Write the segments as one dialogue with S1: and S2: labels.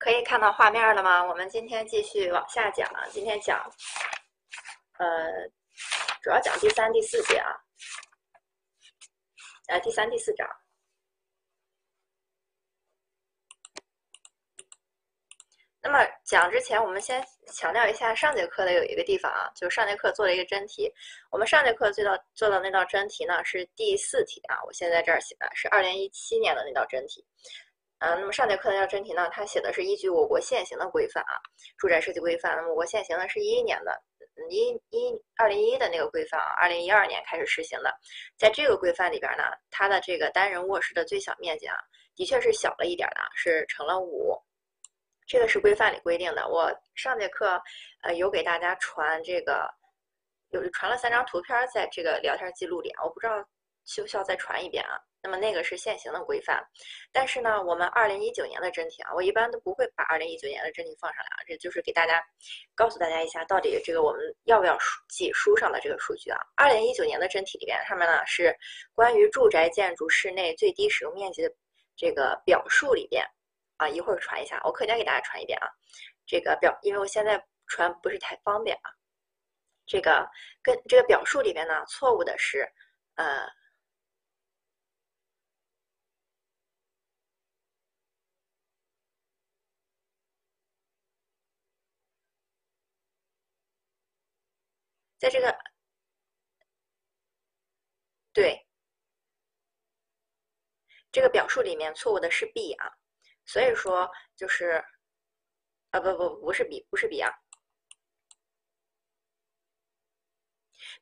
S1: 可以看到画面了吗？我们今天继续往下讲啊，今天讲，呃，主要讲第三、第四节啊，呃，第三、第四章。那么讲之前，我们先强调一下上节课的有一个地方啊，就是上节课做了一个真题。我们上节课做到做到那道真题呢是第四题啊，我现在这儿写的是二零一七年的那道真题。嗯，那么上节课那道真题呢，它写的是依据我国现行的规范啊，住宅设计规范。那么我国现行的是一一年的，一一二零一一的那个规范啊，二零一二年开始实行的。在这个规范里边呢，它的这个单人卧室的最小面积啊，的确是小了一点的，是成了五。这个是规范里规定的。我上节课呃有给大家传这个，有传了三张图片在这个聊天记录里，我不知道需不需要再传一遍啊？那么那个是现行的规范，但是呢，我们二零一九年的真题啊，我一般都不会把二零一九年的真题放上来啊，这就是给大家告诉大家一下，到底这个我们要不要记书上的这个数据啊？二零一九年的真题里边上面呢是关于住宅建筑室内最低使用面积的这个表述里边啊，一会儿传一下，我课间给大家传一遍啊，这个表，因为我现在传不是太方便啊，这个跟这个表述里边呢错误的是呃。在这个对这个表述里面错误的是 B 啊，所以说就是啊不不不是 B 不是 B 啊，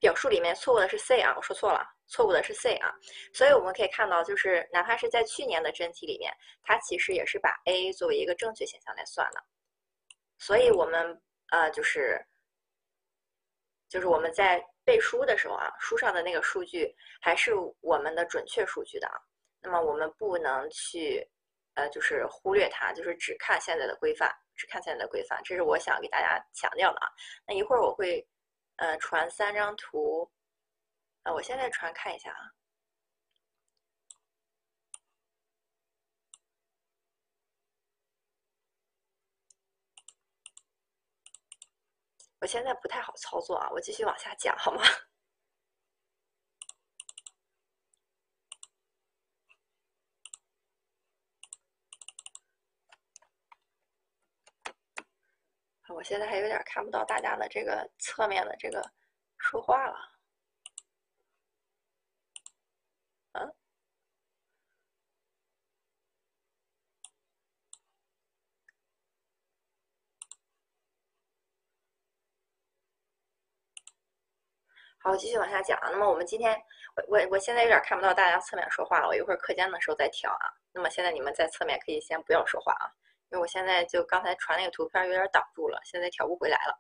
S1: 表述里面错误的是 C 啊，我说错了，错误的是 C 啊，所以我们可以看到，就是哪怕是在去年的真题里面，它其实也是把 A 作为一个正确选项来算的，所以我们呃就是。就是我们在背书的时候啊，书上的那个数据还是我们的准确数据的啊。那么我们不能去，呃，就是忽略它，就是只看现在的规范，只看现在的规范，这是我想给大家强调的啊。那一会儿我会，呃，传三张图，呃，我现在传看一下啊。我现在不太好操作啊，我继续往下讲好吗？我现在还有点看不到大家的这个侧面的这个说话了。好，继续往下讲啊。那么我们今天，我我我现在有点看不到大家侧面说话了，我一会儿课间的时候再调啊。那么现在你们在侧面可以先不要说话啊，因为我现在就刚才传那个图片有点挡住了，现在调不回来了。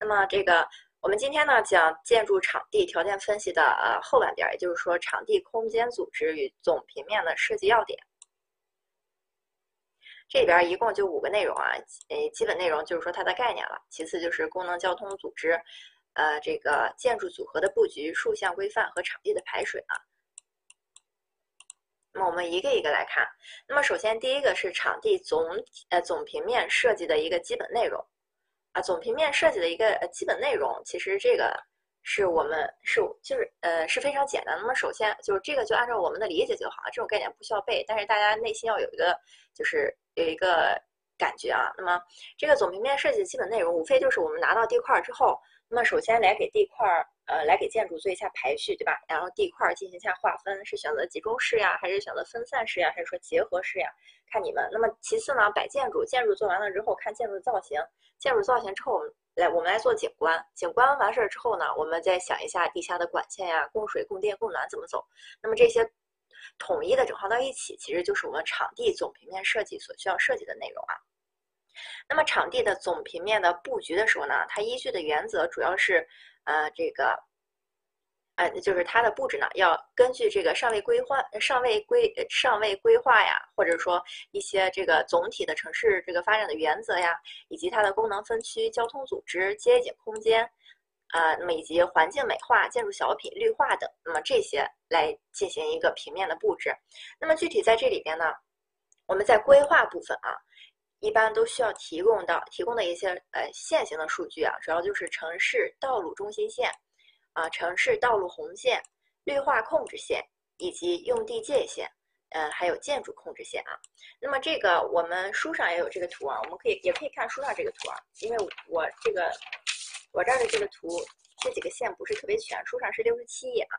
S1: 那么这个我们今天呢讲建筑场地条件分析的呃后半边，也就是说场地空间组织与总平面的设计要点。这里边一共就五个内容啊，呃，基本内容就是说它的概念了，其次就是功能交通组织。呃，这个建筑组合的布局、竖向规范和场地的排水啊。那么我们一个一个来看。那么首先第一个是场地总呃总平面设计的一个基本内容啊，总平面设计的一个呃基本内容，其实这个是我们是就是呃是非常简单。那么首先就是这个就按照我们的理解就好，这种概念不需要背，但是大家内心要有一个就是有一个感觉啊。那么这个总平面设计的基本内容，无非就是我们拿到地块之后。那么首先来给地块儿，呃，来给建筑做一下排序，对吧？然后地块儿进行一下划分，是选择集中式呀，还是选择分散式呀，还是说结合式呀？看你们。那么其次呢，摆建筑，建筑做完了之后，看建筑的造型，建筑造型之后，来我们来做景观，景观完事儿之后呢，我们再想一下地下的管线呀，供水、供电、供暖怎么走。那么这些统一的整合到一起，其实就是我们场地总平面设计所需要设计的内容啊。那么场地的总平面的布局的时候呢，它依据的原则主要是，呃，这个，呃，就是它的布置呢，要根据这个尚未规划、尚未规、尚未规划呀，或者说一些这个总体的城市这个发展的原则呀，以及它的功能分区、交通组织、街景空间，啊，那么以及环境美化、建筑小品、绿化等，那么这些来进行一个平面的布置。那么具体在这里边呢，我们在规划部分啊。一般都需要提供到提供的一些呃线型的数据啊，主要就是城市道路中心线啊、城市道路红线、绿化控制线以及用地界线，呃，还有建筑控制线啊。那么这个我们书上也有这个图啊，我们可以也可以看书上这个图啊，因为我这个我这儿的这个图这几个线不是特别全，书上是六十七页啊。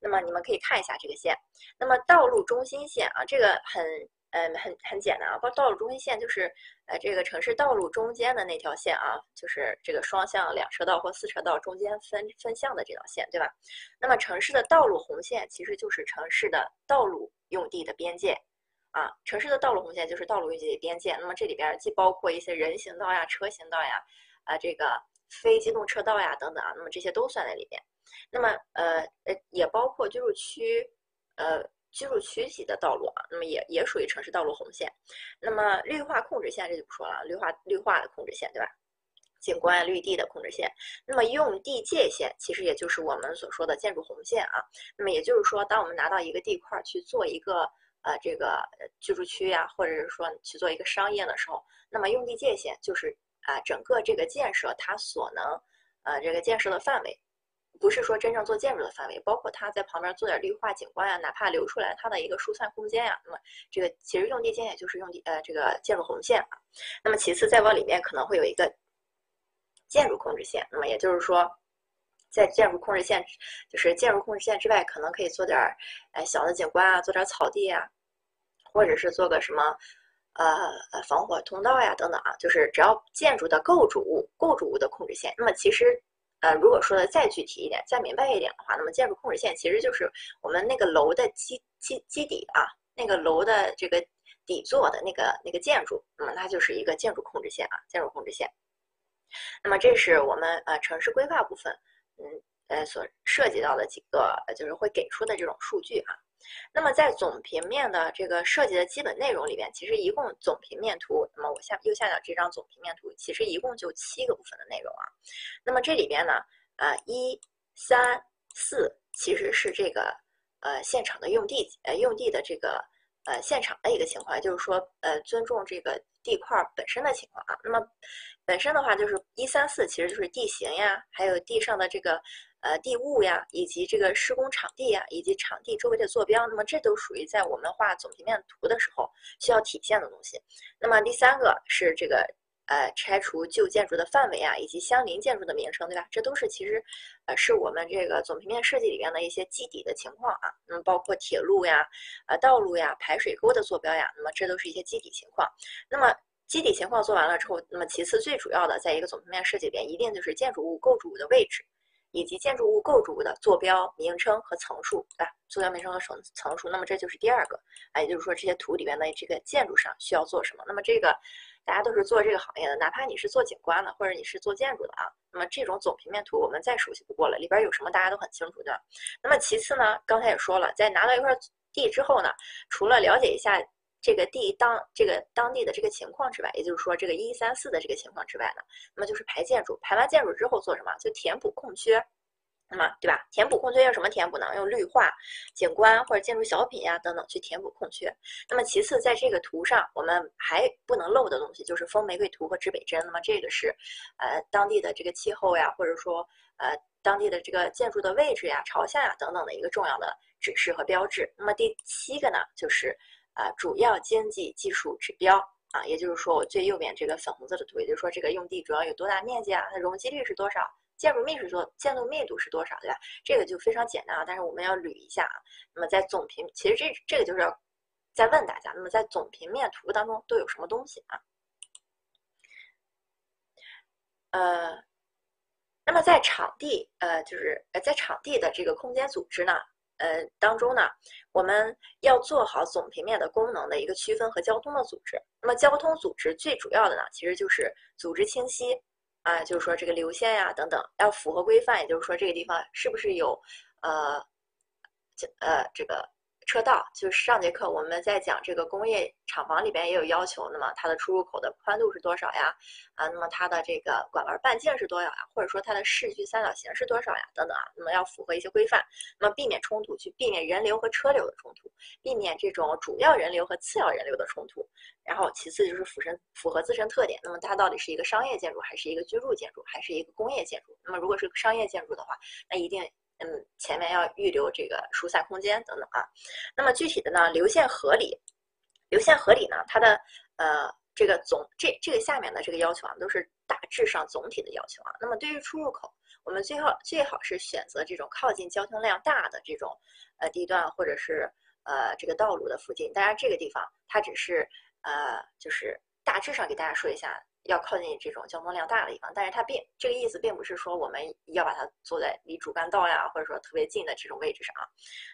S1: 那么你们可以看一下这个线。那么道路中心线啊，这个很。嗯，很很简单啊，包道路中心线就是呃这个城市道路中间的那条线啊，就是这个双向两车道或四车道中间分分向的这条线，对吧？那么城市的道路红线其实就是城市的道路用地的边界啊，城市的道路红线就是道路用地的边界。那么这里边既包括一些人行道呀、车行道呀、啊这个非机动车道呀等等啊，那么这些都算在里边。那么呃呃也包括居住区呃。居住区级的道路啊，那么也也属于城市道路红线。那么绿化控制线这就不说了，绿化绿化的控制线对吧？景观绿地的控制线。那么用地界线其实也就是我们所说的建筑红线啊。那么也就是说，当我们拿到一个地块去做一个呃这个居住区呀，或者是说去做一个商业的时候，那么用地界线就是啊整个这个建设它所能呃这个建设的范围。不是说真正做建筑的范围，包括它在旁边做点绿化景观呀，哪怕留出来它的一个疏散空间呀，那么这个其实用地界也就是用地呃这个建筑红线啊。那么其次再往里面可能会有一个建筑控制线，那么也就是说，在建筑控制线就是建筑控制线之外，可能可以做点哎小的景观啊，做点草地啊，或者是做个什么呃防火通道呀等等啊，就是只要建筑的构筑物构筑物的控制线，那么其实。呃，如果说的再具体一点、再明白一点的话，那么建筑控制线其实就是我们那个楼的基基基底啊，那个楼的这个底座的那个那个建筑，那么它就是一个建筑控制线啊，建筑控制线。那么这是我们呃城市规划部分，嗯呃所涉及到的几个就是会给出的这种数据啊。那么在总平面的这个设计的基本内容里边，其实一共总平面图，那么我下右下角这张总平面图，其实一共就七个部分的内容啊。那么这里边呢，呃，一、三、四其实是这个呃现场的用地呃用地的这个呃现场的一个情况，就是说呃尊重这个地块本身的情况啊。那么本身的话就是一三四其实就是地形呀，还有地上的这个。呃，地物呀，以及这个施工场地呀，以及场地周围的坐标，那么这都属于在我们画总平面图的时候需要体现的东西。那么第三个是这个呃拆除旧建筑的范围啊，以及相邻建筑的名称，对吧？这都是其实呃是我们这个总平面设计里面的一些基底的情况啊。那么包括铁路呀、呃道路呀、排水沟的坐标呀，那么这都是一些基底情况。那么基底情况做完了之后，那么其次最主要的，在一个总平面设计里边，一定就是建筑物构筑物的位置。以及建筑物构筑物的坐标、名称和层数，对吧？坐标、名称和层层数，那么这就是第二个，啊，也就是说这些图里面的这个建筑上需要做什么？那么这个大家都是做这个行业的，哪怕你是做景观的，或者你是做建筑的啊，那么这种总平面图我们再熟悉不过了，里边有什么大家都很清楚，的？那么其次呢，刚才也说了，在拿到一块地之后呢，除了了解一下。这个地当这个当地的这个情况之外，也就是说这个一三四的这个情况之外呢，那么就是排建筑，排完建筑之后做什么？就填补空缺，那么对吧？填补空缺用什么填补呢？用绿化、景观或者建筑小品呀等等去填补空缺。那么其次，在这个图上我们还不能漏的东西就是风玫瑰图和指北针。那么这个是呃当地的这个气候呀，或者说呃当地的这个建筑的位置呀、朝向呀等等的一个重要的指示和标志。那么第七个呢，就是。啊，主要经济技术指标啊，也就是说我最右边这个粉红色的图，也就是说这个用地主要有多大面积啊，它容积率是多少，建筑密是多，建筑密度是多少，对吧？这个就非常简单啊，但是我们要捋一下啊。那么在总平，其实这这个就是要再问大家，那么在总平面图当中都有什么东西啊？呃，那么在场地，呃，就是呃在场地的这个空间组织呢？呃，当中呢，我们要做好总平面的功能的一个区分和交通的组织。那么交通组织最主要的呢，其实就是组织清晰啊，就是说这个流线呀等等要符合规范，也就是说这个地方是不是有呃，这呃这个车道，就是上节课我们在讲这个工业厂房里边也有要求，那么它的出入口的宽度是多少呀？啊，那么它的这个管弯半径是多少呀？或者说它的视距三角形是多少呀？等等啊，那么要符合一些规范，那么避免冲突，去避免人流和车流的冲突，避免这种主要人流和次要人流的冲突。然后其次就是符身符合自身特点，那么它到底是一个商业建筑，还是一个居住建筑，还是一个工业建筑？那么如果是商业建筑的话，那一定。嗯，前面要预留这个疏散空间等等啊。那么具体的呢，流线合理，流线合理呢，它的呃这个总这这个下面的这个要求啊，都是大致上总体的要求啊。那么对于出入口，我们最好最好是选择这种靠近交通量大的这种呃地段或者是呃这个道路的附近。当然这个地方它只是呃就是大致上给大家说一下。要靠近这种交通量大的地方，但是它并这个意思并不是说我们要把它坐在离主干道呀，或者说特别近的这种位置上啊。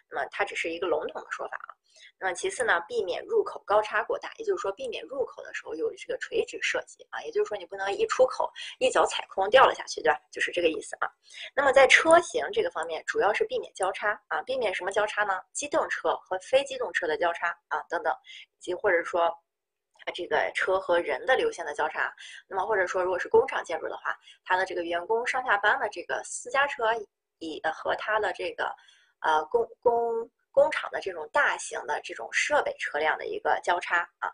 S1: 那么它只是一个笼统的说法啊。那么其次呢，避免入口高差过大，也就是说避免入口的时候有这个垂直设计啊，也就是说你不能一出口一脚踩空掉了下去，对吧？就是这个意思啊。那么在车型这个方面，主要是避免交叉啊，避免什么交叉呢？机动车和非机动车的交叉啊等等，以及或者说。啊，这个车和人的流线的交叉，那么或者说，如果是工厂建筑的话，它的这个员工上下班的这个私家车，以和它的这个呃工工工厂的这种大型的这种设备车辆的一个交叉啊。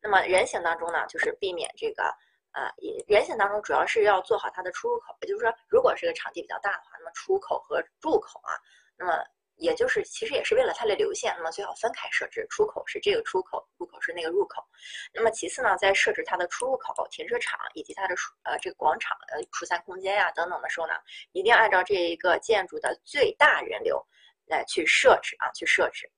S1: 那么人行当中呢，就是避免这个呃，人行当中主要是要做好它的出入口，也就是说，如果是个场地比较大的话，那么出口和入口啊，那么。也就是其实也是为了它的流线，那么最好分开设置，出口是这个出口，入口是那个入口。那么其次呢，在设置它的出入口、停车场以及它的呃这个广场呃疏散空间呀等等的时候呢，一定要按照这一个建筑的最大人流来去设置啊，去设置。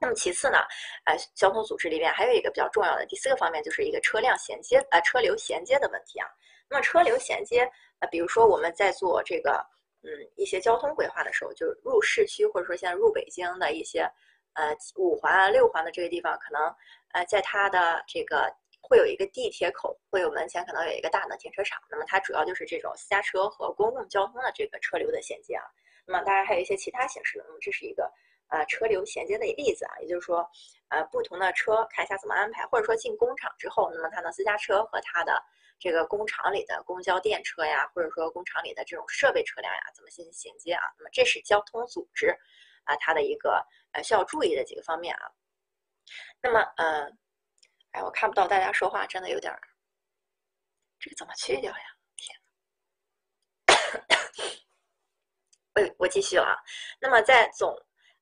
S1: 那么其次呢，呃，交通组织里面还有一个比较重要的第四个方面，就是一个车辆衔接呃车流衔接的问题啊。那么车流衔接呃，比如说我们在做这个。嗯，一些交通规划的时候，就是入市区或者说现在入北京的一些，呃，五环啊、六环的这个地方，可能呃，在它的这个会有一个地铁口，会有门前可能有一个大的停车场。那么它主要就是这种私家车和公共交通的这个车流的衔接啊。那么当然还有一些其他形式的，那么这是一个呃车流衔接的例子啊。也就是说，呃，不同的车看一下怎么安排，或者说进工厂之后，那么它的私家车和它的。这个工厂里的公交电车呀，或者说工厂里的这种设备车辆呀，怎么进行衔接啊？那么这是交通组织啊，它的一个呃需要注意的几个方面啊。那么呃，哎，我看不到大家说话，真的有点儿，这个怎么去掉呀？天，我我继续了啊。那么在总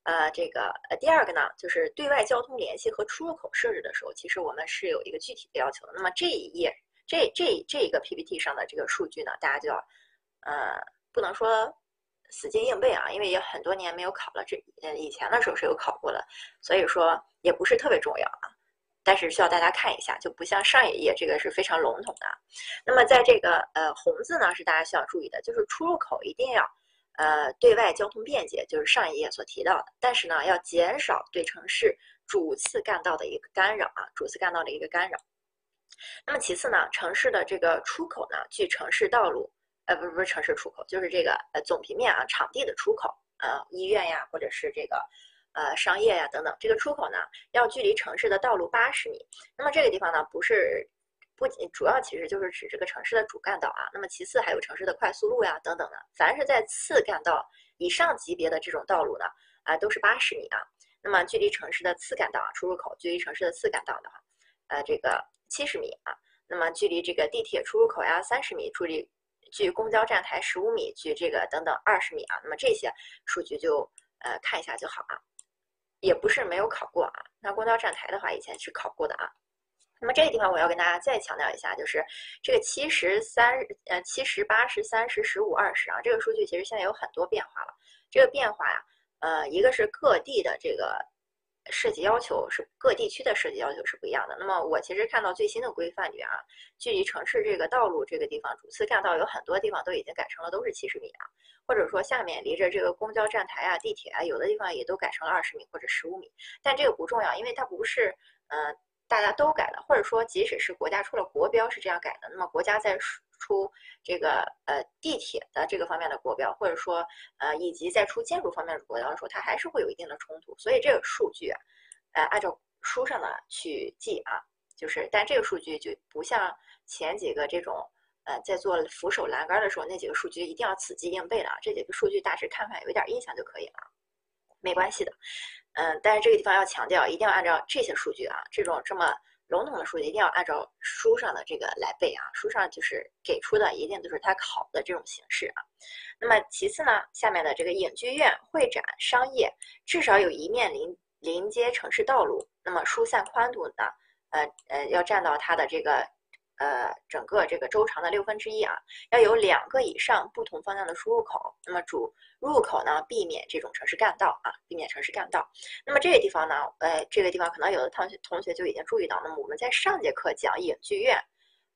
S1: 呃这个呃第二个呢，就是对外交通联系和出入口设置的时候，其实我们是有一个具体的要求。那么这一页。这这这一个 PPT 上的这个数据呢，大家就要，呃，不能说死记硬背啊，因为也很多年没有考了。这呃以前的时候是有考过的，所以说也不是特别重要啊。但是需要大家看一下，就不像上一页这个是非常笼统的。那么在这个呃红字呢，是大家需要注意的，就是出入口一定要呃对外交通便捷，就是上一页所提到的。但是呢，要减少对城市主次干道的一个干扰啊，主次干道的一个干扰。那么其次呢，城市的这个出口呢，距城市道路，呃，不是不是城市出口，就是这个呃总平面啊，场地的出口，呃，医院呀，或者是这个呃商业呀等等，这个出口呢要距离城市的道路八十米。那么这个地方呢，不是不仅主要其实就是指这个城市的主干道啊，那么其次还有城市的快速路呀等等的，凡是在次干道以上级别的这种道路呢，啊都是八十米啊。那么距离城市的次干道啊出入口，距离城市的次干道的话，呃这个。七十米啊，那么距离这个地铁出入口呀三十米，距离距公交站台十五米，距这个等等二十米啊，那么这些数据就呃看一下就好啊，也不是没有考过啊。那公交站台的话，以前是考过的啊。那么这个地方我要跟大家再强调一下，就是这个七十三呃七十八十三十十五二十啊，这个数据其实现在有很多变化了。这个变化呀，呃，一个是各地的这个。设计要求是各地区的设计要求是不一样的。那么我其实看到最新的规范里啊，距离城市这个道路这个地方主次干道有很多地方都已经改成了都是七十米啊，或者说下面离着这个公交站台啊、地铁啊，有的地方也都改成了二十米或者十五米。但这个不重要，因为它不是嗯大家都改了，或者说即使是国家出了国标是这样改的，那么国家在出这个呃地铁的这个方面的国标，或者说呃以及在出建筑方面的国标的时候，它还是会有一定的冲突。所以这个数据啊，呃按照书上的去记啊，就是但这个数据就不像前几个这种呃在做扶手栏杆的时候那几个数据一定要死记硬背的啊，这几个数据大致看看有一点印象就可以了，没关系的。嗯，但是这个地方要强调，一定要按照这些数据啊，这种这么笼统的数据，一定要按照书上的这个来背啊。书上就是给出的，一定都是他考的这种形式啊。那么其次呢，下面的这个影剧院、会展、商业，至少有一面临临接城市道路，那么疏散宽度呢，呃呃，要占到它的这个。呃，整个这个周长的六分之一啊，要有两个以上不同方向的出入口。那么主入口呢，避免这种城市干道啊，避免城市干道。那么这个地方呢，呃，这个地方可能有的同学同学就已经注意到。那么我们在上节课讲影剧院。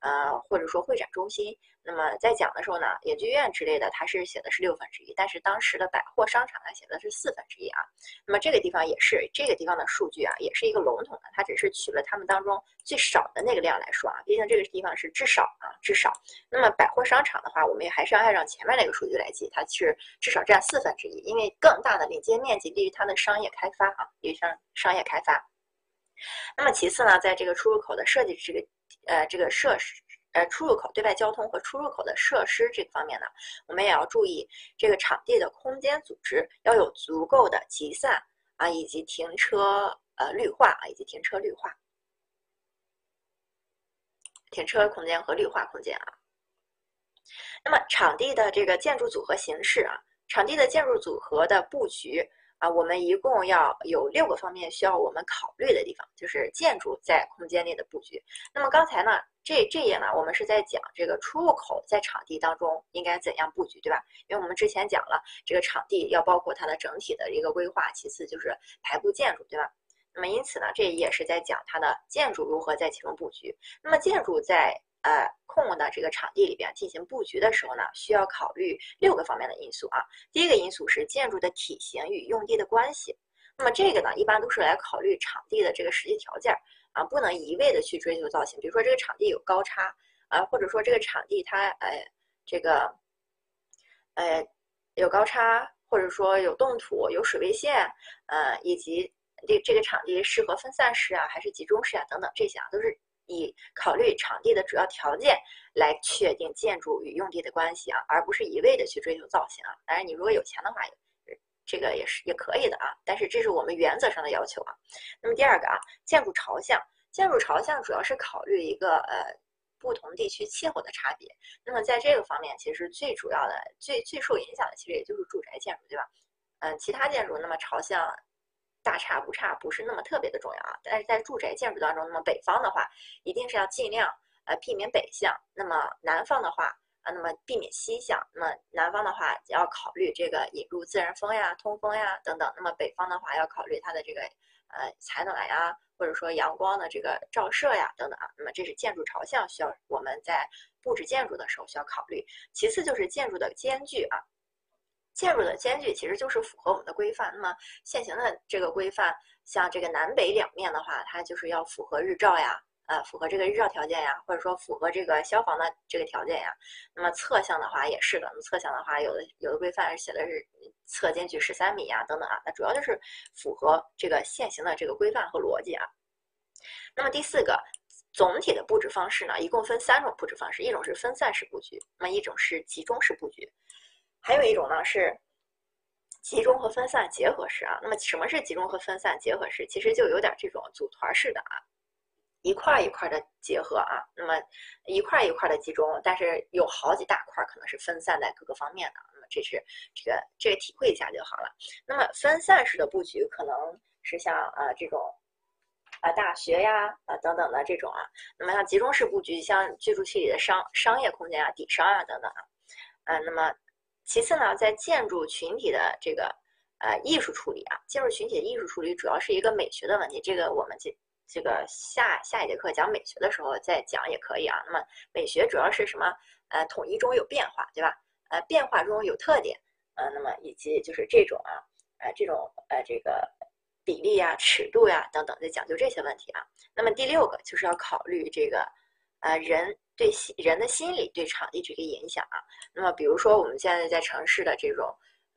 S1: 呃，或者说会展中心，那么在讲的时候呢，影剧院之类的，它是写的是六分之一，但是当时的百货商场呢，写的是四分之一啊。那么这个地方也是这个地方的数据啊，也是一个笼统的，它只是取了他们当中最少的那个量来说啊，毕竟这个地方是至少啊，至少。那么百货商场的话，我们也还是要按照前面那个数据来记，它是至少占四分之一，因为更大的领接面积利于它的商业开发啊，利于商商业开发。那么其次呢，在这个出入口的设计这个。呃，这个设施，呃，出入口对外交通和出入口的设施这个方面呢，我们也要注意这个场地的空间组织要有足够的集散啊，以及停车呃绿化啊，以及停车绿化，停车空间和绿化空间啊。那么场地的这个建筑组合形式啊，场地的建筑组合的布局。啊，我们一共要有六个方面需要我们考虑的地方，就是建筑在空间内的布局。那么刚才呢，这这页呢，我们是在讲这个出入口在场地当中应该怎样布局，对吧？因为我们之前讲了，这个场地要包括它的整体的一个规划，其次就是排布建筑，对吧？那么因此呢，这一页是在讲它的建筑如何在其中布局。那么建筑在呃，空的这个场地里边进行布局的时候呢，需要考虑六个方面的因素啊。第一个因素是建筑的体型与用地的关系。那么这个呢，一般都是来考虑场地的这个实际条件啊，不能一味的去追求造型。比如说这个场地有高差啊，或者说这个场地它呃这个呃有高差，或者说有冻土、有水位线，呃，以及这这个场地适合分散式啊还是集中式啊等等，这些啊都是。以考虑场地的主要条件来确定建筑与用地的关系啊，而不是一味的去追求造型啊。当然，你如果有钱的话，这个也是也可以的啊。但是这是我们原则上的要求啊。那么第二个啊，建筑朝向，建筑朝向主要是考虑一个呃不同地区气候的差别。那么在这个方面，其实最主要的、最最受影响的，其实也就是住宅建筑，对吧？嗯，其他建筑那么朝向。大差不差，不是那么特别的重要啊。但是在住宅建筑当中，那么北方的话，一定是要尽量呃避免北向；那么南方的话啊，那么避免西向。那么南方的话要考虑这个引入自然风呀、通风呀等等。那么北方的话要考虑它的这个呃采暖呀，或者说阳光的这个照射呀等等啊。那么这是建筑朝向需要我们在布置建筑的时候需要考虑。其次就是建筑的间距啊。建筑的间距其实就是符合我们的规范。那么现行的这个规范，像这个南北两面的话，它就是要符合日照呀，呃，符合这个日照条件呀，或者说符合这个消防的这个条件呀。那么侧向的话也是的，那么侧向的话，有的有的规范写的是侧间距十三米呀，等等啊。那主要就是符合这个现行的这个规范和逻辑啊。那么第四个，总体的布置方式呢，一共分三种布置方式，一种是分散式布局，那么一种是集中式布局。还有一种呢是集中和分散结合式啊。那么什么是集中和分散结合式？其实就有点这种组团式的啊，一块一块的结合啊。那么一块一块的集中，但是有好几大块可能是分散在各个方面的。那么这是这个这个体会一下就好了。那么分散式的布局可能是像啊这种啊大学呀啊等等的这种啊。那么像集中式布局，像居住区里的商商业空间啊、底商啊等等啊。嗯，那么。其次呢，在建筑群体的这个呃艺术处理啊，建筑群体的艺术处理主要是一个美学的问题。这个我们这这个下下一节课讲美学的时候再讲也可以啊。那么美学主要是什么？呃，统一中有变化，对吧？呃，变化中有特点，呃，那么以及就是这种啊，呃，这种呃这个比例呀、尺度呀等等，在讲究这些问题啊。那么第六个就是要考虑这个呃人。对心人的心理对场地这个影响啊。那么比如说我们现在在城市的这种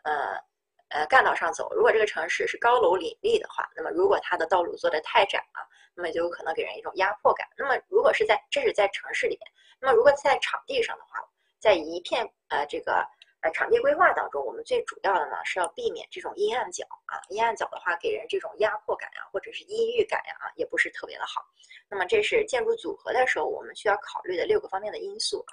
S1: 呃呃干道上走，如果这个城市是高楼林立的话，那么如果它的道路做的太窄了，那么就有可能给人一种压迫感。那么如果是在这是在城市里面，那么如果在场地上的话，在一片呃这个。呃，场地规划当中，我们最主要的呢是要避免这种阴暗角啊，阴暗角的话给人这种压迫感呀，或者是阴郁感呀，啊，也不是特别的好。那么这是建筑组合的时候我们需要考虑的六个方面的因素啊。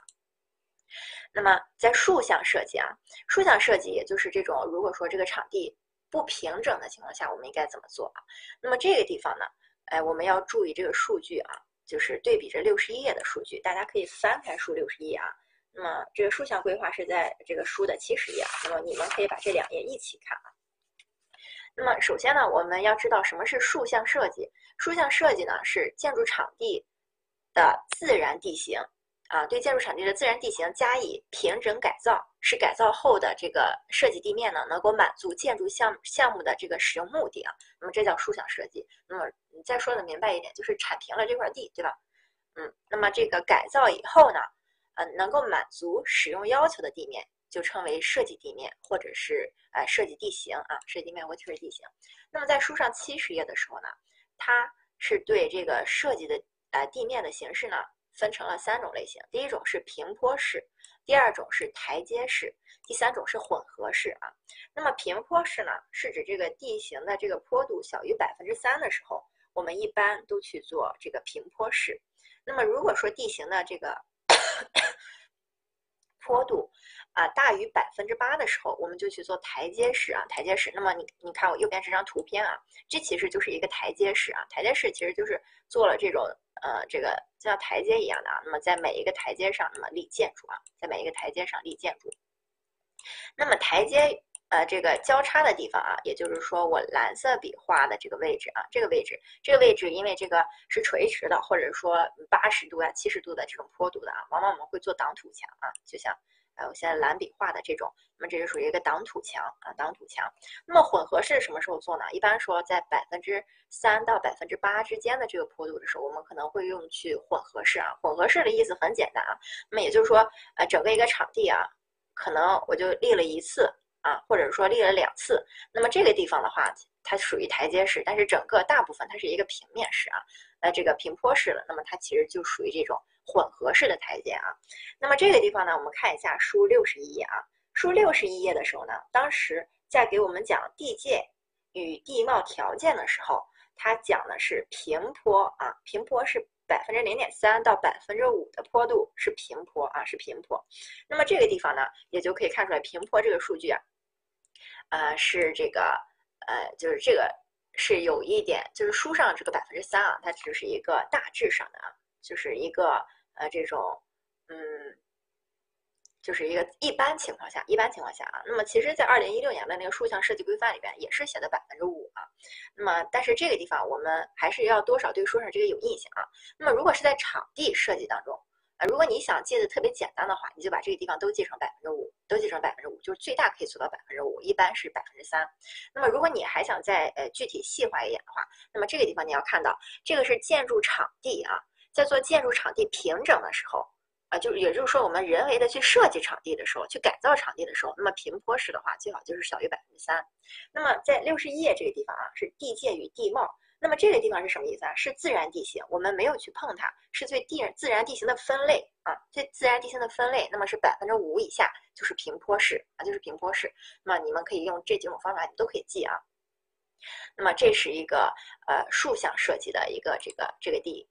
S1: 那么在竖向设计啊，竖向设计也就是这种，如果说这个场地不平整的情况下，我们应该怎么做啊？那么这个地方呢，哎，我们要注意这个数据啊，就是对比着六十一页的数据，大家可以翻开书六十一啊。那么这个竖向规划是在这个书的七十页，那么你们可以把这两页一起看啊。那么首先呢，我们要知道什么是竖向设计。竖向设计呢是建筑场地的自然地形啊，对建筑场地的自然地形加以平整改造，使改造后的这个设计地面呢能够满足建筑项项目的这个使用目的啊。那么这叫竖向设计。那么你再说的明白一点，就是铲平了这块地，对吧？嗯，那么这个改造以后呢？呃，能够满足使用要求的地面就称为设计地面，或者是呃设计地形啊，设计地面或设计地形。那么在书上七十页的时候呢，它是对这个设计的呃地面的形式呢分成了三种类型。第一种是平坡式，第二种是台阶式，第三种是混合式啊。那么平坡式呢，是指这个地形的这个坡度小于百分之三的时候，我们一般都去做这个平坡式。那么如果说地形的这个坡度啊大于百分之八的时候，我们就去做台阶式啊，台阶式。那么你你看我右边这张图片啊，这其实就是一个台阶式啊，台阶式其实就是做了这种呃这个像台阶一样的啊。那么在每一个台阶上，那么立建筑啊，在每一个台阶上立建筑。那么台阶。呃，这个交叉的地方啊，也就是说我蓝色笔画的这个位置啊，这个位置，这个位置，因为这个是垂直的，或者说八十度啊、七十度的这种坡度的啊，往往我们会做挡土墙啊，就像呃我现在蓝笔画的这种，那么这就属于一个挡土墙啊，挡土墙。那么混合式什么时候做呢？一般说在百分之三到百分之八之间的这个坡度的时候，我们可能会用去混合式啊。混合式的意思很简单啊，那么也就是说，呃，整个一个场地啊，可能我就立了一次。啊，或者说立了两次，那么这个地方的话，它属于台阶式，但是整个大部分它是一个平面式啊，呃，这个平坡式的，那么它其实就属于这种混合式的台阶啊。那么这个地方呢，我们看一下书六十一页啊，书六十一页的时候呢，当时在给我们讲地界与地貌条件的时候，它讲的是平坡啊，平坡是。百分之零点三到百分之五的坡度是平坡啊，是平坡。那么这个地方呢，也就可以看出来平坡这个数据啊，呃，是这个呃，就是这个是有一点，就是书上这个百分之三啊，它只是一个大致上的啊，就是一个呃这种嗯。就是一个一般情况下，一般情况下啊，那么其实，在二零一六年的那个竖向设计规范里边也是写的百分之五啊。那么，但是这个地方我们还是要多少对书上这个有印象啊。那么，如果是在场地设计当中啊，如果你想记得特别简单的话，你就把这个地方都记成百分之五，都记成百分之五，就是最大可以做到百分之五，一般是百分之三。那么，如果你还想再呃具体细化一点的话，那么这个地方你要看到，这个是建筑场地啊，在做建筑场地平整的时候。啊，就也就是说，我们人为的去设计场地的时候，去改造场地的时候，那么平坡式的话，最好就是小于百分之三。那么在六十一页这个地方啊，是地界与地貌。那么这个地方是什么意思啊？是自然地形，我们没有去碰它，是对地自然地形的分类啊，对自然地形的分类。那么是百分之五以下就是平坡式啊，就是平坡式。那么你们可以用这几种方法，你都可以记啊。那么这是一个呃竖向设计的一个这个这个地。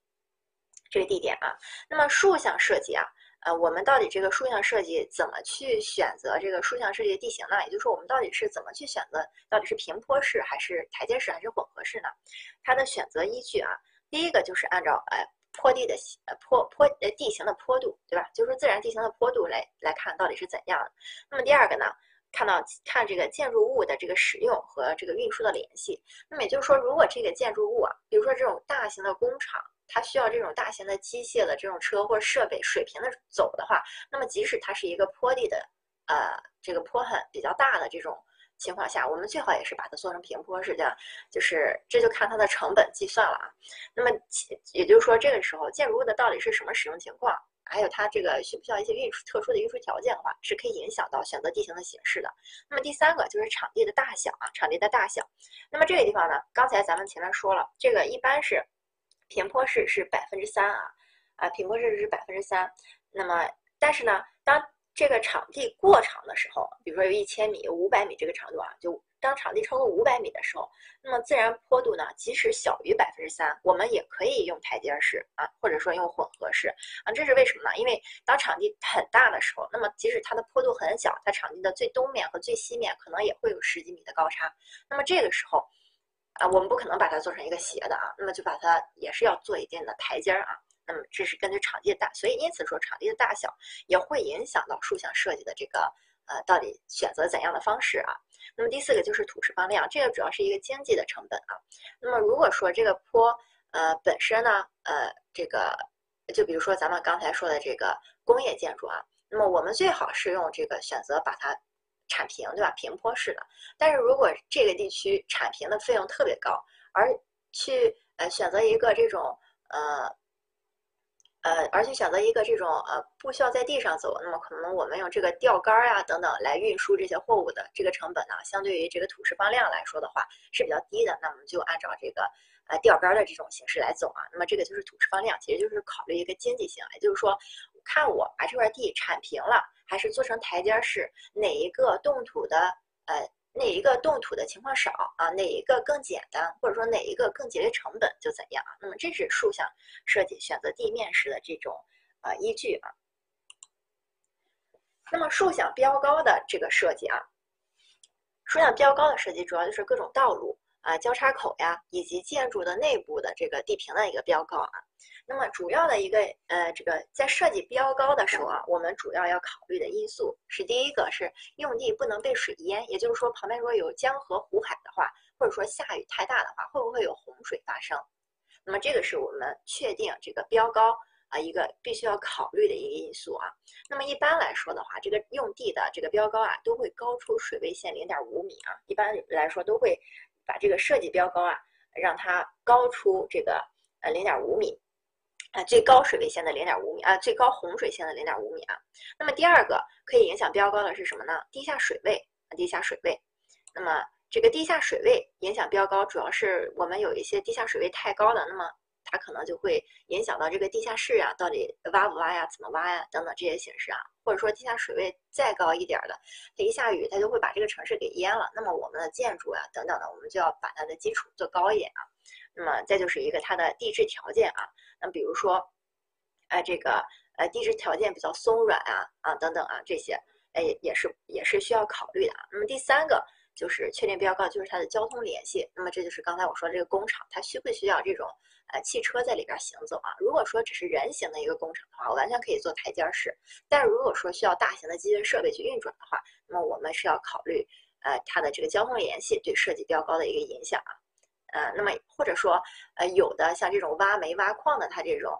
S1: 这个地点啊，那么竖向设计啊，呃，我们到底这个竖向设计怎么去选择这个竖向设计的地形呢？也就是说，我们到底是怎么去选择，到底是平坡式还是台阶式还是混合式呢？它的选择依据啊，第一个就是按照呃坡地的呃坡坡呃地形的坡度，对吧？就是自然地形的坡度来来看到底是怎样的。那么第二个呢，看到看这个建筑物的这个使用和这个运输的联系。那么也就是说，如果这个建筑物啊，比如说这种大型的工厂。它需要这种大型的机械的这种车或设备水平的走的话，那么即使它是一个坡地的，呃，这个坡很比较大的这种情况下，我们最好也是把它做成平坡式的，就是这就看它的成本计算了啊。那么也就是说，这个时候建筑物的到底是什么使用情况还有它这个需不需要一些运输特殊的运输条件的话，是可以影响到选择地形的形式的。那么第三个就是场地的大小啊，场地的大小。那么这个地方呢，刚才咱们前面说了，这个一般是平坡式是百分之三啊，啊平坡式是百分之三。那么但是呢，当这个场地过长的时候，比如说有一千米、五百米这个长度啊，就当场地超过五百米的时候，那么自然坡度呢，即使小于百分之三，我们也可以用台阶式啊，或者说用混合式啊。这是为什么呢？因为当场地很大的时候，那么即使它的坡度很小，它场地的最东面和最西面可能也会有十几米的高差。那么这个时候啊，我们不可能把它做成一个斜的啊，那么就把它也是要做一定的台阶儿啊。那么这是根据场地的大，所以因此说场地的大小也会影响到竖向设计的这个呃到底选择怎样的方式啊。那么第四个就是土石方量，这个主要是一个经济的成本啊。那么如果说这个坡呃本身呢呃这个就比如说咱们刚才说的这个工业建筑啊，那么我们最好是用这个选择把它铲平，对吧？平坡式的。但是如果这个地区铲平的费用特别高，而去呃选择一个这种呃。呃，而且选择一个这种呃不需要在地上走，那么可能我们用这个吊杆儿呀等等来运输这些货物的这个成本呢，相对于这个土石方量来说的话是比较低的。那我们就按照这个呃吊杆的这种形式来走啊。那么这个就是土石方量，其实就是考虑一个经济性，也就是说，看我把这块地铲平了，还是做成台阶式，哪一个动土的呃。哪一个动土的情况少啊？哪一个更简单，或者说哪一个更节约成本就怎样啊？那么这是竖向设计选择地面式的这种呃依据啊。那么竖向标高的这个设计啊，竖向标高的设计主要就是各种道路啊、交叉口呀，以及建筑的内部的这个地平的一个标高啊。那么主要的一个呃，这个在设计标高的时候啊，我们主要要考虑的因素是第一个是用地不能被水淹，也就是说旁边如果有江河湖海的话，或者说下雨太大的话，会不会有洪水发生？那么这个是我们确定这个标高啊一个必须要考虑的一个因素啊。那么一般来说的话，这个用地的这个标高啊都会高出水位线零点五米啊，一般来说都会把这个设计标高啊让它高出这个呃零点五米。啊，最高水位线的零点五米啊，最高洪水线的零点五米啊。那么第二个可以影响标高的是什么呢？地下水位啊，地下水位。那么这个地下水位影响标高，主要是我们有一些地下水位太高的，那么它可能就会影响到这个地下室呀，到底挖不挖呀，怎么挖呀，等等这些形式啊。或者说地下水位再高一点的，它一下雨，它就会把这个城市给淹了。那么我们的建筑呀，等等的，我们就要把它的基础做高一点啊。那么再就是一个它的地质条件啊，那比如说，哎，这个呃地质条件比较松软啊啊等等啊这些，哎也是也是需要考虑的啊。那么第三个就是确定标高，就是它的交通联系。那么这就是刚才我说这个工厂，它需不需要这种呃汽车在里边行走啊？如果说只是人行的一个工厂的话，我完全可以做台阶式。但如果说需要大型的机械设备去运转的话，那么我们是要考虑呃它的这个交通联系对设计标高的一个影响啊。呃，那么或者说，呃，有的像这种挖煤挖矿的，它这种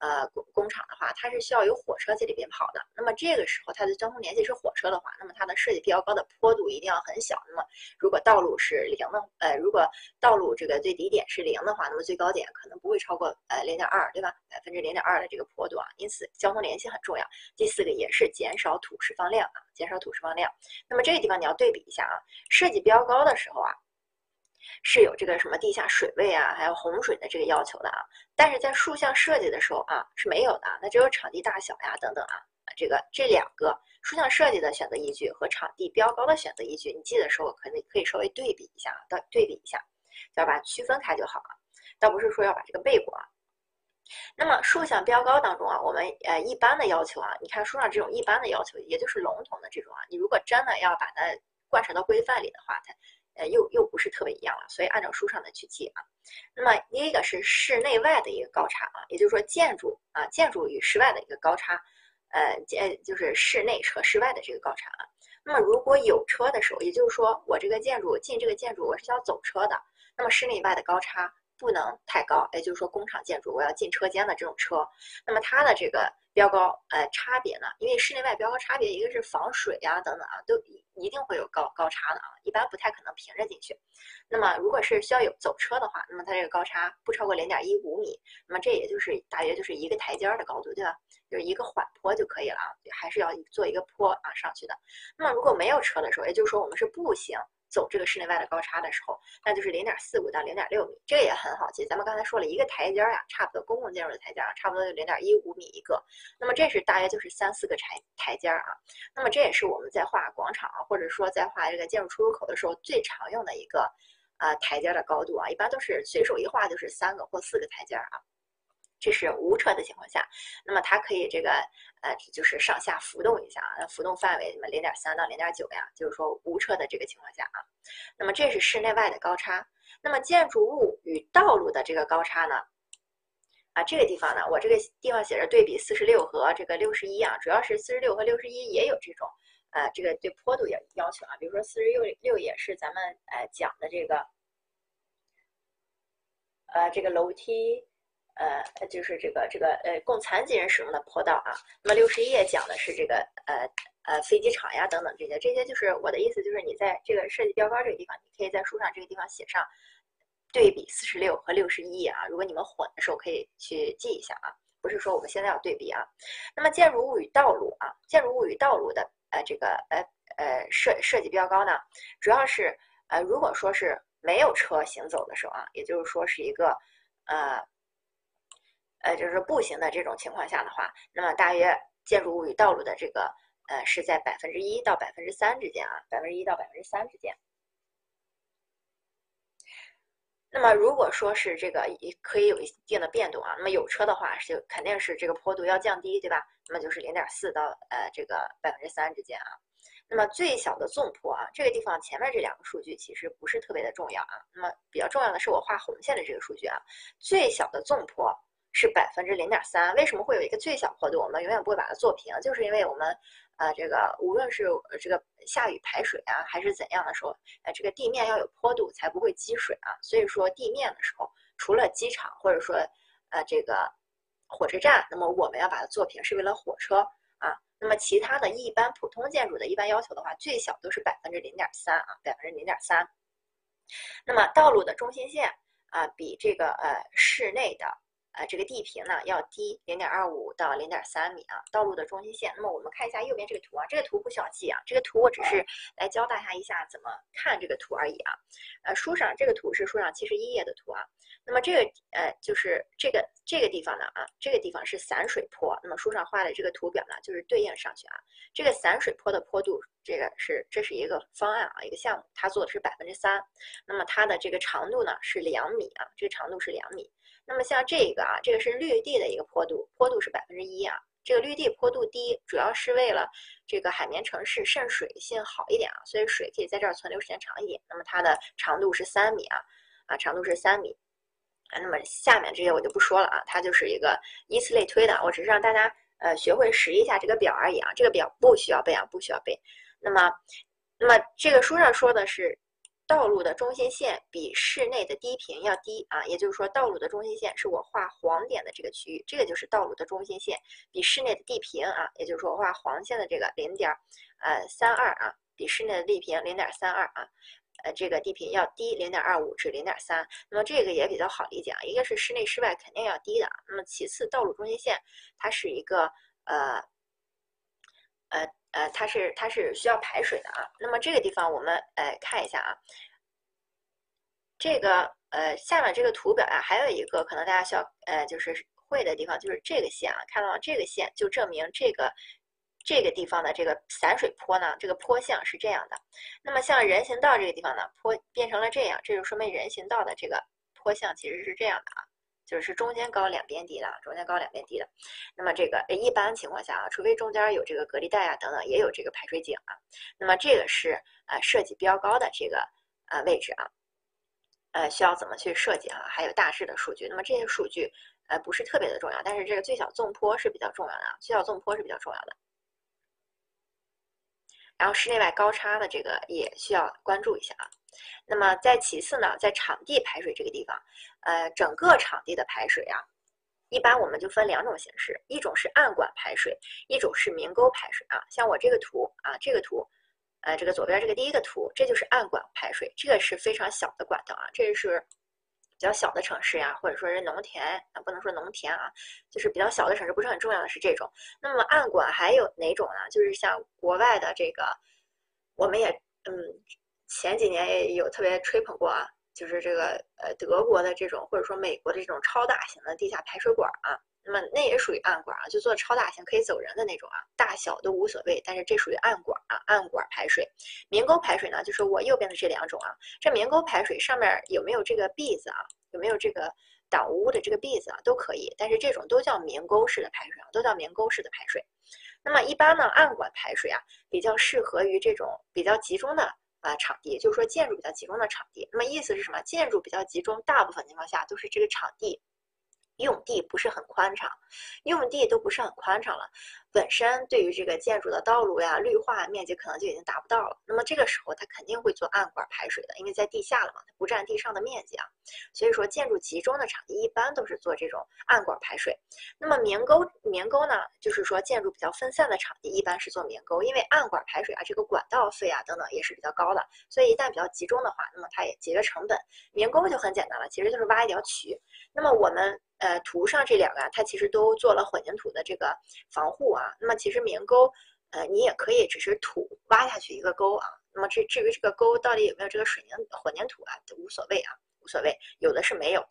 S1: 呃工工厂的话，它是需要有火车在里边跑的。那么这个时候，它的交通联系是火车的话，那么它的设计标高的坡度一定要很小。那么如果道路是零的，呃，如果道路这个最低点是零的话，那么最高点可能不会超过呃零点二，对吧？百分之零点二的这个坡度啊，因此交通联系很重要。第四个也是减少土石放量啊，减少土石放量。那么这个地方你要对比一下啊，设计标高的时候啊。是有这个什么地下水位啊，还有洪水的这个要求的啊，但是在竖向设计的时候啊是没有的，那只有场地大小呀等等啊，这个这两个竖向设计的选择依据和场地标高的选择依据，你记的时候可能可以稍微对比一下，对对比一下，就要把区分开就好了，倒不是说要把这个背过啊。那么竖向标高当中啊，我们呃一般的要求啊，你看书上这种一般的要求，也就是笼统的这种啊，你如果真的要把它贯彻到规范里的话，它。呃，又又不是特别一样了，所以按照书上的去记啊。那么第一个是室内外的一个高差啊，也就是说建筑啊，建筑与室外的一个高差，呃，建就是室内和室外的这个高差啊。那么如果有车的时候，也就是说我这个建筑进这个建筑我是要走车的，那么室内外的高差不能太高，也就是说工厂建筑我要进车间的这种车，那么它的这个标高呃差别呢，因为室内外标高差别，一个是防水呀等等啊，都。一定会有高高差的啊，一般不太可能平着进去。那么如果是需要有走车的话，那么它这个高差不超过零点一五米，那么这也就是大约就是一个台阶的高度，对吧？就是一个缓坡就可以了啊，还是要做一个坡啊上去的。那么如果没有车的时候，也就是说我们是步行。走这个室内外的高差的时候，那就是零点四五到零点六米，这个也很好记。咱们刚才说了一个台阶呀，差不多公共建筑的台阶啊，差不多就零点一五米一个。那么这是大约就是三四个台台阶啊。那么这也是我们在画广场或者说在画这个建筑出入口的时候最常用的一个啊台阶的高度啊，一般都是随手一画就是三个或四个台阶啊。这是无车的情况下，那么它可以这个呃，就是上下浮动一下啊，浮动范围什么零点三到零点九呀，就是说无车的这个情况下啊，那么这是室内外的高差。那么建筑物与道路的这个高差呢？啊，这个地方呢，我这个地方写着对比四十六和这个六十一啊，主要是四十六和六十一也有这种呃，这个对坡度也要求啊，比如说四十六六也是咱们呃讲的这个呃这个楼梯。呃，就是这个这个呃，供残疾人使用的坡道啊。那么六十一页讲的是这个呃呃飞机场呀等等这些，这些就是我的意思，就是你在这个设计标杆这个地方，你可以在书上这个地方写上对比四十六和六十一啊。如果你们混的时候，可以去记一下啊。不是说我们现在要对比啊。那么建筑物与道路啊，建筑物与道路的呃这个呃呃设设计标高呢，主要是呃如果说是没有车行走的时候啊，也就是说是一个呃。呃，就是步行的这种情况下的话，那么大约建筑物与道路的这个呃是在百分之一到百分之三之间啊，百分之一到百分之三之间。那么如果说是这个也可以有一定的变动啊，那么有车的话是肯定是这个坡度要降低，对吧？那么就是零点四到呃这个百分之三之间啊。那么最小的纵坡啊，这个地方前面这两个数据其实不是特别的重要啊。那么比较重要的是我画红线的这个数据啊，最小的纵坡。是百分之零点三，为什么会有一个最小坡度？我们永远不会把它做平，就是因为我们，呃，这个无论是这个下雨排水啊，还是怎样的时候，呃，这个地面要有坡度才不会积水啊。所以说地面的时候，除了机场或者说，呃，这个火车站，那么我们要把它做平，是为了火车啊。那么其他的一般普通建筑的一般要求的话，最小都是百分之零点三啊，百分之零点三。那么道路的中心线啊，比这个呃室内的。呃，这个地平呢要低零点二五到零点三米啊，道路的中心线。那么我们看一下右边这个图啊，这个图不需要记啊，这个图我只是来教大家一下怎么看这个图而已啊。呃，书上这个图是书上七十一页的图啊。那么这个呃就是这个这个地方呢啊，这个地方是散水坡。那么书上画的这个图表呢，就是对应上去啊。这个散水坡的坡度，这个是这是一个方案啊，一个项目，它做的是百分之三。那么它的这个长度呢是两米啊，这个长度是两米。那么像这个啊，这个是绿地的一个坡度，坡度是百分之一啊。这个绿地坡度低，主要是为了这个海绵城市渗水性好一点啊，所以水可以在这儿存留时间长一点。那么它的长度是三米啊，啊，长度是三米。啊，那么下面这些我就不说了啊，它就是一个依次类推的，我只是让大家呃学会识一下这个表而已啊，这个表不需要背啊，不需要背。那么，那么这个书上说的是。道路的中心线比室内的低频要低啊，也就是说，道路的中心线是我画黄点的这个区域，这个就是道路的中心线，比室内的地平啊，也就是说我画黄线的这个零点呃三二啊，比室内的地平零点三二啊，呃这个地平要低零点二五至零点三。那么这个也比较好理解啊，一个是室内室外肯定要低的，那么其次道路中心线它是一个呃呃。呃，它是它是需要排水的啊。那么这个地方我们呃看一下啊，这个呃下面这个图表呀，还有一个可能大家需要呃就是会的地方，就是这个线啊，看到这个线就证明这个这个地方的这个散水坡呢，这个坡向是这样的。那么像人行道这个地方呢，坡变成了这样，这就说明人行道的这个坡向其实是这样的啊。就是中间高两边低的，中间高两边低的。那么这个一般情况下啊，除非中间有这个隔离带啊等等，也有这个排水井啊。那么这个是呃设计标高的这个呃位置啊，呃需要怎么去设计啊？还有大致的数据。那么这些数据呃不是特别的重要，但是这个最小纵坡是比较重要的啊，最小纵坡是比较重要的。然后室内外高差的这个也需要关注一下啊。那么再其次呢，在场地排水这个地方，呃，整个场地的排水啊，一般我们就分两种形式，一种是暗管排水，一种是明沟排水啊。像我这个图啊，这个图，呃，这个左边这个第一个图，这就是暗管排水，这个是非常小的管道啊，这是比较小的城市呀，或者说是农田啊，不能说农田啊，就是比较小的城市，不是很重要的是这种。那么暗管还有哪种呢？就是像国外的这个，我们也嗯前几年也有特别吹捧过啊，就是这个呃德国的这种，或者说美国的这种超大型的地下排水管啊。那么那也属于暗管啊，就做超大型可以走人的那种啊，大小都无所谓，但是这属于暗管啊，暗管排水。明沟排水呢，就是我右边的这两种啊，这明沟排水上面有没有这个篦子啊？有没有这个挡污的这个篦子啊？都可以，但是这种都叫明沟式的排水啊，都叫明沟式的排水。那么一般呢，暗管排水啊，比较适合于这种比较集中的啊场地，就是说建筑比较集中的场地。那么意思是什么？建筑比较集中，大部分情况下都是这个场地。用地不是很宽敞，用地都不是很宽敞了，本身对于这个建筑的道路呀、绿化面积可能就已经达不到了。那么这个时候它肯定会做暗管排水的，因为在地下了嘛，它不占地上的面积啊。所以说建筑集中的场地一般都是做这种暗管排水。那么明沟明沟呢，就是说建筑比较分散的场地一般是做明沟，因为暗管排水啊，这个管道费啊等等也是比较高的，所以一旦比较集中的话，那么它也节约成本。明沟就很简单了，其实就是挖一条渠。那么我们。呃，图上这两个啊，它其实都做了混凝土的这个防护啊。那么其实明沟，呃，你也可以只是土挖下去一个沟啊。那么至至于这个沟到底有没有这个水凝混凝土啊，都无所谓啊，无所谓，有的是没有的。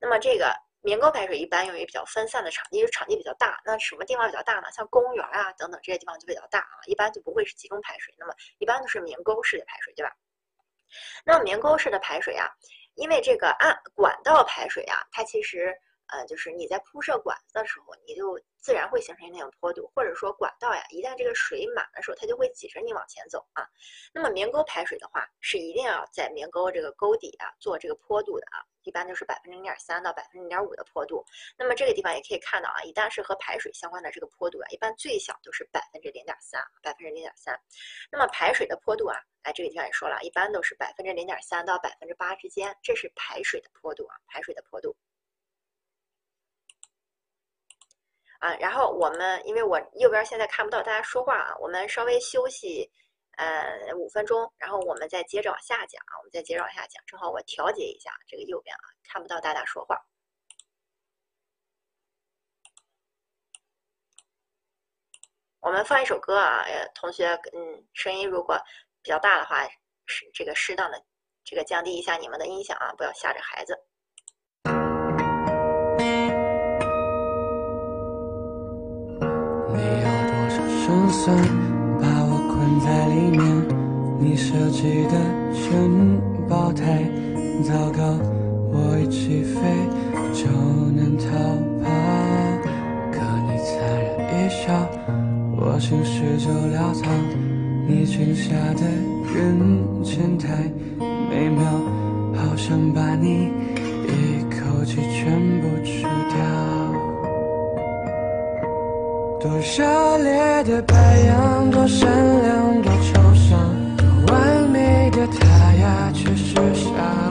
S1: 那么这个明沟排水一般用于比较分散的场地，就是场地比较大。那什么地方比较大呢？像公园啊等等这些地方就比较大啊，一般就不会是集中排水。那么一般都是明沟式的排水，对吧？那么明沟式的排水啊，因为这个按管道排水啊，它其实。呃，就是你在铺设管子的时候，你就自然会形成那种坡度，或者说管道呀，一旦这个水满的时候，它就会挤着你往前走啊。那么明沟排水的话，是一定要在明沟这个沟底啊做这个坡度的啊，一般都是百分之零点三到百分之零点五的坡度。那么这个地方也可以看到啊，一旦是和排水相关的这个坡度啊，一般最小都是百分之零点三，百分之零点三。那么排水的坡度啊，哎，这个地方也说了，一般都是百分之零点三到百分之八之间，这是排水的坡度啊，排水的坡度。啊，然后我们因为我右边现在看不到大家说话啊，我们稍微休息，呃，五分钟，然后我们再接着往下讲啊，我们再接着往下讲，正好我调节一下这个右边啊，看不到大家说话。我们放一首歌啊，同学，嗯，声音如果比较大的话，是这个适当的这个降低一下你们的音响啊，不要吓着孩子。
S2: 就算把我困在里面，你设计的城堡太糟糕，我一起飞就能逃跑。可你残忍一笑，我心事就潦草。你裙下的人间太美妙，好想把你一口气全部吃掉。多热烈的白羊，多善良，多抽象，多完美的他呀，却是下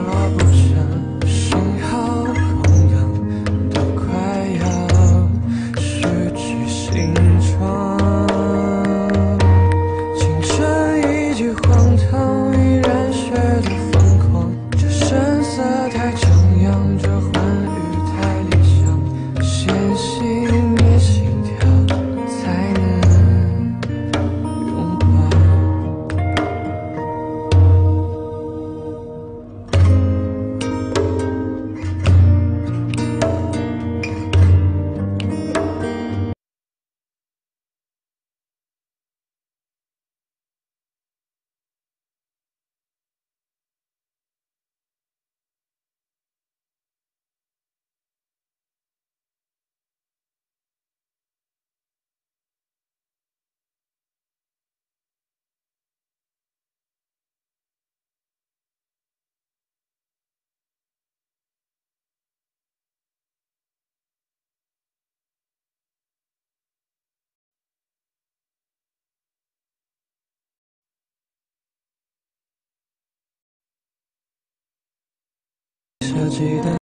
S2: 设计的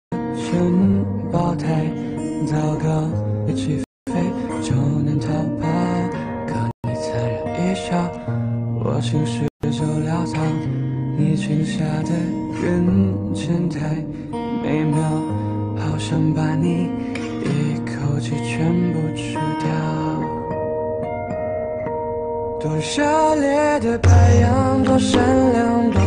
S2: 珍宝太糟糕，一起飞就能逃跑。可你粲然一笑，我心事就潦草。你裙下的人间太美妙。好想把你一口气全部吃掉。多热烈的白羊，多善良，多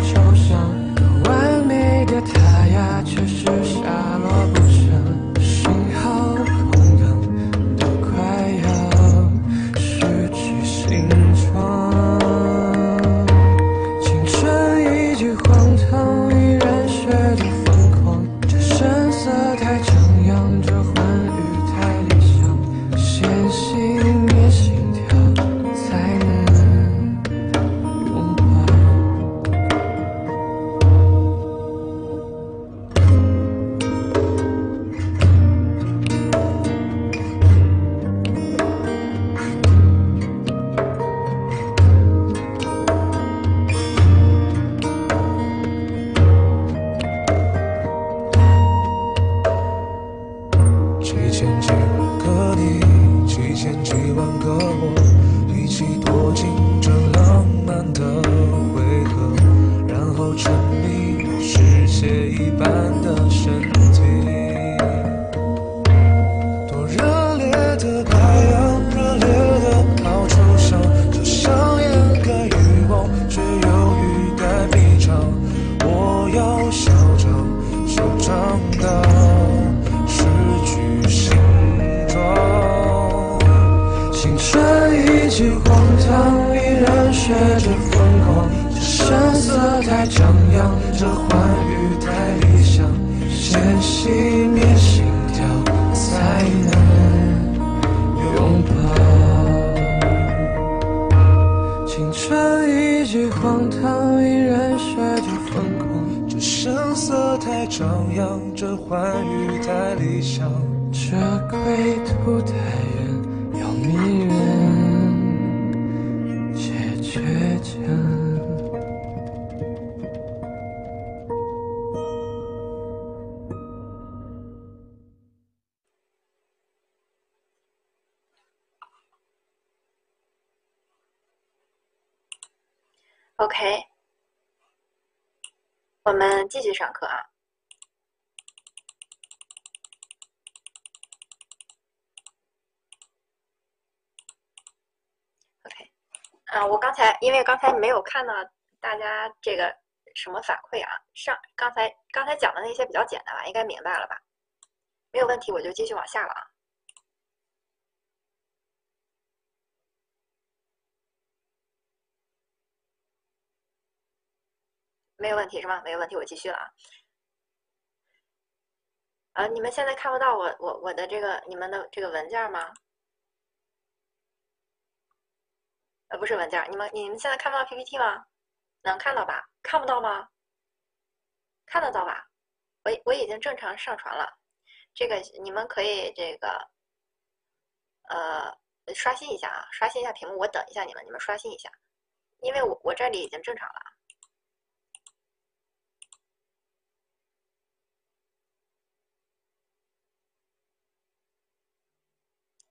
S1: 继续上课啊。OK，啊，我刚才因为刚才没有看到大家这个什么反馈啊，上刚才刚才讲的那些比较简单吧，应该明白了吧？没有问题，我就继续往下了啊。没有问题是吗？没有问题，我继续了啊。啊，你们现在看不到我我我的这个你们的这个文件吗？呃，不是文件，你们你们现在看不到 PPT 吗？能看到吧？看不到吗？看得到吧？我我已经正常上传了，这个你们可以这个呃刷新一下啊，刷新一下屏幕，我等一下你们，你们刷新一下，因为我我这里已经正常了。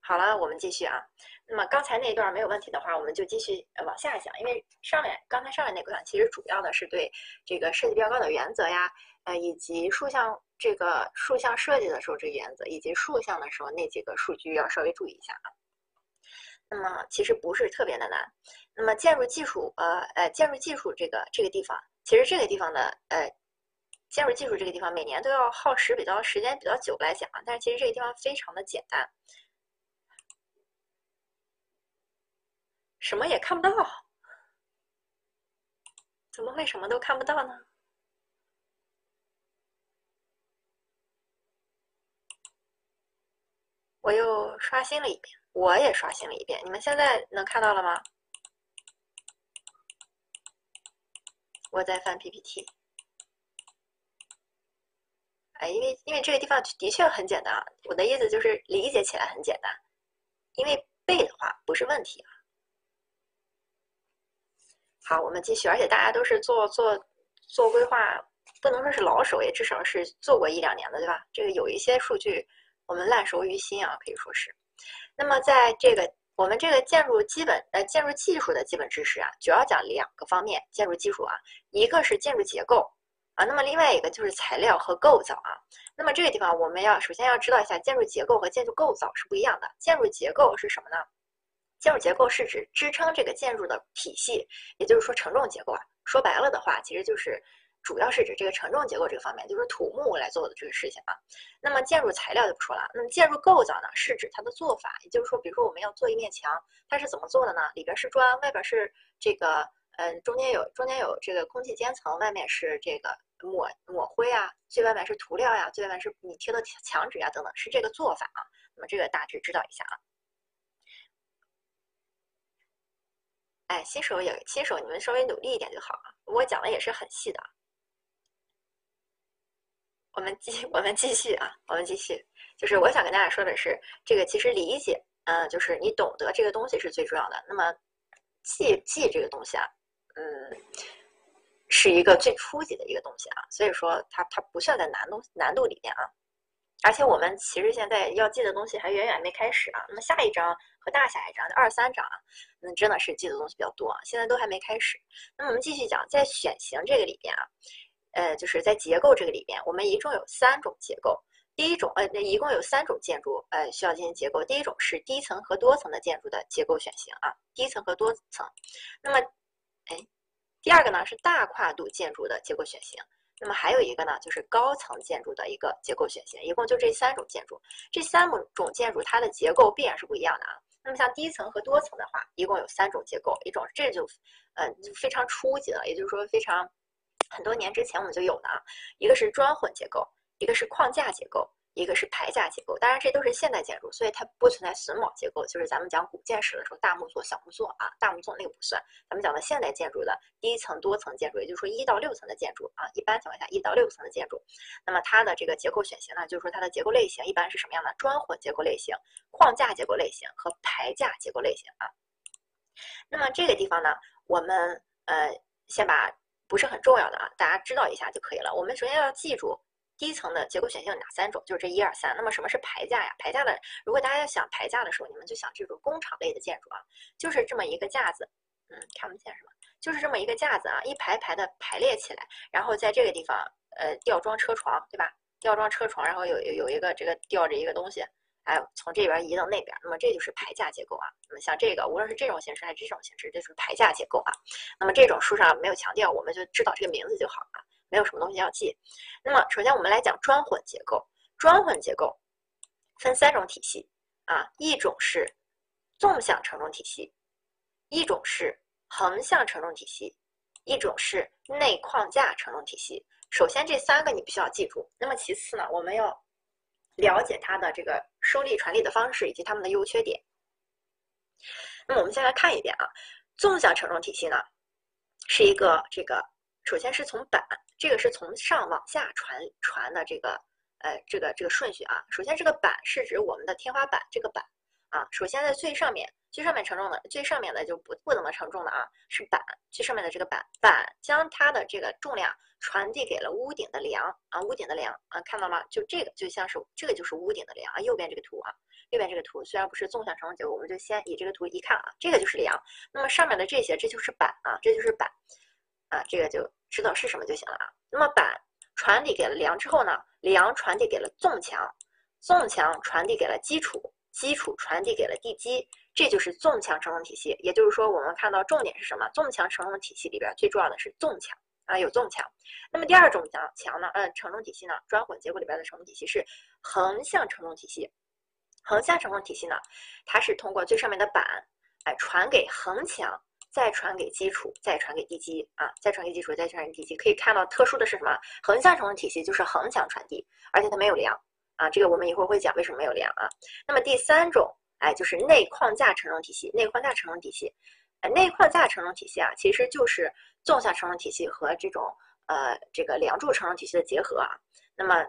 S1: 好了，我们继续啊。那么刚才那段没有问题的话，我们就继续往下讲，因为上面刚才上面那段其实主要的是对这个设计标杆的原则呀，呃，以及竖向这个竖向设计的时候这个原则，以及竖向的时候那几个数据要稍微注意一下啊。那么其实不是特别的难。那么建筑技术，呃呃，建筑技术这个这个地方，其实这个地方的呃。建筑技术这个地方每年都要耗时比较时间比较久来讲啊，但是其实这个地方非常的简单，什么也看不到，怎么会什么都看不到呢？我又刷新了一遍，我也刷新了一遍，你们现在能看到了吗？我在翻 PPT。哎，因为因为这个地方的确很简单啊，我的意思就是理解起来很简单，因为背的话不是问题。好，我们继续，而且大家都是做做做规划，不能说是老手，也至少是做过一两年的，对吧？这个有一些数据我们烂熟于心啊，可以说是。那么在这个我们这个建筑基本呃建筑技术的基本知识啊，主要讲两个方面，建筑技术啊，一个是建筑结构。啊。那么另外一个就是材料和构造啊。那么这个地方我们要首先要知道一下，建筑结构和建筑构造是不一样的。建筑结构是什么呢？建筑结构是指支撑这个建筑的体系，也就是说承重结构啊。说白了的话，其实就是主要是指这个承重结构这个方面，就是土木来做的这个事情啊。那么建筑材料就不说了，那么建筑构造呢，是指它的做法，也就是说，比如说我们要做一面墙，它是怎么做的呢？里边是砖，外边是这个，嗯，中间有中间有这个空气间层，外面是这个抹抹灰啊，最外面是涂料呀，最外面是你贴的墙纸呀，等等，是这个做法啊。那么这个大致知道一下啊。哎，新手也新手，你们稍微努力一点就好啊。我讲的也是很细的。我们继 我们继续啊，我们继续。就是我想跟大家说的是，这个其实理解，嗯，就是你懂得这个东西是最重要的。那么记记这个东西啊，嗯，是一个最初级的一个东西啊。所以说它它不算在难度难度里面啊。而且我们其实现在要记的东西还远远没开始啊。那么下一章和。大下一章的二三章啊，那真的是记的东西比较多啊，现在都还没开始。那么我们继续讲，在选型这个里边啊，呃，就是在结构这个里边，我们一共有三种结构。第一种，呃，那一共有三种建筑，呃，需要进行结构。第一种是低层和多层的建筑的结构选型啊，低层和多层。那么，哎，第二个呢是大跨度建筑的结构选型。那么还有一个呢，就是高层建筑的一个结构选型。一共就这三种建筑，这三种建筑它的结构必然是不一样的啊。那么像低层和多层的话，一共有三种结构，一种这就，嗯，非常初级的，也就是说非常很多年之前我们就有的啊，一个是砖混结构，一个是框架结构。一个是排架结构，当然这都是现代建筑，所以它不存在榫卯结构。就是咱们讲古建史的时候，大木作、小木作啊，大木作那个不算。咱们讲的现代建筑的第一层、多层建筑，也就是说一到六层的建筑啊，一般情况下一到六层的建筑，那么它的这个结构选型呢，就是说它的结构类型一般是什么样的？砖混结构类型、框架结构类型和排架结构类型啊。那么这个地方呢，我们呃先把不是很重要的啊，大家知道一下就可以了。我们首先要记住。低层的结构选项有哪三种？就是这一二三。那么什么是排架呀？排架的，如果大家要想排架的时候，你们就想这种工厂类的建筑啊，就是这么一个架子，嗯，看不见是吧？就是这么一个架子啊，一排排的排列起来，然后在这个地方，呃，吊装车床，对吧？吊装车床，然后有有一个这个吊着一个东西，哎，从这边移到那边，那么这就是排架结构啊。那么像这个，无论是这种形式还是这种形式，这是排架结构啊。那么这种书上没有强调，我们就知道这个名字就好啊。没有什么东西要记。那么，首先我们来讲砖混结构。砖混结构分三种体系啊，一种是纵向承重体系，一种是横向承重体系，一种是内框架承重体系。首先这三个你必须要记住。那么其次呢，我们要了解它的这个受力传递的方式以及它们的优缺点。那么我们先来看一遍啊，纵向承重体系呢，是一个这个，首先是从板。这个是从上往下传传的这个，呃，这个这个顺序啊。首先，这个板是指我们的天花板这个板啊。首先在最上面，最上面承重的，最上面的就不不怎么承重的啊，是板。最上面的这个板板将它的这个重量传递给了屋顶的梁啊，屋顶的梁啊，看到吗？就这个就像是这个就是屋顶的梁啊。右边这个图啊，右边这个图虽然不是纵向承重结构，我们就先以这个图一看啊，这个就是梁。那么上面的这些，这就是板啊，这就是板。啊，这个就知道是什么就行了啊。那么板传递给了梁之后呢，梁传递给了纵墙，纵墙传递给了基础，基础传递给了地基，这就是纵墙承重体系。也就是说，我们看到重点是什么？纵墙承重体系里边最重要的是纵墙啊，有纵墙。那么第二种墙墙呢？嗯，承重体系呢？砖混结构里边的承重体系是横向承重体系。横向承重体系呢，它是通过最上面的板，哎，传给横墙。再传给基础，再传给地基啊，再传给基础，再传给地基。可以看到，特殊的是什么？横向承重体系就是横向传递，而且它没有梁啊。这个我们一会儿会讲为什么没有梁啊。那么第三种，哎，就是内框架承重体系。内框架承重体系，哎，内框架承重体系啊，其实就是纵向承重体系和这种呃这个梁柱承重体系的结合啊。那么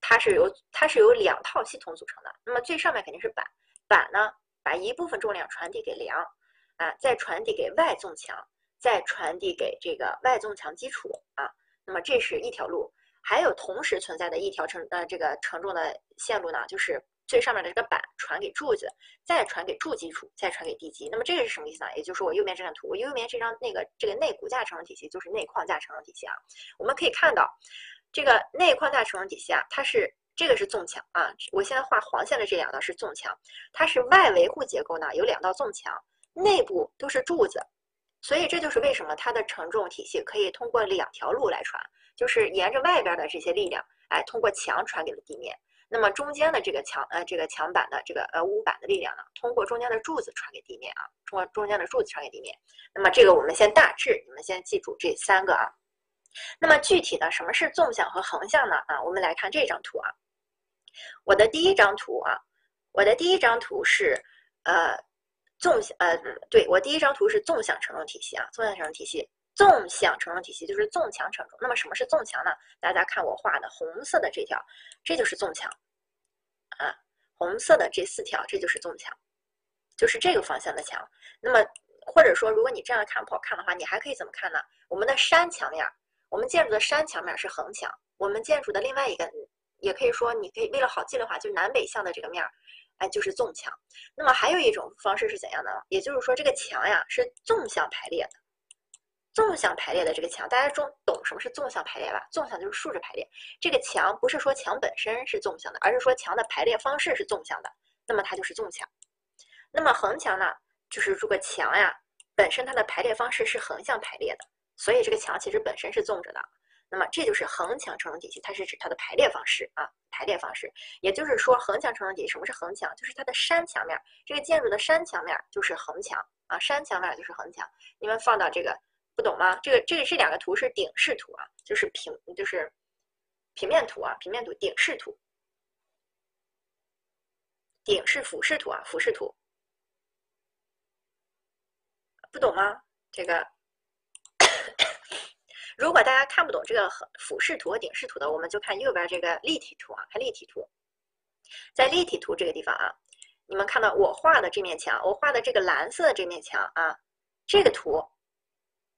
S1: 它是由它是由两套系统组成的。那么最上面肯定是板，板呢把一部分重量传递给梁。啊，再传递给外纵墙，再传递给这个外纵墙基础啊。那么这是一条路，还有同时存在的一条承呃这个承重的线路呢，就是最上面的这个板传给柱子，再传给柱基础，再传给地基。那么这个是什么意思呢？也就是我右边这张图，我右边这张那个这个内骨架承重体系就是内框架承重体系啊。我们可以看到，这个内框架承重体系啊，它是这个是纵墙啊。我现在画黄线的这两道是纵墙，它是外维护结构呢，有两道纵墙，内部都是柱子，所以这就是为什么它的承重体系可以通过两条路来传，就是沿着外边的这些力量，哎，通过墙传给了地面。那么中间的这个墙，呃，这个墙板的这个呃屋板的力量呢，通过中间的柱子传给地面啊，通过中间的柱子传给地面。那么这个我们先大致，你们先记住这三个啊。那么具体的什么是纵向和横向呢？啊，我们来看这张图啊。我的第一张图啊，我的第一张图是呃纵向，呃，对我第一张图是纵向承重体系啊，纵向承重体系。纵向承重体系就是纵墙承重。那么什么是纵墙呢？大家看我画的红色的这条，这就是纵墙啊。红色的这四条，这就是纵墙，就是这个方向的墙。那么或者说，如果你这样看不好看的话，你还可以怎么看呢？我们的山墙面，我们建筑的山墙面是横墙。我们建筑的另外一个，也可以说，你可以为了好记的话，就是南北向的这个面儿，哎，就是纵墙。那么还有一种方式是怎样的？也就是说，这个墙呀是纵向排列的。纵向排列的这个墙，大家中懂什么是纵向排列吧？纵向就是竖着排列。这个墙不是说墙本身是纵向的，而是说墙的排列方式是纵向的，那么它就是纵墙。那么横墙呢，就是这个墙呀本身它的排列方式是横向排列的，所以这个墙其实本身是纵着的。那么这就是横墙承重体系，它是指它的排列方式啊，排列方式。也就是说，横墙承重体系什么是横墙？就是它的山墙面，这个建筑的山墙面就是横墙啊，山墙面就是横墙。你们放到这个。不懂吗？这个这个这两个图是顶视图啊，就是平就是平面图啊，平面图顶视图，顶是俯视图啊，俯视图。不懂吗？这个，如果大家看不懂这个俯视图和顶视图的，我们就看右边这个立体图啊，看立体图。在立体图这个地方啊，你们看到我画的这面墙，我画的这个蓝色的这面墙啊，这个图。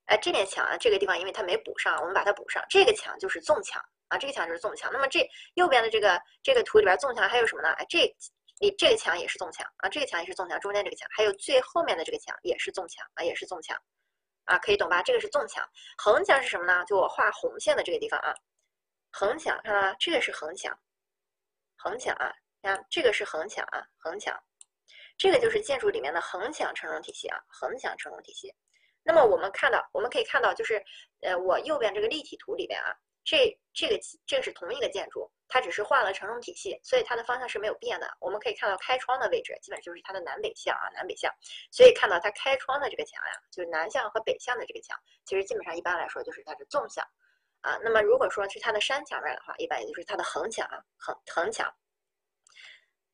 S1: 哎，这面墙啊，这个地方因为它没补上，我们把它补上。这个墙就是纵墙啊，这个墙就是纵墙。那么这右边的这个这个图里边纵墙还有什么呢？哎，这里这个墙也是纵墙啊，这个墙也是纵墙，中间这个墙还有最后面的这个墙也是纵墙啊，也是纵墙啊，可以懂吧？这个是纵墙，横墙是什么呢？就我画红线的这个地方啊，横墙看到吗？这个是横墙，横墙啊，看这个是横墙啊，横墙，这个就是建筑里面的横墙承重体系啊，横墙承重体系。那么我们看到，我们可以看到，就是，呃，我右边这个立体图里边啊，这这个这个是同一个建筑，它只是换了承重体系，所以它的方向是没有变的。我们可以看到开窗的位置，基本就是它的南北向啊，南北向。所以看到它开窗的这个墙呀，就是南向和北向的这个墙，其实基本上一般来说就是它的纵向啊。那么如果说是它的山墙面的话，一般也就是它的横墙啊，横横墙。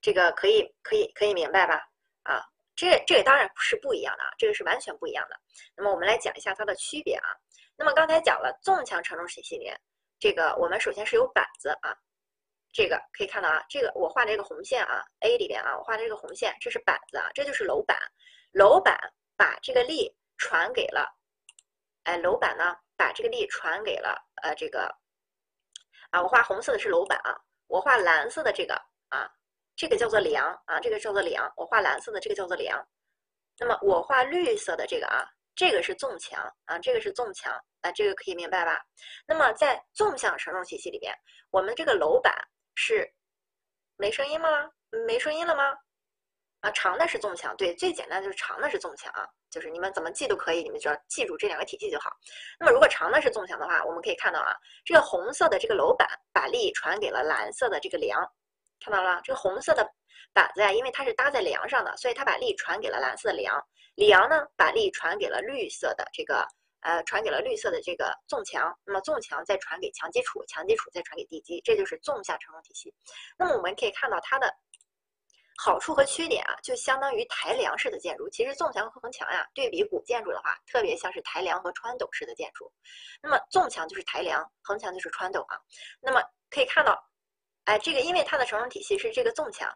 S1: 这个可以可以可以明白吧？啊。这这个当然是不一样的啊，这个是完全不一样的。那么我们来讲一下它的区别啊。那么刚才讲了纵墙承重体系里，这个我们首先是有板子啊，这个可以看到啊，这个我画的这个红线啊，A 里边啊，我画的这个红线，这是板子啊，这就是楼板。楼板把这个力传给了，哎，楼板呢把这个力传给了呃这个啊，我画红色的是楼板啊，我画蓝色的这个啊。这个叫做梁啊，这个叫做梁。我画蓝色的这个叫做梁，那么我画绿色的这个啊，这个是纵墙啊，这个是纵墙啊，这个可以明白吧？那么在纵向承重体系里边，我们这个楼板是没声音吗？没声音了吗？啊，长的是纵墙，对，最简单就是长的是纵墙啊，就是你们怎么记都可以，你们只要记住这两个体系就好。那么如果长的是纵墙的话，我们可以看到啊，这个红色的这个楼板把力传给了蓝色的这个梁。看到了，这个红色的板子呀，因为它是搭在梁上的，所以它把力传给了蓝色的梁。梁呢，把力传给了绿色的这个，呃，传给了绿色的这个纵墙。那么纵墙再传给墙基础，墙基础再传给地基，这就是纵向承重体系。那么我们可以看到它的好处和缺点啊，就相当于抬梁式的建筑。其实纵墙和横墙呀，对比古建筑的话，特别像是抬梁和穿斗式的建筑。那么纵墙就是抬梁，横墙就是穿斗啊。那么可以看到。哎，这个因为它的承重体系是这个纵墙，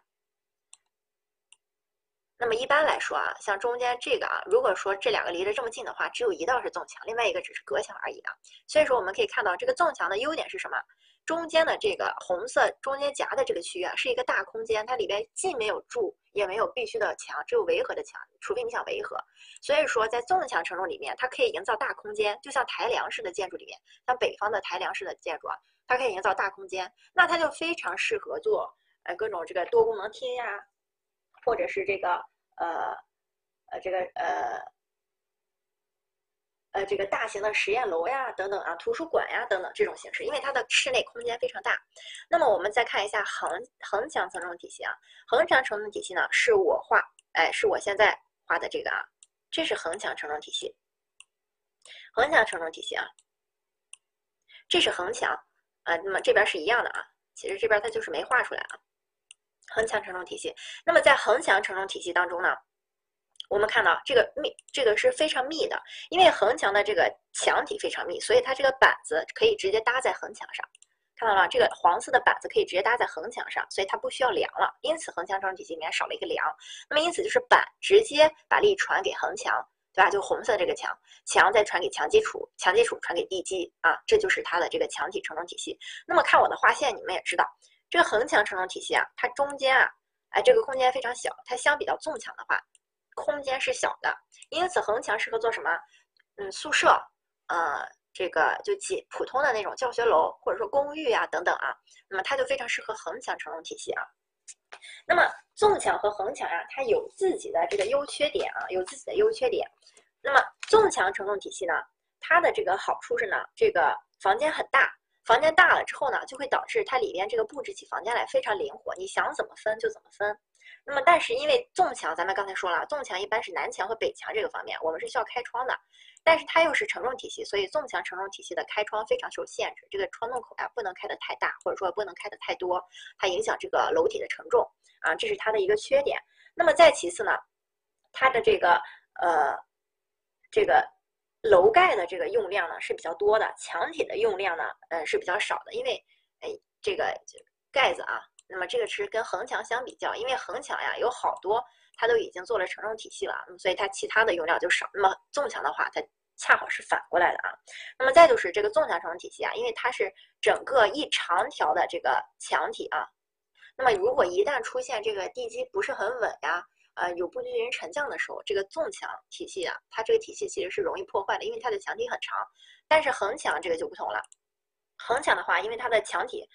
S1: 那么一般来说啊，像中间这个啊，如果说这两个离得这么近的话，只有一道是纵墙，另外一个只是隔墙而已啊。所以说我们可以看到，这个纵墙的优点是什么？中间的这个红色中间夹的这个区域啊，是一个大空间，它里边既没有柱，也没有必须的墙，只有围合的墙，除非你想围合。所以说，在纵墙承重里面，它可以营造大空间，就像台梁式的建筑里面，像北方的台梁式的建筑啊，它可以营造大空间，那它就非常适合做呃各种这个多功能厅呀。或者是这个呃呃这个呃呃这个大型的实验楼呀等等啊，图书馆呀等等这种形式，因为它的室内空间非常大。那么我们再看一下横横墙承重体系啊，横墙承重体系呢是我画，哎，是我现在画的这个啊，这是横墙承重体系，横墙承重体系啊，这是横墙啊，那么这边是一样的啊，其实这边它就是没画出来啊。横墙承重体系，那么在横墙承重体系当中呢，我们看到这个密，这个是非常密的，因为横墙的这个墙体非常密，所以它这个板子可以直接搭在横墙上。看到了，这个黄色的板子可以直接搭在横墙上，所以它不需要梁了。因此，横墙承重体系里面少了一个梁。那么，因此就是板直接把力传给横墙，对吧？就红色这个墙，墙再传给墙基础，墙基础传给地基啊，这就是它的这个墙体承重体系。那么看我的画线，你们也知道。这个横墙承重体系啊，它中间啊，哎，这个空间非常小。它相比较纵墙的话，空间是小的。因此，横墙适合做什么？嗯，宿舍，呃，这个就几普通的那种教学楼，或者说公寓啊等等啊。那么它就非常适合横墙承重体系啊。那么纵墙和横墙啊，它有自己的这个优缺点啊，有自己的优缺点。那么纵墙承重体系呢，它的这个好处是呢，这个房间很大。房间大了之后呢，就会导致它里边这个布置起房间来非常灵活，你想怎么分就怎么分。那么，但是因为纵墙，咱们刚才说了，纵墙一般是南墙和北墙这个方面，我们是需要开窗的。但是它又是承重体系，所以纵墙承重体系的开窗非常受限制，这个窗洞口呀不能开得太大，或者说不能开得太多，它影响这个楼体的承重啊，这是它的一个缺点。那么再其次呢，它的这个呃这个。楼盖的这个用量呢是比较多的，墙体的用量呢，呃是比较少的，因为，哎，这个盖子啊，那么这个是跟横墙相比较，因为横墙呀有好多它都已经做了承重体系了，那么所以它其他的用量就少。那么纵墙的话，它恰好是反过来的啊。那么再就是这个纵墙承重体系啊，因为它是整个一长条的这个墙体啊，那么如果一旦出现这个地基不是很稳呀。呃，有不均匀沉降的时候，这个纵墙体系啊，它这个体系其实是容易破坏的，因为它的墙体很长。但是横墙这个就不同了，横墙的话，因为它的墙体，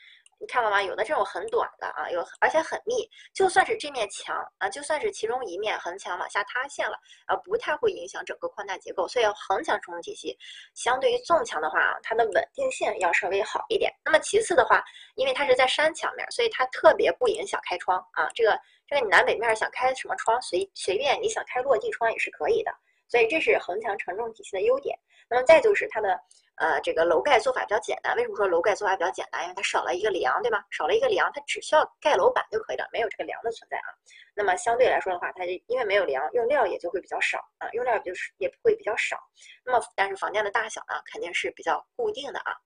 S1: 你看到吗？有的这种很短的啊，有而且很密，就算是这面墙啊，就算是其中一面横墙往下塌陷了，啊，不太会影响整个框架结构。所以横墙承重体系相对于纵墙的话啊，它的稳定性要稍微好一点。那么其次的话，因为它是在山墙面，所以它特别不影响开窗啊，这个。这个你南北面想开什么窗，随随便你想开落地窗也是可以的，所以这是横墙承重体系的优点。那么再就是它的呃这个楼盖做法比较简单。为什么说楼盖做法比较简单？因为它少了一个梁，对吧？少了一个梁，它只需要盖楼板就可以了，没有这个梁的存在啊。那么相对来说的话，它就因为没有梁，用料也就会比较少啊，用料就是也会比较少。那么但是房间的大小呢，肯定是比较固定的啊。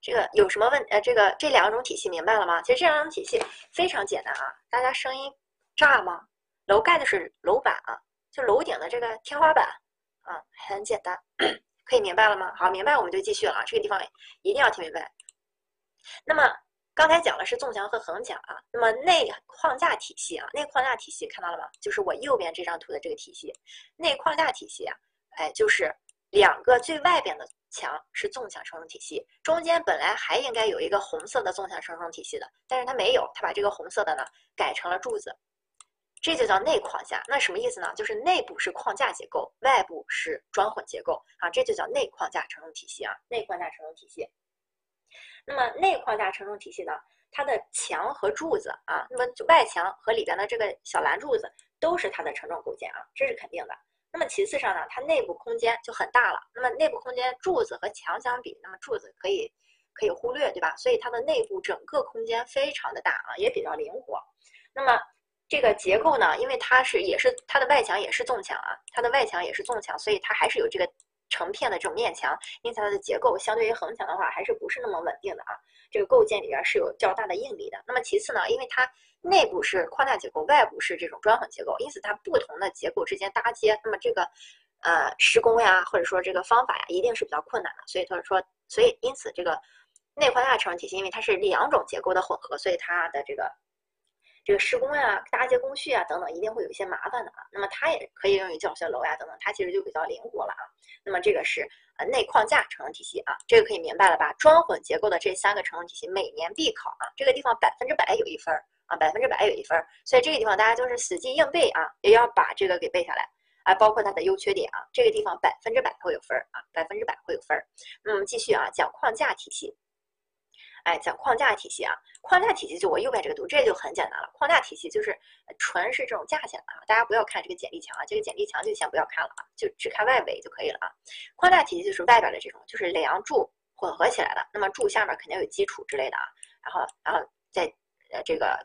S1: 这个有什么问？呃，这个这两种体系明白了吗？其实这两种体系非常简单啊，大家声音炸吗？楼盖的是楼板啊，就楼顶的这个天花板啊，很简单，可以明白了吗？好，明白我们就继续了啊，这个地方一定要听明白。那么刚才讲的是纵墙和横墙啊，那么内框架体系啊，内框架体系看到了吗？就是我右边这张图的这个体系，内框架体系啊，哎，就是两个最外边的。墙是纵向承重体系，中间本来还应该有一个红色的纵向承重体系的，但是它没有，它把这个红色的呢改成了柱子，这就叫内框架。那什么意思呢？就是内部是框架结构，外部是砖混结构啊，这就叫内框架承重体系啊，内框架承重体系。那么内框架承重体系呢，它的墙和柱子啊，那么外墙和里边的这个小蓝柱子都是它的承重构件啊，这是肯定的。那么其次上呢，它内部空间就很大了。那么内部空间柱子和墙相比，那么柱子可以可以忽略，对吧？所以它的内部整个空间非常的大啊，也比较灵活。那么这个结构呢，因为它是也是它的外墙也是纵墙啊，它的外墙也是纵墙，所以它还是有这个成片的这种面墙，因此它的结构相对于横墙的话，还是不是那么稳定的啊。这个构件里边是有较大的应力的。那么其次呢，因为它内部是框架结构，外部是这种砖混结构，因此它不同的结构之间搭接，那么这个呃施工呀，或者说这个方法呀，一定是比较困难的。所以他说，所以因此这个内框架承重体系，因为它是两种结构的混合，所以它的这个这个施工呀、搭接工序啊等等，一定会有一些麻烦的啊。那么它也可以用于教学楼呀等等，它其实就比较灵活了啊。那么这个是呃内框架承重体系啊，这个可以明白了吧？砖混结构的这三个承重体系每年必考啊，这个地方百分之百有一分儿。啊，百分之百有一分儿，所以这个地方大家就是死记硬背啊，也要把这个给背下来啊，包括它的优缺点啊，这个地方百分之百会有分儿啊，百分之百会有分儿。那么继续啊，讲框架体系，哎，讲框架体系啊，框架体系就我右边这个图，这就很简单了。框架体系就是纯是这种架起来的啊，大家不要看这个剪力墙啊，这个剪力墙就先不要看了啊，就只看外围就可以了啊。框架体系就是外边的这种，就是梁柱混合起来的，那么柱下面肯定有基础之类的啊，然后然后在呃这个。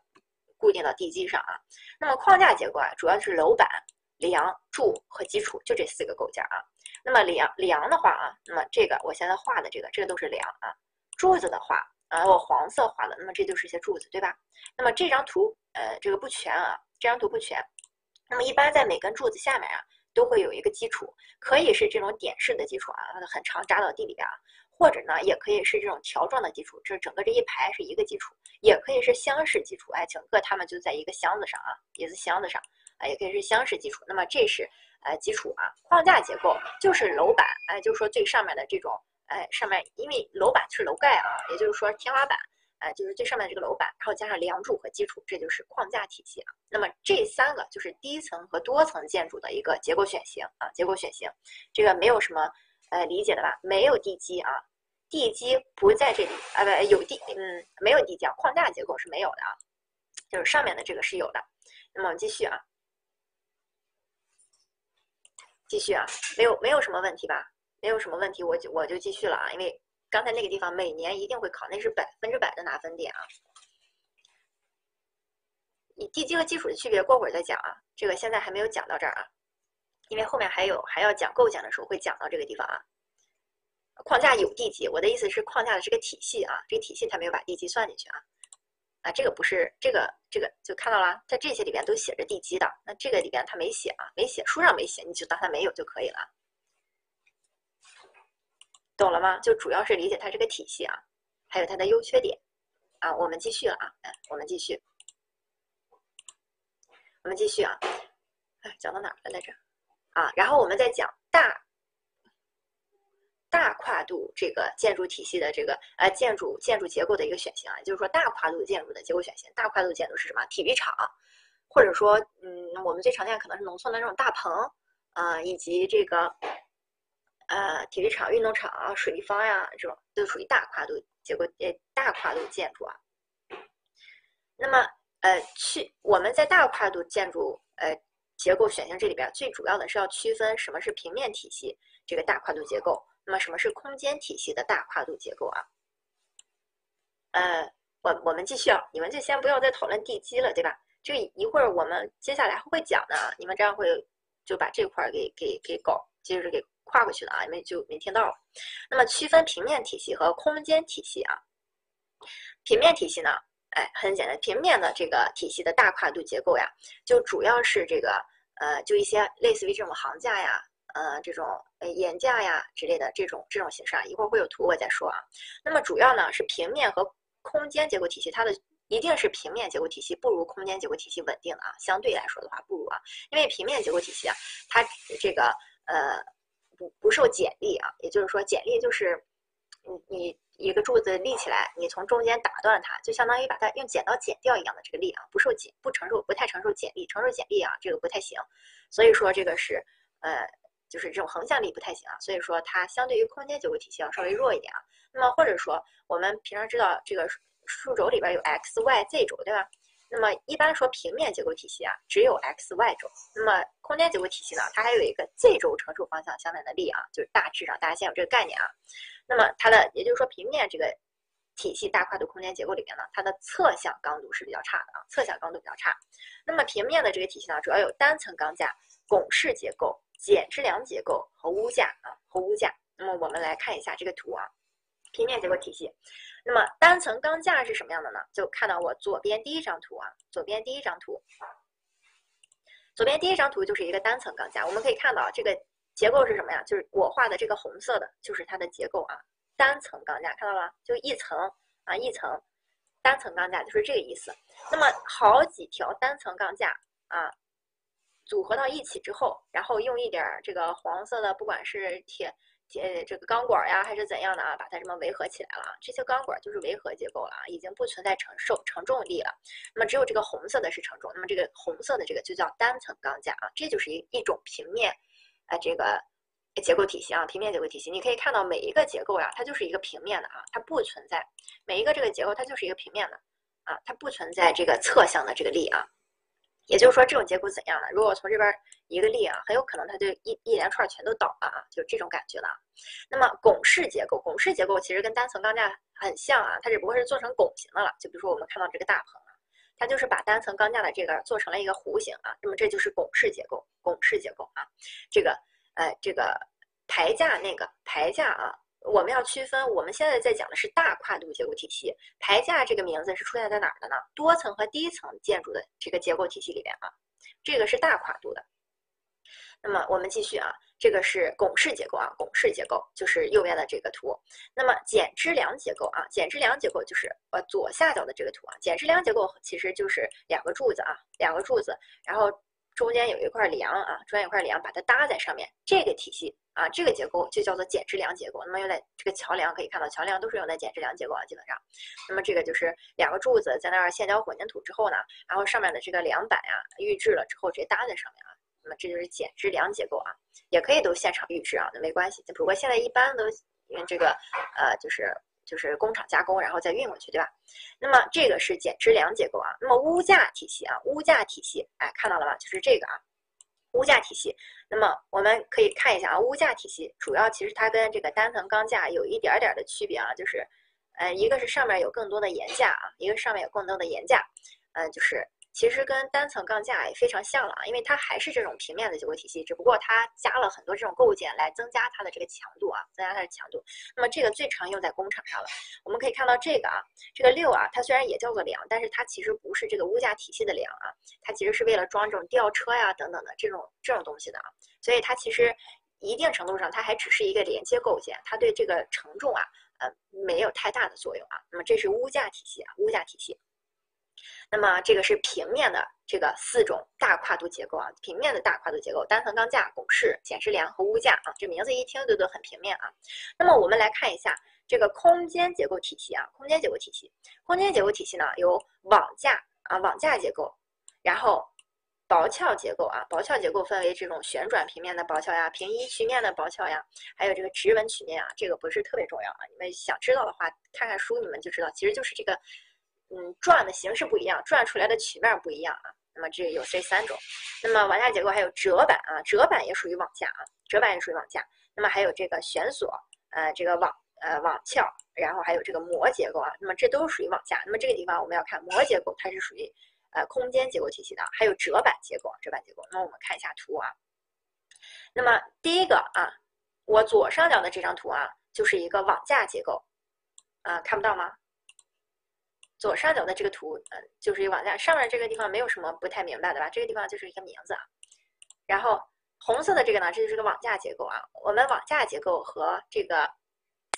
S1: 固定到地基上啊，那么框架结构啊，主要是楼板、梁、柱和基础，就这四个构件啊。那么梁梁的话啊，那么这个我现在画的这个，这个都是梁啊。柱子的话啊，我黄色画的，那么这就是一些柱子，对吧？那么这张图呃，这个不全啊，这张图不全。那么一般在每根柱子下面啊，都会有一个基础，可以是这种点式的基础啊，很长扎到地里边啊。或者呢，也可以是这种条状的基础，这整个这一排是一个基础，也可以是箱式基础，哎，整个它们就在一个箱子上啊，也是箱子上，啊，也可以是箱式基础。那么这是呃基础啊，框架结构就是楼板，哎，就是说最上面的这种，哎，上面因为楼板是楼盖啊，也就是说天花板，哎，就是最上面这个楼板，然后加上梁柱和基础，这就是框架体系啊。那么这三个就是低层和多层建筑的一个结构选型啊，结构选型，这个没有什么。呃，理解的吧？没有地基啊，地基不在这里啊，不有地，嗯，没有地基啊，框架结构是没有的啊，就是上面的这个是有的。那么我们继续啊，继续啊，没有没有什么问题吧？没有什么问题，我就我就继续了啊，因为刚才那个地方每年一定会考，那是百分之百的拿分点啊。你地基和基础的区别，过会儿再讲啊，这个现在还没有讲到这儿啊。因为后面还有还要讲构件的时候会讲到这个地方啊，框架有地基，我的意思是框架的这个体系啊，这个体系它没有把地基算进去啊，啊，这个不是这个这个就看到了，在这些里边都写着地基的，那这个里边它没写啊，没写书上没写，你就当它没有就可以了，懂了吗？就主要是理解它这个体系啊，还有它的优缺点啊，我们继续了啊，我们继续，我们继续啊，哎，讲到哪了来着？啊，然后我们再讲大大跨度这个建筑体系的这个呃建筑建筑结构的一个选型啊，就是说大跨度建筑的结构选型。大跨度建筑是什么？体育场，或者说嗯，我们最常见可能是农村的那种大棚啊，以及这个呃体育场、运动场啊、水立方呀这种，都属于大跨度结构呃大跨度建筑啊。那么呃去我们在大跨度建筑呃。结构选项这里边最主要的是要区分什么是平面体系这个大跨度结构，那么什么是空间体系的大跨度结构啊？呃，我我们继续啊，你们就先不要再讨论地基了，对吧？这一会儿我们接下来会讲的，你们这样会就把这块儿给给给搞，接着给跨过去了啊，你们就没听到。那么区分平面体系和空间体系啊，平面体系呢？哎，很简单，平面的这个体系的大跨度结构呀，就主要是这个呃，就一些类似于这种行架呀，呃，这种呃檐架呀之类的这种这种形式啊，一会儿会有图我再说啊。那么主要呢是平面和空间结构体系，它的一定是平面结构体系不如空间结构体系稳定啊，相对来说的话不如啊，因为平面结构体系啊，它这个呃不不受剪力啊，也就是说剪力就是你你。一个柱子立起来，你从中间打断它，就相当于把它用剪刀剪掉一样的这个力啊，不受剪，不承受，不太承受剪力，承受剪力啊，这个不太行。所以说这个是，呃，就是这种横向力不太行啊。所以说它相对于空间结构体系要稍微弱一点啊。那么或者说我们平常知道这个数轴里边有 x、y、z 轴，对吧？那么一般说平面结构体系啊，只有 x、y 轴。那么空间结构体系呢，它还有一个 z 轴承受方向相反的力啊，就是大致上大家先有这个概念啊。那么它的，也就是说平面这个体系大跨度空间结构里面呢，它的侧向刚度是比较差的啊，侧向刚度比较差。那么平面的这个体系呢，主要有单层钢架、拱式结构、剪支梁结构和屋架啊和屋架。那么我们来看一下这个图啊，平面结构体系。那么单层钢架是什么样的呢？就看到我左边第一张图啊，左边第一张图，左边第一张图就是一个单层钢架。我们可以看到这个结构是什么呀？就是我画的这个红色的，就是它的结构啊，单层钢架，看到了吗？就一层啊，一层单层钢架就是这个意思。那么好几条单层钢架啊，组合到一起之后，然后用一点这个黄色的，不管是铁。呃，这个钢管呀，还是怎样的啊？把它这么围合起来了啊。这些钢管就是围合结构了啊，已经不存在承受承重力了。那么只有这个红色的是承重。那么这个红色的这个就叫单层钢架啊，这就是一一种平面，呃，这个结构体系啊，平面结构体系。你可以看到每一个结构呀，它就是一个平面的啊，它不存在每一个这个结构它就是一个平面的啊，它不存在这个侧向的这个力啊。也就是说，这种结构怎样呢？如果从这边一个力啊，很有可能它就一一连串全都倒了啊，就这种感觉了。那么拱式结构，拱式结构其实跟单层钢架很像啊，它只不过是做成拱形的了。就比如说我们看到这个大棚啊，它就是把单层钢架的这个做成了一个弧形啊，那么这就是拱式结构，拱式结构啊。这个呃，这个排架那个排架啊。我们要区分，我们现在在讲的是大跨度结构体系。排架这个名字是出现在哪儿的呢？多层和低层建筑的这个结构体系里边啊，这个是大跨度的。那么我们继续啊，这个是拱式结构啊，拱式结构就是右边的这个图。那么剪支梁结构啊，剪支梁结构就是呃左下角的这个图啊，剪支梁结构其实就是两个柱子啊，两个柱子，然后。中间有一块梁啊，中间有块梁，把它搭在上面，这个体系啊，这个结构就叫做剪支梁结构。那么用在这个桥梁，可以看到桥梁都是用在剪支梁结构啊，基本上。那么这个就是两个柱子在那儿现浇混凝土之后呢，然后上面的这个梁板啊预制了之后直接搭在上面啊。那么这就是剪支梁结构啊，也可以都现场预制啊，那没关系。不过现在一般都用这个呃，就是。就是工厂加工，然后再运过去，对吧？那么这个是减支梁结构啊。那么屋架体系啊，屋架体系，哎，看到了吧？就是这个啊，屋架体系。那么我们可以看一下啊，屋架体系主要其实它跟这个单层钢架有一点点的区别啊，就是，呃，一个是上面有更多的檐架啊，一个上面有更多的檐架，嗯，就是。其实跟单层钢架也非常像了啊，因为它还是这种平面的结构体系，只不过它加了很多这种构件来增加它的这个强度啊，增加它的强度。那么这个最常用在工厂上了。我们可以看到这个啊，这个六啊，它虽然也叫做梁，但是它其实不是这个屋架体系的梁啊，它其实是为了装这种吊车呀等等的这种这种东西的啊。所以它其实一定程度上它还只是一个连接构件，它对这个承重啊，呃，没有太大的作用啊。那么这是屋架体系啊，屋架体系。那么这个是平面的这个四种大跨度结构啊，平面的大跨度结构，单层钢架、拱式、剪支梁和屋架啊，这名字一听就都很平面啊。那么我们来看一下这个空间结构体系啊，空间结构体系，空间结构体系呢有网架啊，网架结构，然后薄壳结构啊，薄壳结构分为这种旋转平面的薄壳呀，平移曲面的薄壳呀，还有这个直纹曲面啊，这个不是特别重要啊，你们想知道的话看看书你们就知道，其实就是这个。嗯，转的形式不一样，转出来的曲面不一样啊。那么这有这三种。那么网架结构还有折板啊，折板也属于网架啊，折板也属于网架。那么还有这个悬索，呃，这个网呃网壳，然后还有这个膜结构啊。那么这都属于网架。那么这个地方我们要看膜结构，它是属于呃空间结构体系的。还有折板结构，折板结构。那么我们看一下图啊。那么第一个啊，我左上角的这张图啊，就是一个网架结构啊，看不到吗？左上角的这个图，嗯，就是一个网架，上面这个地方没有什么不太明白的吧？这个地方就是一个名字啊。然后红色的这个呢，这就是个网架结构啊。我们网架结构和这个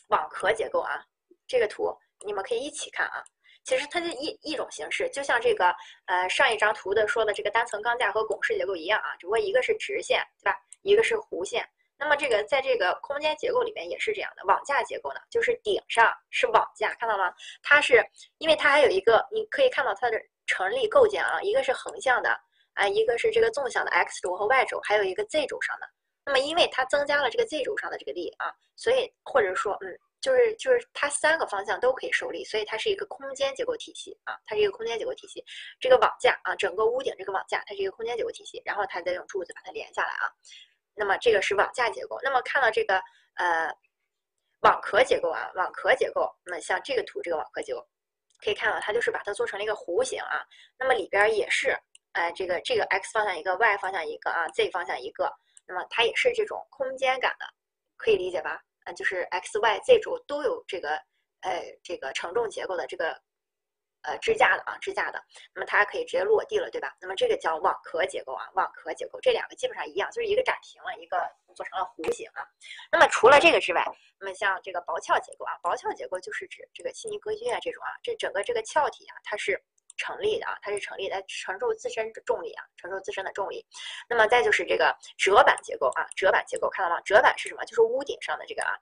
S1: 网壳结构啊，这个图你们可以一起看啊。其实它就一一种形式，就像这个呃上一张图的说的这个单层钢架和拱式结构一样啊，只不过一个是直线，对吧？一个是弧线。那么这个在这个空间结构里面也是这样的，网架结构呢，就是顶上是网架，看到吗？它是因为它还有一个，你可以看到它的成立构件啊，一个是横向的啊，一个是这个纵向的 x 轴和 y 轴，还有一个 z 轴上的。那么因为它增加了这个 z 轴上的这个力啊，所以或者说嗯，就是就是它三个方向都可以受力，所以它是一个空间结构体系啊，它是一个空间结构体系。这个网架啊，整个屋顶这个网架，它是一个空间结构体系，然后它再用柱子把它连下来啊。那么这个是网架结构。那么看到这个呃网壳结构啊，网壳结构。那么像这个图，这个网壳结构，可以看到它就是把它做成了一个弧形啊。那么里边也是，哎，这个这个 x 方向一个，y 方向一个啊，z 方向一个。那么它也是这种空间感的，可以理解吧？啊，就是 x、y、z 轴都有这个呃这个承重结构的这个呃支架的啊支架的，那么它可以直接落地了，对吧？那么这个叫网壳结构啊，网壳结构这两个基本上一样，就是一个展平了，一个做成了弧形啊。那么除了这个之外，那么像这个薄壳结构啊，薄壳结构就是指这个悉尼歌剧院这种啊，这整个这个壳体啊它是。成立的啊，它是成立的，承受自身重力啊，承受自身的重力。那么再就是这个折板结构啊，折板结构看到吗？折板是什么？就是屋顶上的这个啊，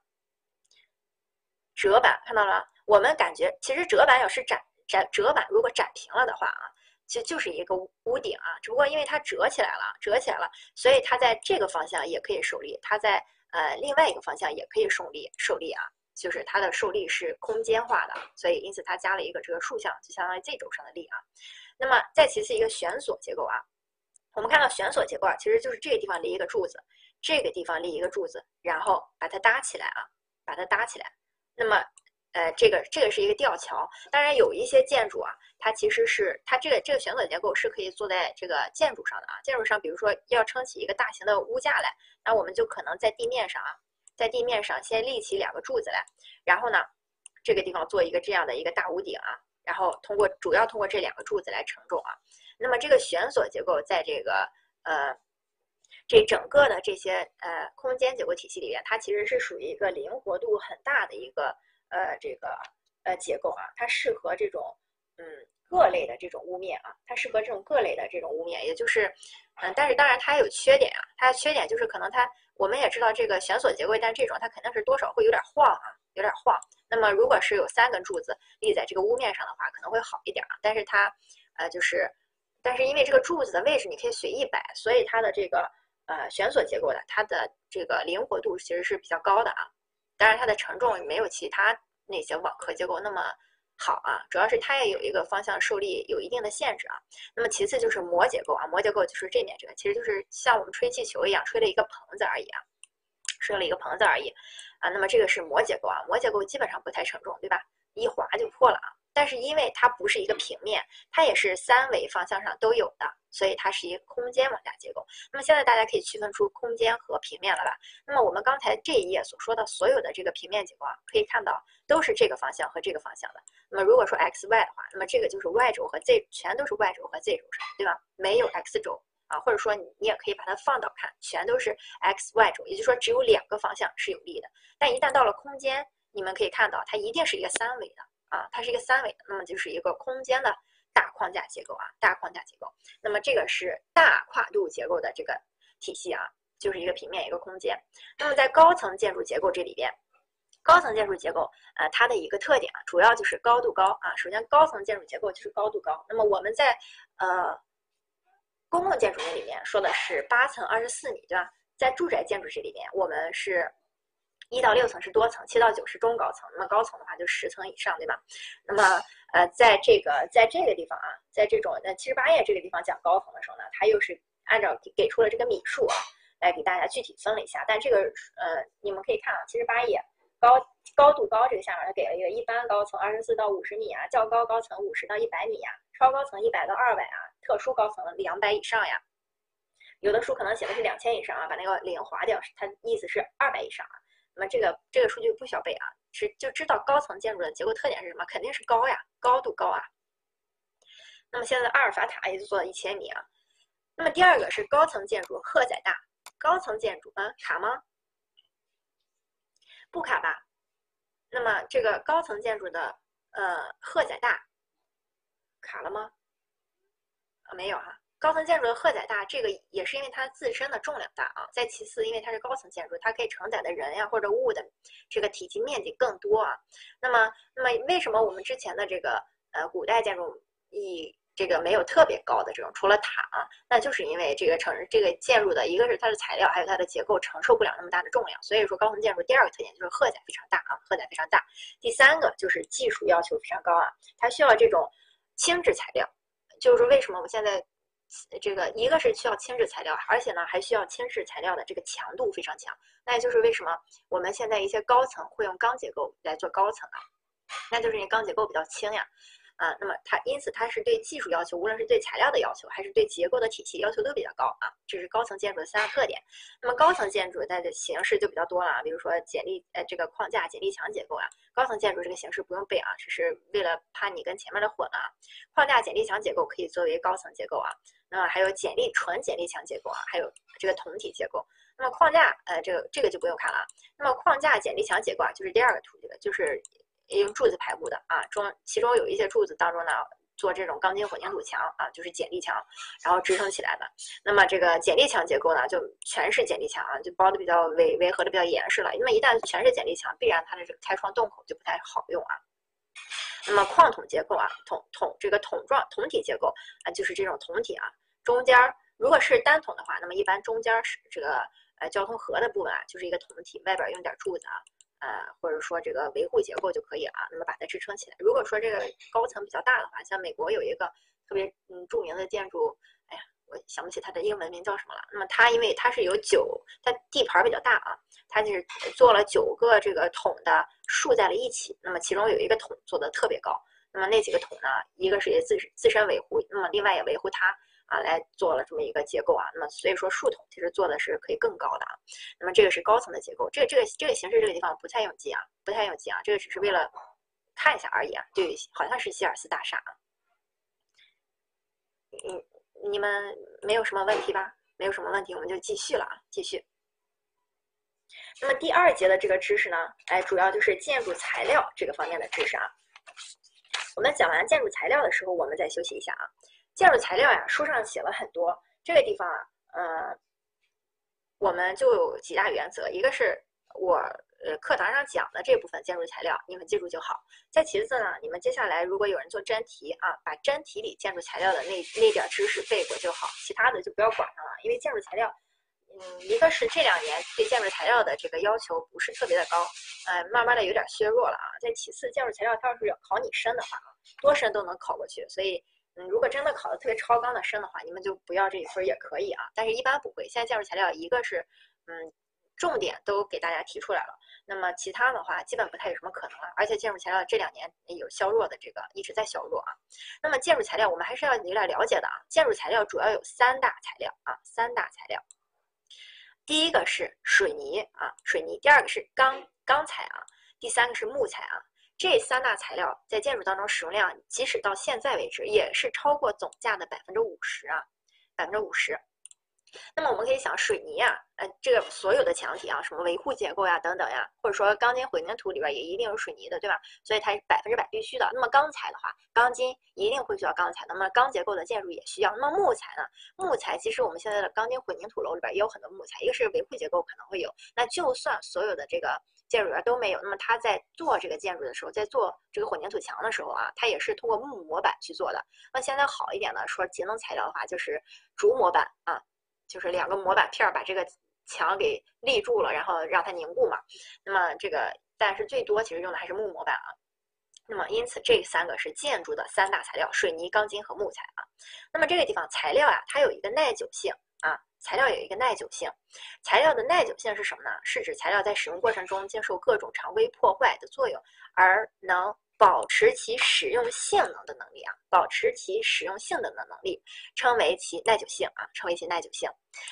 S1: 折板看到了吗？我们感觉其实折板要是展展折板，如果展平了的话啊，其实就是一个屋顶啊，只不过因为它折起来了，折起来了，所以它在这个方向也可以受力，它在呃另外一个方向也可以受力受力啊。就是它的受力是空间化的，所以因此它加了一个这个竖向，就相当于 z 轴上的力啊。那么再其次一个悬索结构啊，我们看到悬索结构啊，其实就是这个地方立一个柱子，这个地方立一个柱子，然后把它搭起来啊，把它搭起来。那么呃，这个这个是一个吊桥。当然有一些建筑啊，它其实是它这个这个悬索结构是可以坐在这个建筑上的啊，建筑上比如说要撑起一个大型的屋架来，那我们就可能在地面上啊。在地面上先立起两个柱子来，然后呢，这个地方做一个这样的一个大屋顶啊，然后通过主要通过这两个柱子来承重啊。那么这个悬索结构在这个呃这整个的这些呃空间结构体系里面，它其实是属于一个灵活度很大的一个呃这个呃结构啊，它适合这种嗯各类的这种屋面啊，它适合这种各类的这种屋面，也就是嗯，但是当然它也有缺点啊，它的缺点就是可能它。我们也知道这个悬索结构，但这种它肯定是多少会有点晃啊，有点晃。那么如果是有三根柱子立在这个屋面上的话，可能会好一点啊。但是它，呃，就是，但是因为这个柱子的位置你可以随意摆，所以它的这个呃悬索结构的它的这个灵活度其实是比较高的啊。当然它的承重没有其他那些网壳结构那么。好啊，主要是它也有一个方向受力有一定的限制啊。那么其次就是膜结构啊，膜结构就是这面这个，其实就是像我们吹气球一样吹了一个棚子而已啊，吹了一个棚子而已啊。那么这个是膜结构啊，膜结构基本上不太承重，对吧？一划就破了啊。但是因为它不是一个平面，它也是三维方向上都有的，所以它是一个空间往下结构。那么现在大家可以区分出空间和平面了吧？那么我们刚才这一页所说的所有的这个平面结构啊，可以看到都是这个方向和这个方向的。那么如果说 x y 的话，那么这个就是 y 轴和 z 全都是 y 轴和 z 轴上，对吧？没有 x 轴啊，或者说你你也可以把它放倒看，全都是 x y 轴，也就是说只有两个方向是有力的。但一旦到了空间，你们可以看到它一定是一个三维的。啊，它是一个三维的，那么就是一个空间的大框架结构啊，大框架结构。那么这个是大跨度结构的这个体系啊，就是一个平面一个空间。那么在高层建筑结构这里边，高层建筑结构呃，它的一个特点啊，主要就是高度高啊。首先，高层建筑结构就是高度高。那么我们在呃公共建筑这里面说的是八层二十四米，对吧？在住宅建筑这里边，我们是。一到六层是多层，七到九是中高层。那么高层的话就十层以上，对吧？那么呃，在这个在这个地方啊，在这种呃七十八页这个地方讲高层的时候呢，它又是按照给出了这个米数啊，来给大家具体分了一下。但这个呃，你们可以看啊，七十八页高高度高这个下面它给了一个一般高层二十四到五十米啊，较高高层五十到一百米呀，超高层一百到二百啊，特殊高层两百以上呀。有的书可能写的是两千以上啊，把那个零划掉，它意思是二百以上啊。那么这个这个数据不需要背啊，是就知道高层建筑的结构特点是什么，肯定是高呀，高度高啊。那么现在阿尔法塔也就做到一千米啊。那么第二个是高层建筑荷载大，高层建筑啊卡吗？不卡吧？那么这个高层建筑的呃荷载大卡了吗？啊没有哈。高层建筑的荷载大，这个也是因为它自身的重量大啊。再其次，因为它是高层建筑，它可以承载的人呀或者物的这个体积面积更多啊。那么，那么为什么我们之前的这个呃古代建筑以这个没有特别高的这种，除了塔啊，那就是因为这个承这个建筑的一个是它的材料，还有它的结构承受不了那么大的重量。所以说，高层建筑第二个特点就是荷载非常大啊，荷载非常大。第三个就是技术要求非常高啊，它需要这种轻质材料，就是为什么我们现在。这个一个是需要轻质材料，而且呢还需要轻质材料的这个强度非常强。那也就是为什么我们现在一些高层会用钢结构来做高层啊？那就是因为钢结构比较轻呀。啊，那么它因此它是对技术要求，无论是对材料的要求，还是对结构的体系要求都比较高啊。这是高层建筑的三大特点。那么高层建筑它的形式就比较多了啊，比如说剪力呃这个框架剪力墙结构啊，高层建筑这个形式不用背啊，只是为了怕你跟前面的混啊。框架剪力墙结构可以作为高层结构啊，那么还有剪力纯剪力墙结构啊，还有这个筒体结构。那么框架呃这个这个就不用看了。那么框架剪力墙结构啊，就是第二个图这个就是。用柱子排布的啊，中其中有一些柱子当中呢，做这种钢筋混凝土墙啊，就是剪力墙，然后支撑起来的。那么这个剪力墙结构呢，就全是剪力墙啊，就包的比较围围合的比较严实了。那么一旦全是剪力墙，必然它的这个开窗洞口就不太好用啊。那么框筒结构啊，筒筒这个筒状筒体结构啊，就是这种筒体啊，中间如果是单筒的话，那么一般中间是这个呃交通河的部分啊，就是一个筒体，外边用点柱子啊。呃，或者说这个维护结构就可以了，那么把它支撑起来。如果说这个高层比较大的话，像美国有一个特别嗯著名的建筑，哎呀，我想不起它的英文名叫什么了。那么它因为它是有九，它地盘比较大啊，它就是做了九个这个筒的竖在了一起。那么其中有一个筒做的特别高，那么那几个筒呢，一个是也自自身维护，那么另外也维护它。啊，来做了这么一个结构啊，那么所以说竖筒其实做的是可以更高的啊，那么这个是高层的结构，这个这个这个形式这个地方不太用记啊，不太用记啊，这个只是为了看一下而已啊。对，好像是希尔斯大厦啊。嗯，你们没有什么问题吧？没有什么问题，我们就继续了啊，继续。那么第二节的这个知识呢，哎，主要就是建筑材料这个方面的知识啊。我们讲完建筑材料的时候，我们再休息一下啊。建筑材料呀，书上写了很多。这个地方啊，呃，我们就有几大原则，一个是我呃课堂上讲的这部分建筑材料，你们记住就好。再其次呢，你们接下来如果有人做真题啊，把真题里建筑材料的那那点知识背过就好，其他的就不要管它了。因为建筑材料，嗯，一个是这两年对建筑材料的这个要求不是特别的高，呃，慢慢的有点削弱了啊。再其次，建筑材料它要是考你深的话，多深都能考过去，所以。嗯，如果真的考的特别超纲的深的话，你们就不要这一分也可以啊。但是一般不会。现在建筑材料一个是，嗯，重点都给大家提出来了。那么其他的话，基本不太有什么可能了。而且建筑材料这两年有削弱的这个一直在削弱啊。那么建筑材料我们还是要有点了解的啊。建筑材料主要有三大材料啊，三大材料。第一个是水泥啊，水泥；第二个是钢钢材啊；第三个是木材啊。这三大材料在建筑当中使用量，即使到现在为止，也是超过总价的百分之五十啊，百分之五十。那么我们可以想，水泥啊，呃，这个所有的墙体啊，什么维护结构呀，等等呀，或者说钢筋混凝土里边也一定有水泥的，对吧？所以它是百分之百必须的。那么钢材的话，钢筋一定会需要钢材，那么钢结构的建筑也需要。那么木材呢？木材其实我们现在的钢筋混凝土楼里边也有很多木材，一个是维护结构可能会有，那就算所有的这个。建筑员都没有，那么他在做这个建筑的时候，在做这个混凝土墙的时候啊，他也是通过木模板去做的。那现在好一点的，说节能材料的话，就是竹模板啊，就是两个模板片把这个墙给立住了，然后让它凝固嘛。那么这个，但是最多其实用的还是木模板啊。那么因此这三个是建筑的三大材料：水泥、钢筋和木材啊。那么这个地方材料啊，它有一个耐久性啊。材料有一个耐久性，材料的耐久性是什么呢？是指材料在使用过程中经受各种常规破坏的作用，而能保持其使用性能的能力啊，保持其使用性能的能力，称为其耐久性啊，称为其耐久性。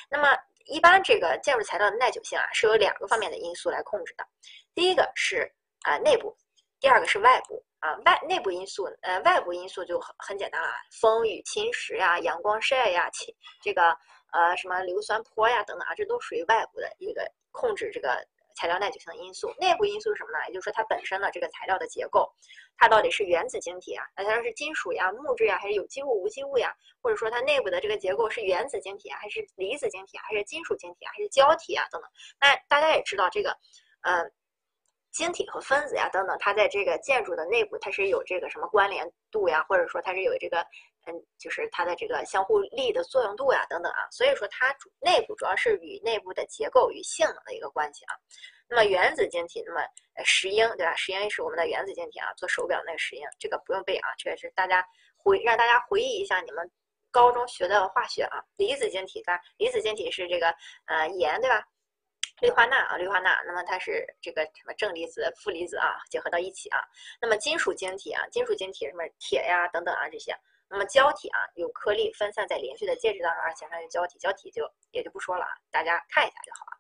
S1: 那么一般这个建筑材料的耐久性啊，是由两个方面的因素来控制的，第一个是啊内部，第二个是外部啊外内部因素，呃外部因素就很很简单了，风雨侵蚀呀，阳光晒呀，侵这个。呃，什么硫酸坡呀等等啊，这都属于外部的一个控制这个材料耐久性的因素。内部因素是什么呢？也就是说它本身的这个材料的结构，它到底是原子晶体啊，那它是金属呀、木质呀，还是有机物、无机物呀？或者说它内部的这个结构是原子晶体啊，还是离子晶体啊，还是金属晶体啊，还是胶体啊等等？那大家也知道这个，呃，晶体和分子呀等等，它在这个建筑的内部它是有这个什么关联度呀，或者说它是有这个。嗯，就是它的这个相互力的作用度呀，等等啊，所以说它主内部主要是与内部的结构与性能的一个关系啊。那么原子晶体，那么石英对吧？石英是我们的原子晶体啊，做手表那个石英，这个不用背啊，这个是大家回让大家回忆一下你们高中学的化学啊。离子晶体，它离子晶体是这个呃盐对吧？氯化钠啊，氯化钠，那么它是这个什么正离子、负离子啊结合到一起啊。那么金属晶体啊，金属晶体什么铁呀等等啊这些。那么胶体啊，有颗粒分散在连续的介质当中而形成的胶体，胶体就也就不说了啊，大家看一下就好了。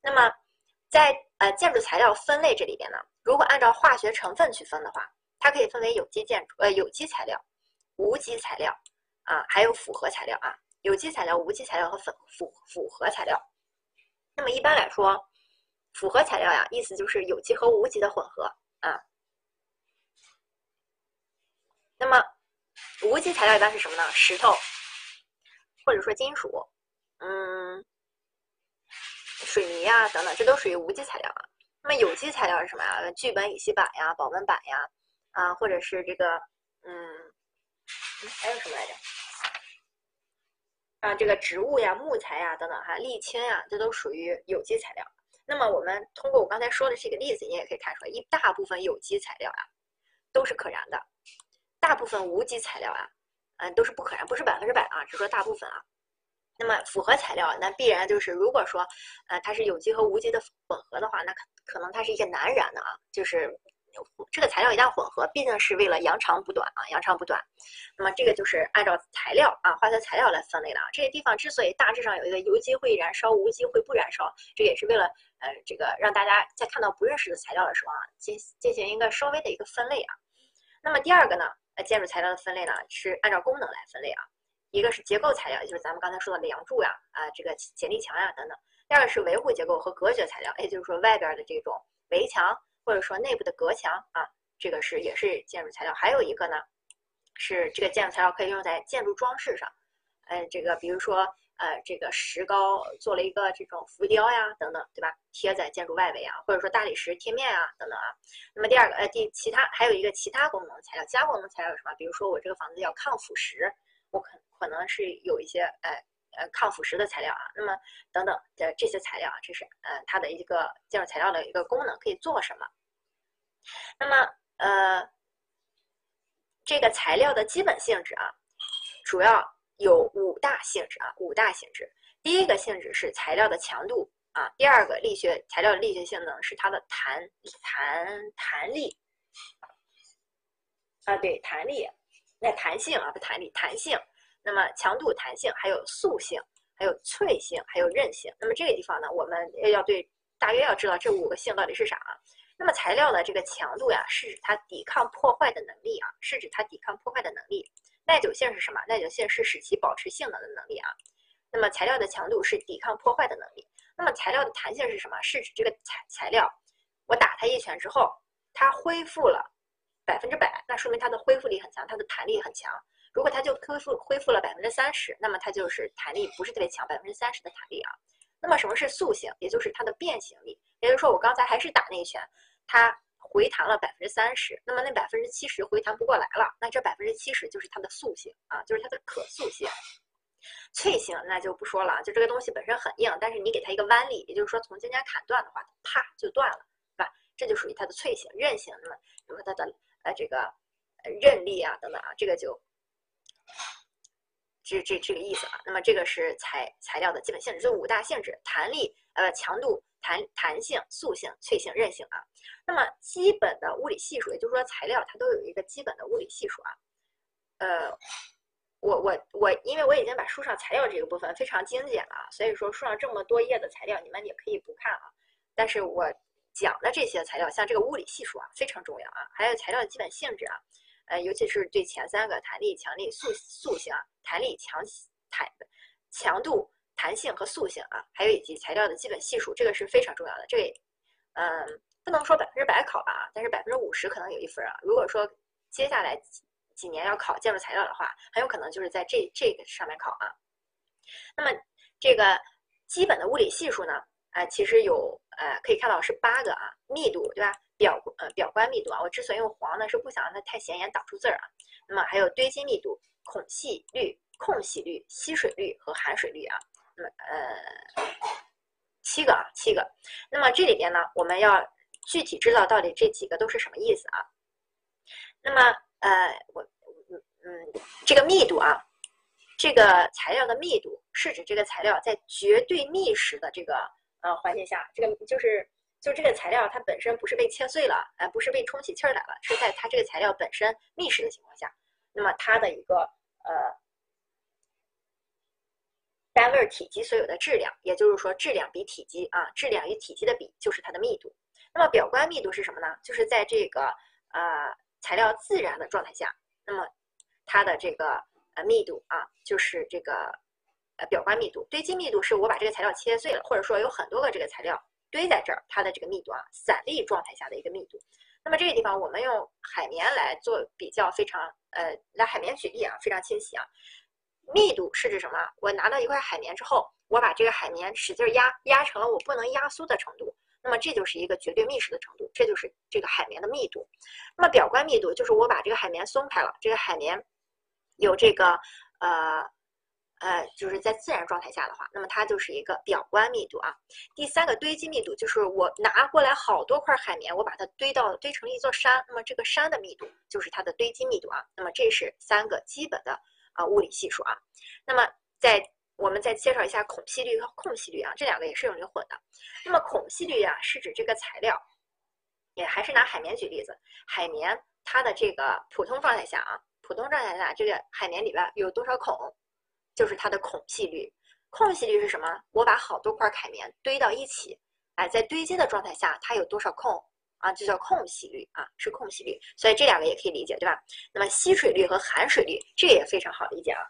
S1: 那么在呃建筑材料分类这里边呢，如果按照化学成分去分的话，它可以分为有机建筑呃有机材料、无机材料啊，还有复合材料啊。有机材料、无机材料和粉复复合材料。那么一般来说，复合材料呀，意思就是有机和无机的混合啊。那么无机材料一般是什么呢？石头，或者说金属，嗯，水泥啊等等，这都属于无机材料啊。那么有机材料是什么呀？聚苯乙烯板呀、保温板呀，啊，或者是这个，嗯，还有什么来着？啊，这个植物呀、木材呀等等哈，沥青呀，这都属于有机材料。那么我们通过我刚才说的这个例子，你也可以看出来，一大部分有机材料啊都是可燃的，大部分无机材料啊，嗯，都是不可燃，不是百分之百啊，只说大部分啊。那么复合材料，那必然就是如果说，呃，它是有机和无机的混合的话，那可可能它是一些难燃的啊，就是。这个材料一旦混合，毕竟是为了扬长补短啊，扬长补短。那么这个就是按照材料啊，化学材料来分类的啊。这些地方之所以大致上有一个有机会燃烧，无机会不燃烧，这也是为了呃这个让大家在看到不认识的材料的时候啊，进进行一个稍微的一个分类啊。那么第二个呢，呃，建筑材料的分类呢是按照功能来分类啊。一个是结构材料，也就是咱们刚才说的梁柱呀，啊这个剪力墙呀等等。第二个是维护结构和隔绝材料，也就是说外边的这种围墙。或者说内部的隔墙啊，这个是也是建筑材料。还有一个呢，是这个建筑材料可以用在建筑装饰上，嗯，这个比如说呃这个石膏做了一个这种浮雕呀等等，对吧？贴在建筑外围啊，或者说大理石贴面啊等等啊。那么第二个呃第其他还有一个其他功能材料，加功能材料有什么？比如说我这个房子要抗腐蚀，我可可能是有一些呃呃抗腐蚀的材料啊。那么等等的这些材料啊，这是呃它的一个建筑材料的一个功能可以做什么？那么，呃，这个材料的基本性质啊，主要有五大性质啊，五大性质。第一个性质是材料的强度啊，第二个力学材料的力学性能是它的弹弹弹力啊，对，弹力，那弹性啊，不弹力，弹性。那么强度、弹性，还有塑性，还有脆性，还有韧性。那么这个地方呢，我们要对大约要知道这五个性到底是啥啊？那么材料的这个强度呀，是指它抵抗破坏的能力啊，是指它抵抗破坏的能力。耐久性是什么？耐久性是使其保持性能的能力啊。那么材料的强度是抵抗破坏的能力。那么材料的弹性是什么？是指这个材材料，我打它一拳之后，它恢复了百分之百，那说明它的恢复力很强，它的弹力很强。如果它就恢复恢复了百分之三十，那么它就是弹力不是特别强，百分之三十的弹力啊。那么什么是塑性？也就是它的变形力。也就是说，我刚才还是打那一拳。它回弹了百分之三十，那么那百分之七十回弹不过来了，那这百分之七十就是它的塑性啊，就是它的可塑性。脆性那就不说了，就这个东西本身很硬，但是你给它一个弯力，也就是说从中间砍断的话，啪就断了，是吧？这就属于它的脆性。韧性，那么比如说它的呃这个韧力啊等等啊，这个就这这这个意思啊。那么这个是材材料的基本性质，就五大性质：弹力、呃强度。弹弹性、塑性、脆性、韧性啊，那么基本的物理系数，也就是说材料它都有一个基本的物理系数啊。呃，我我我，因为我已经把书上材料这个部分非常精简了，所以说书上这么多页的材料你们也可以不看啊。但是我讲的这些材料，像这个物理系数啊非常重要啊，还有材料的基本性质啊，呃，尤其是对前三个弹力、强力、塑塑性啊，弹力强弹强度。弹性和塑性啊，还有以及材料的基本系数，这个是非常重要的。这，嗯，不能说百分之百考吧，但是百分之五十可能有一分啊。如果说接下来几几年要考建筑材料的话，很有可能就是在这这个上面考啊。那么这个基本的物理系数呢，啊，其实有呃可以看到是八个啊，密度对吧？表呃表观密度啊，我之所以用黄呢，是不想让它太显眼挡住字儿啊。那么还有堆积密度、孔隙率、空隙率、吸水率和含水率啊。呃，七个啊，七个。那么这里边呢，我们要具体知道到底这几个都是什么意思啊？那么呃，我嗯嗯，这个密度啊，这个材料的密度是指这个材料在绝对密实的这个呃环境下，这个就是就这个材料它本身不是被切碎了，呃不是被充起气儿来了，是在它这个材料本身密实的情况下，那么它的一个呃单位体积所有的质量，也就是说质量比体积啊，质量与体积的比就是它的密度。那么表观密度是什么呢？就是在这个呃材料自然的状态下，那么它的这个呃密度啊，就是这个呃表观密度。堆积密度是我把这个材料切碎了，或者说有很多个这个材料堆在这儿，它的这个密度啊，散粒状态下的一个密度。那么这个地方我们用海绵来做比较，非常呃拿海绵举例啊，非常清晰啊。密度是指什么？我拿到一块海绵之后，我把这个海绵使劲压，压成了我不能压缩的程度，那么这就是一个绝对密实的程度，这就是这个海绵的密度。那么表观密度就是我把这个海绵松开了，这个海绵有这个呃呃，就是在自然状态下的话，那么它就是一个表观密度啊。第三个堆积密度就是我拿过来好多块海绵，我把它堆到堆成了一座山，那么这个山的密度就是它的堆积密度啊。那么这是三个基本的。啊，物理系数啊，那么在我们再介绍一下孔隙率和空隙率啊，这两个也是有灵魂的。那么孔隙率啊，是指这个材料，也还是拿海绵举例子，海绵它的这个普通状态下啊，普通状态下这个海绵里边有多少孔，就是它的孔隙率。空隙率是什么？我把好多块海绵堆到一起，哎，在堆积的状态下，它有多少空？啊，就叫空隙率啊，是空隙率，所以这两个也可以理解，对吧？那么吸水率和含水率，这也非常好理解啊。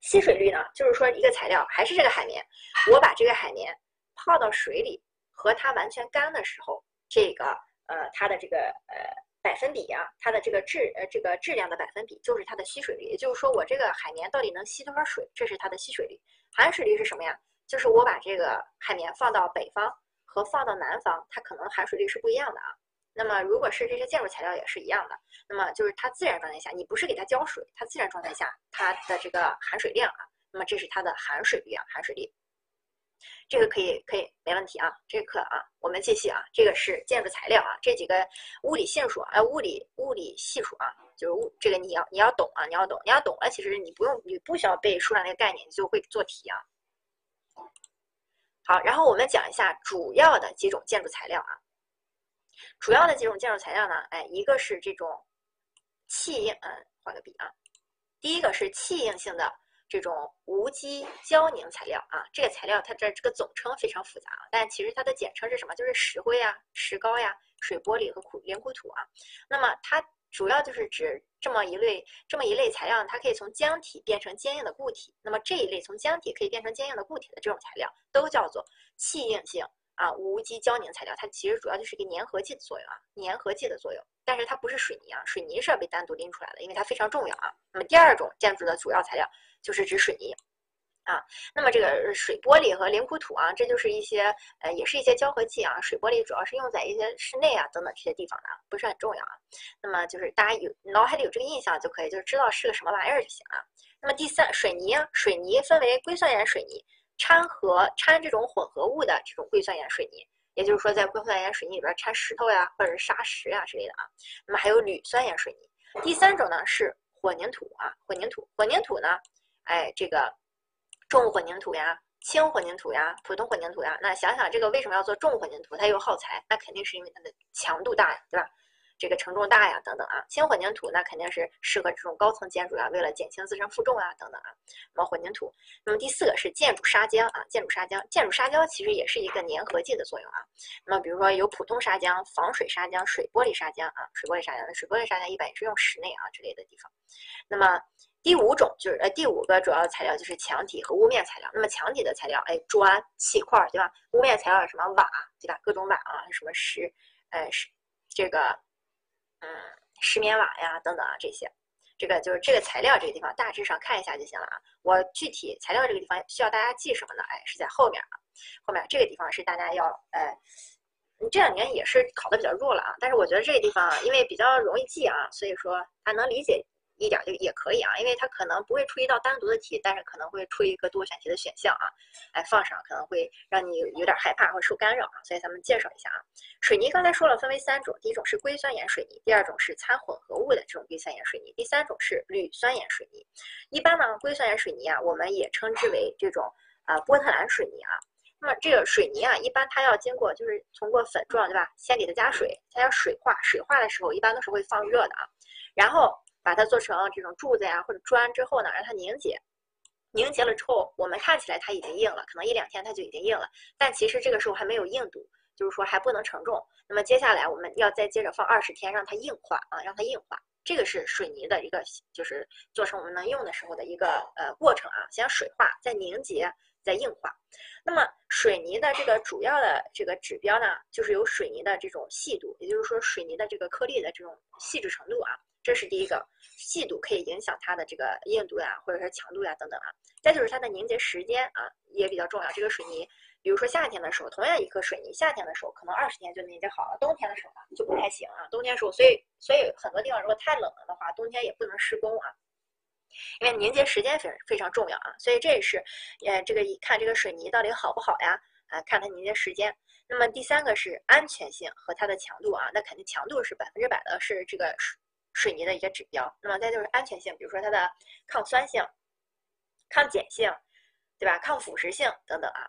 S1: 吸水率呢，就是说一个材料还是这个海绵，我把这个海绵泡到水里，和它完全干的时候，这个呃它的这个呃百分比啊，它的这个质呃这个质量的百分比就是它的吸水率，也就是说我这个海绵到底能吸多少水，这是它的吸水率。含水率是什么呀？就是我把这个海绵放到北方。和放到南方，它可能含水率是不一样的啊。那么如果是这些建筑材料也是一样的，那么就是它自然状态下，你不是给它浇水，它自然状态下它的这个含水量啊，那么这是它的含水率啊，含水率。这个可以可以没问题啊。这课啊，我们继续啊，这个是建筑材料啊，这几个物理系数啊，物理物理系数啊，就是物这个你要你要懂啊，你要懂，你要懂了，其实你不用你不需要背书上那个概念，你就会做题啊。好，然后我们讲一下主要的几种建筑材料啊。主要的几种建筑材料呢，哎，一个是这种气硬，嗯，画个笔啊。第一个是气硬性的这种无机胶凝材料啊，这个材料它这这个总称非常复杂啊，但其实它的简称是什么？就是石灰呀、石膏呀、水玻璃和苦凝固土啊。那么它。主要就是指这么一类这么一类材料，它可以从浆体变成坚硬的固体。那么这一类从浆体可以变成坚硬的固体的这种材料，都叫做气硬性啊无机胶凝材料。它其实主要就是一个粘合剂的作用啊，粘合剂的作用。但是它不是水泥啊，水泥是要被单独拎出来的，因为它非常重要啊。那么第二种建筑的主要材料就是指水泥。啊，那么这个水玻璃和凝固土啊，这就是一些呃，也是一些胶合剂啊。水玻璃主要是用在一些室内啊等等这些地方的，不是很重要啊。那么就是大家有脑海里有这个印象就可以，就是知道是个什么玩意儿就行了。那么第三，水泥啊，水泥分为硅酸盐水泥掺和掺这种混合物的这种硅酸盐水泥，也就是说在硅酸盐水泥里边掺石头呀或者是砂石呀之类的啊。那么还有铝酸盐水泥。第三种呢是混凝土啊，混凝土，混凝土呢，哎这个。重混凝土呀，轻混凝土呀，普通混凝土呀，那想想这个为什么要做重混凝土？它又耗材，那肯定是因为它的强度大呀，对吧？这个承重大呀，等等啊。轻混凝土那肯定是适合这种高层建筑呀，为了减轻自身负重啊，等等啊。那么混凝土，那么第四个是建筑砂浆啊，建筑砂浆，建筑砂浆其实也是一个粘合剂的作用啊。那么比如说有普通砂浆、防水砂浆、水玻璃砂浆啊，水玻璃砂浆，水玻璃砂浆一般也是用室内啊之类的地方。那么第五种就是呃，第五个主要材料就是墙体和屋面材料。那么墙体的材料，哎，砖、砌块，对吧？屋面材料什么瓦，对吧？各种瓦啊，什么石，呃，石，这个，嗯，石棉瓦呀，等等啊，这些，这个就是这个材料这个地方大致上看一下就行了啊。我具体材料这个地方需要大家记什么呢？哎，是在后面啊，后面这个地方是大家要，呃，这两年也是考的比较弱了啊。但是我觉得这个地方因为比较容易记啊，所以说还能理解。一点就也可以啊，因为它可能不会出一道单独的题，但是可能会出一个多选题的选项啊，哎放上可能会让你有点害怕或受干扰啊，所以咱们介绍一下啊。水泥刚才说了分为三种，第一种是硅酸盐水泥，第二种是掺混合物的这种硅酸盐水泥，第三种是铝酸盐水泥。一般呢，硅酸盐水泥啊，我们也称之为这种啊波特兰水泥啊。那么这个水泥啊，一般它要经过就是通过粉状，对吧？先给它加水，它要水化，水化的时候一般都是会放热的啊，然后把它做成这种柱子呀或者砖之后呢，让它凝结。凝结了之后，我们看起来它已经硬了，可能一两天它就已经硬了，但其实这个时候还没有硬度，就是说还不能承重。那么接下来我们要再接着放二十天，让它硬化啊，让它硬化。这个是水泥的一个，就是做成我们能用的时候的一个呃过程啊，先水化，再凝结，在硬化。那么水泥的这个主要的这个指标呢，就是有水泥的这种细度，也就是说水泥的这个颗粒的这种细致程度啊。这是第一个，细度可以影响它的这个硬度呀，或者是强度呀等等啊。再就是它的凝结时间啊，也比较重要。这个水泥，比如说夏天的时候，同样一颗水泥，夏天的时候可能二十天就凝结好了，冬天的时候呢就不太行啊。冬天时候，所以所以很多地方如果太冷了的话，冬天也不能施工啊，因为凝结时间非非常重要啊。所以这也是，呃，这个一看这个水泥到底好不好呀？啊，看它凝结时间。那么第三个是安全性和它的强度啊，那肯定强度是百分之百的，是这个水。水泥的一个指标，那么再就是安全性，比如说它的抗酸性、抗碱性，对吧？抗腐蚀性等等啊。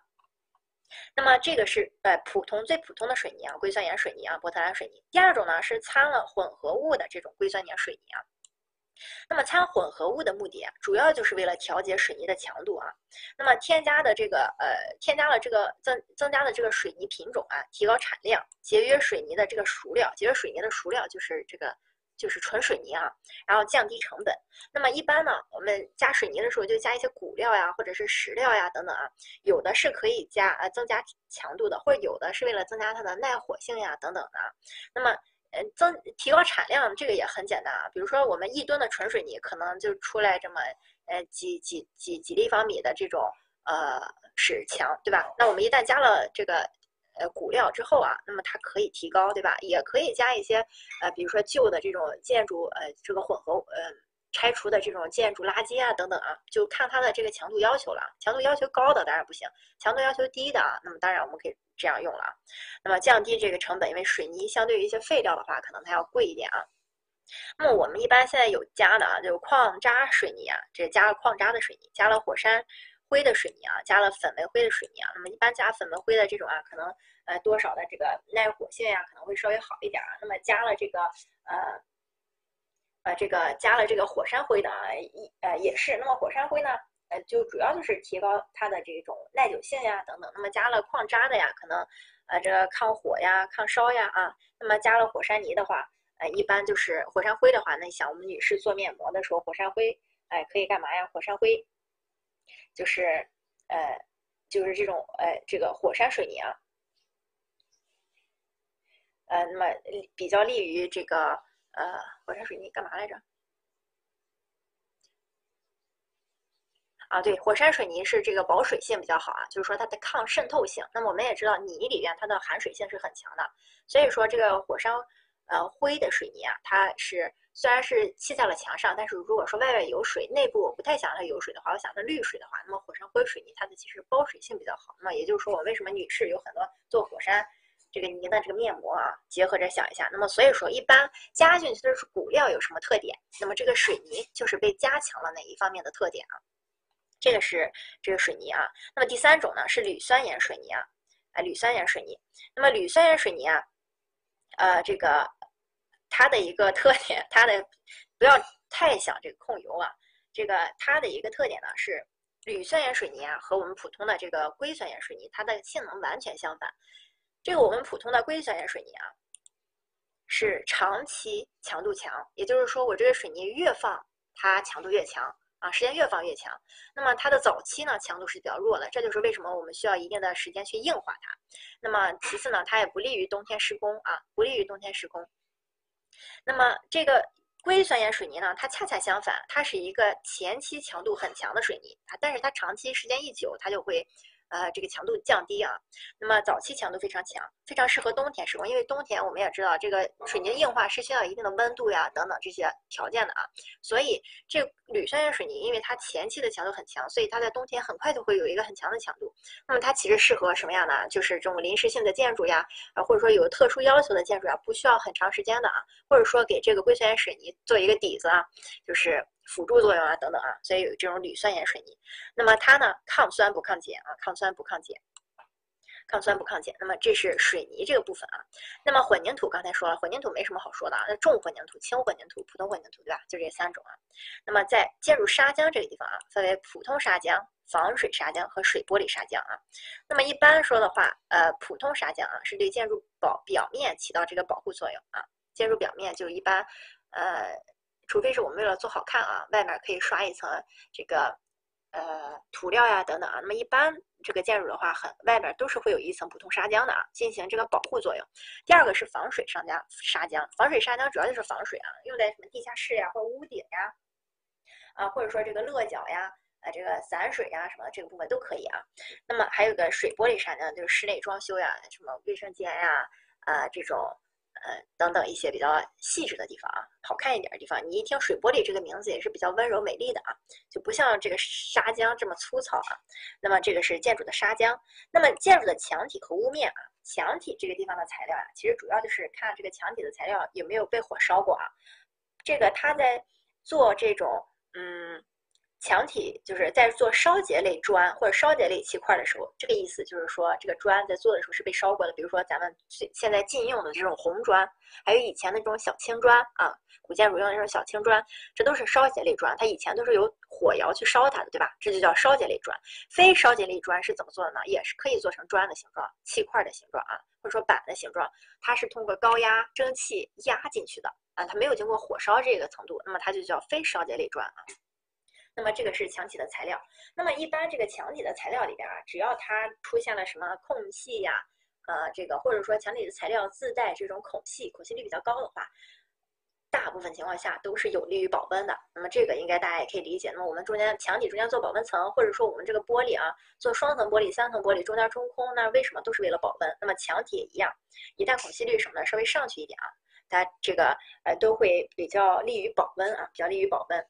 S1: 那么这个是呃普通最普通的水泥啊，硅酸盐水泥啊，波特兰水泥。第二种呢是掺了混合物的这种硅酸盐水泥啊。那么掺混合物的目的啊，主要就是为了调节水泥的强度啊。那么添加的这个呃添加了这个增增加的这个水泥品种啊，提高产量，节约水泥的这个熟料，节约水泥的熟料就是这个。就是纯水泥啊，然后降低成本。那么一般呢，我们加水泥的时候就加一些骨料呀，或者是石料呀等等啊。有的是可以加呃增加强度的，或者有的是为了增加它的耐火性呀等等的。那么嗯增提高产量这个也很简单啊，比如说我们一吨的纯水泥可能就出来这么呃几几几几立方米的这种呃石墙，对吧？那我们一旦加了这个。呃，骨料之后啊，那么它可以提高，对吧？也可以加一些，呃，比如说旧的这种建筑，呃，这个混合，呃，拆除的这种建筑垃圾啊，等等啊，就看它的这个强度要求了。强度要求高的当然不行，强度要求低的啊，那么当然我们可以这样用了。那么降低这个成本，因为水泥相对于一些废料的话，可能它要贵一点啊。那么我们一般现在有加的啊，就是矿渣水泥啊，这加了矿渣的水泥，加了火山。灰的水泥啊，加了粉煤灰的水泥啊，那么一般加粉煤灰的这种啊，可能呃多少的这个耐火性呀，可能会稍微好一点啊。那么加了这个呃呃这个加了这个火山灰的啊，一呃也是。那么火山灰呢，呃就主要就是提高它的这种耐久性呀等等。那么加了矿渣的呀，可能呃这个抗火呀、抗烧呀啊。那么加了火山泥的话，呃一般就是火山灰的话，那想我们女士做面膜的时候，火山灰哎可以干嘛呀？火山灰。就是，呃，就是这种，呃，这个火山水泥啊，呃，那么比较利于这个，呃，火山水泥干嘛来着？啊，对，火山水泥是这个保水性比较好啊，就是说它的抗渗透性。那么我们也知道，泥里边它的含水性是很强的，所以说这个火山，呃，灰的水泥啊，它是。虽然是砌在了墙上，但是如果说外面有水，内部我不太想让它有水的话，我想它滤水的话，那么火山灰水泥它的其实包水性比较好。那么也就是说，我为什么女士有很多做火山这个泥的这个面膜啊？结合着想一下，那么所以说一般加进去的是骨料有什么特点？那么这个水泥就是被加强了哪一方面的特点啊？这个是这个水泥啊。那么第三种呢是铝酸盐水泥啊，啊铝酸盐水泥。那么铝酸盐水泥啊，呃这个。它的一个特点，它的不要太想这个控油啊。这个它的一个特点呢是铝酸盐水泥啊，和我们普通的这个硅酸盐水泥，它的性能完全相反。这个我们普通的硅酸盐水泥啊，是长期强度强，也就是说我这个水泥越放它强度越强啊，时间越放越强。那么它的早期呢强度是比较弱的，这就是为什么我们需要一定的时间去硬化它。那么其次呢，它也不利于冬天施工啊，不利于冬天施工。那么这个硅酸盐水泥呢，它恰恰相反，它是一个前期强度很强的水泥啊，但是它长期时间一久，它就会。呃，这个强度降低啊，那么早期强度非常强，非常适合冬天使用，因为冬天我们也知道这个水泥硬化是需要一定的温度呀等等这些条件的啊，所以这铝酸盐水泥因为它前期的强度很强，所以它在冬天很快就会有一个很强的强度。那么它其实适合什么样的？就是这种临时性的建筑呀，啊或者说有特殊要求的建筑呀，不需要很长时间的啊，或者说给这个硅酸盐水泥做一个底子啊，就是。辅助作用啊，等等啊，所以有这种铝酸盐水泥。那么它呢，抗酸不抗碱啊，抗酸不抗碱。抗酸不抗碱。那么这是水泥这个部分啊。那么混凝土刚才说了，混凝土没什么好说的啊，那重混凝土、轻混凝土、普通混凝土，对吧？就这三种啊。那么在建筑砂浆这个地方啊，分为普通砂浆、防水砂浆和水玻璃砂浆啊。那么一般说的话，呃，普通砂浆啊是对建筑保表面起到这个保护作用啊。建筑表面就一般，呃，除非是我们为了做好看啊，外面可以刷一层这个。呃，涂料呀等等啊，那么一般这个建筑的话，很外面都是会有一层普通砂浆的啊，进行这个保护作用。第二个是防水砂浆，砂浆防水砂浆主要就是防水啊，用在什么地下室呀，或者屋顶呀，啊，或者说这个落脚呀，啊，这个散水呀什么这个部分都可以啊。那么还有个水玻璃砂浆，就是室内装修呀，什么卫生间呀，啊这种。呃，等等一些比较细致的地方啊，好看一点的地方，你一听水玻璃这个名字也是比较温柔美丽的啊，就不像这个砂浆这么粗糙啊。那么这个是建筑的砂浆，那么建筑的墙体和屋面啊，墙体这个地方的材料啊，其实主要就是看这个墙体的材料有没有被火烧过啊。这个他在做这种嗯。墙体就是在做烧结类砖或者烧结类砌块的时候，这个意思就是说，这个砖在做的时候是被烧过的。比如说咱们现现在禁用的这种红砖，还有以前的这种小青砖啊，古建筑用的这种小青砖，这都是烧结类砖。它以前都是由火窑去烧它的，对吧？这就叫烧结类砖。非烧结类砖是怎么做的呢？也是可以做成砖的形状、砌块的形状啊，或者说板的形状。它是通过高压蒸汽压进去的啊，它没有经过火烧这个程度，那么它就叫非烧结类砖啊。那么这个是墙体的材料。那么一般这个墙体的材料里边啊，只要它出现了什么空隙呀，呃，这个或者说墙体的材料自带这种孔隙，孔隙率比较高的话，大部分情况下都是有利于保温的。那么这个应该大家也可以理解。那么我们中间墙体中间做保温层，或者说我们这个玻璃啊，做双层玻璃、三层玻璃，中间中空，那为什么都是为了保温？那么墙体也一样，一旦孔隙率什么的稍微上去一点啊，它这个呃都会比较利于保温啊，比较利于保温。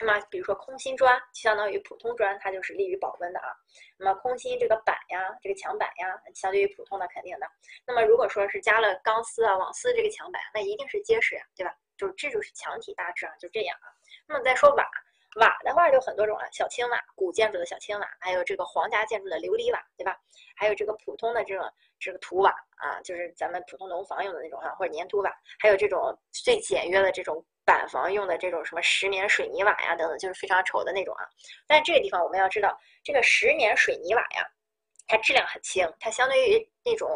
S1: 那么，比如说空心砖，相当于普通砖，它就是利于保温的啊。那么空心这个板呀，这个墙板呀，相对于普通的肯定的。那么如果说是加了钢丝啊、网丝这个墙板，那一定是结实呀，对吧？就这就是墙体大致啊，就这样啊。那么再说瓦，瓦的话就很多种了，小青瓦，古建筑的小青瓦，还有这个皇家建筑的琉璃瓦，对吧？还有这个普通的这种这个土瓦啊，就是咱们普通农房用的那种啊，或者粘土瓦，还有这种最简约的这种。板房用的这种什么石棉水泥瓦呀，等等，就是非常丑的那种啊。但这个地方我们要知道，这个石棉水泥瓦呀，它质量很轻，它相对于那种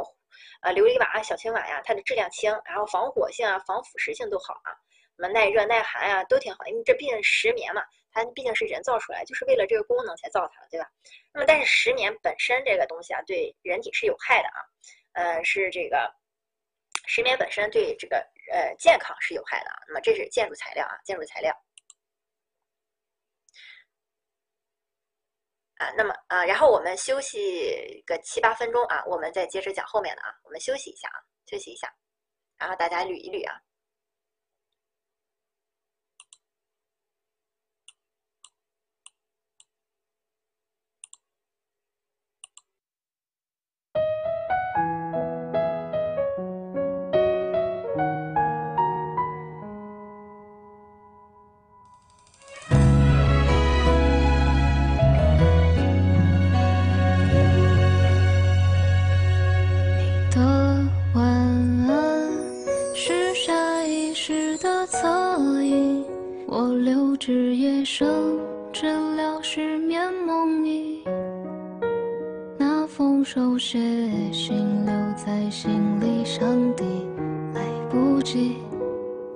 S1: 呃琉璃瓦、小青瓦呀，它的质量轻，然后防火性啊、防腐蚀性都好啊，什么耐热耐寒啊都挺好。因为这毕竟石棉嘛，它毕竟是人造出来，就是为了这个功能才造它的，对吧？那么但是石棉本身这个东西啊，对人体是有害的啊，呃，是这个石棉本身对这个。呃，健康是有害的啊。那么这是建筑材料啊，建筑材料啊。那么啊，然后我们休息个七八分钟啊，我们再接着讲后面的啊。我们休息一下啊，休息一下，然后大家捋一捋啊。
S3: 生治疗失眠梦呓那封手写信留在
S4: 行李箱底来不及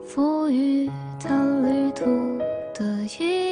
S4: 赋予它旅途的
S3: 意义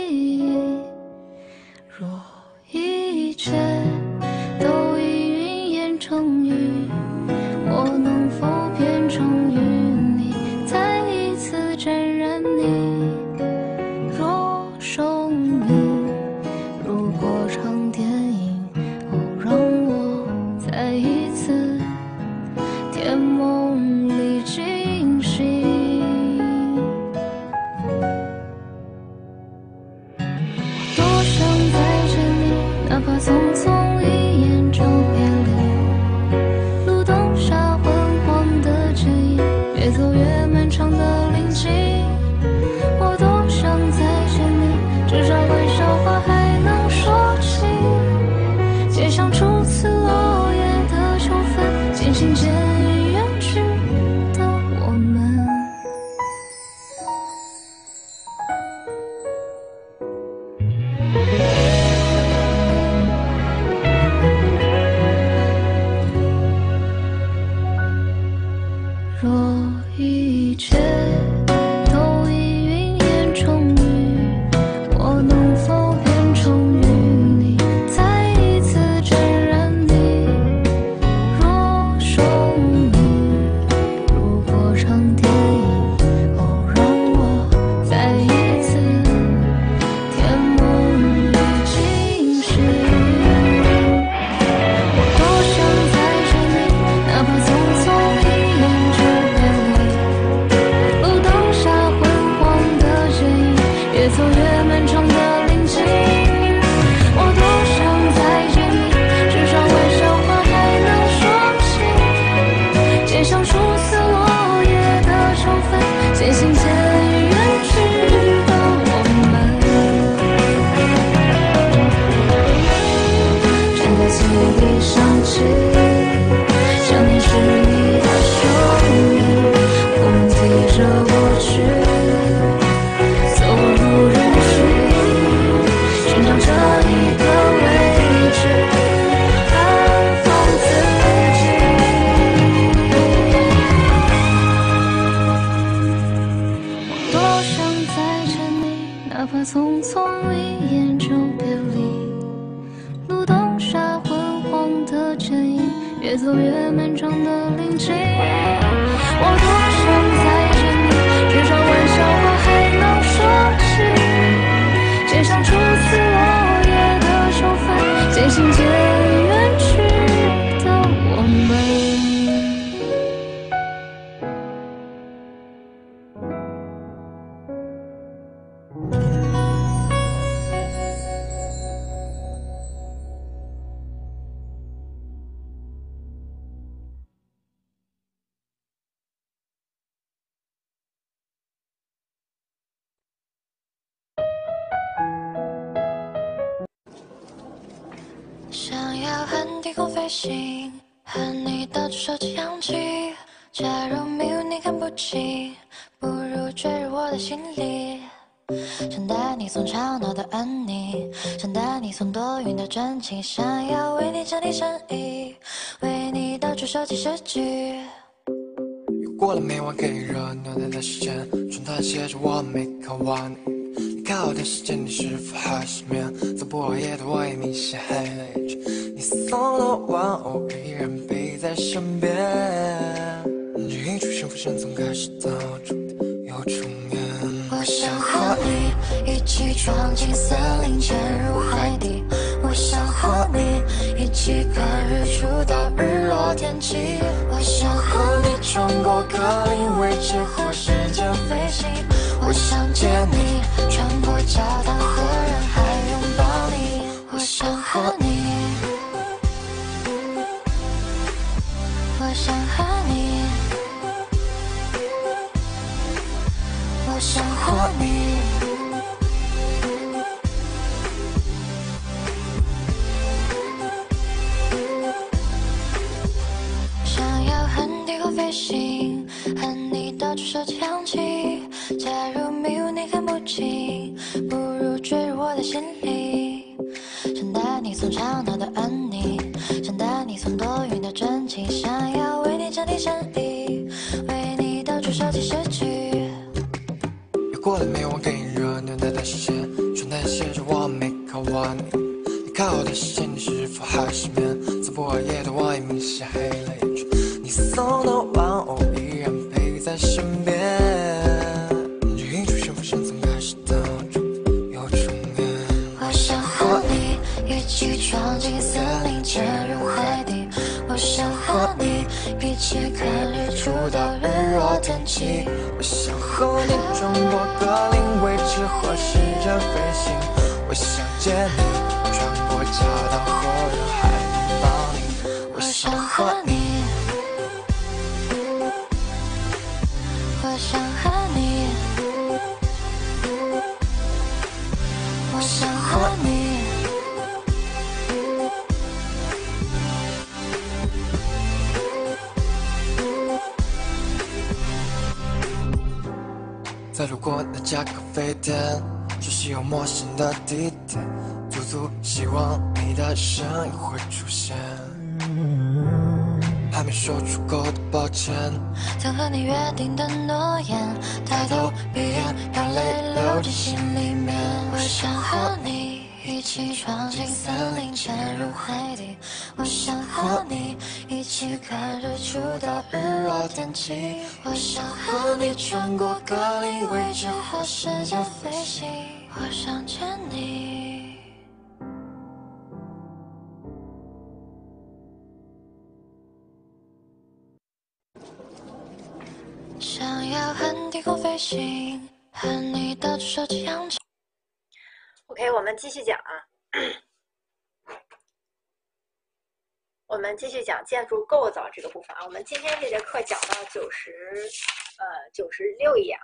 S3: 在身边这一出渐浮现从开始到终又重演
S4: 我想和你一起闯进森林潜入海底。我想和你一起看日出到日落天气。
S3: 我想和你穿过格林威治和时间飞行。我想见你穿过教堂和人海拥抱你
S4: 我想和你想和你我想和你
S3: 在路过那家咖啡店熟悉又陌生的地点。驻足希望你的身影会出现。说出口的抱歉。
S4: 曾和你约定的诺言，抬头闭眼，让泪流进心里面。我想和你一起闯进森林，潜入海底。我想和你一起看日出到日落天晴。我想和你穿过格林威治和世界飞行。我想见你。要和低空飞行，和你的手机扬起。
S1: OK，我们继续讲啊。我们继续讲建筑构造这个部分啊。我们今天这节课讲到九十呃九十六页啊，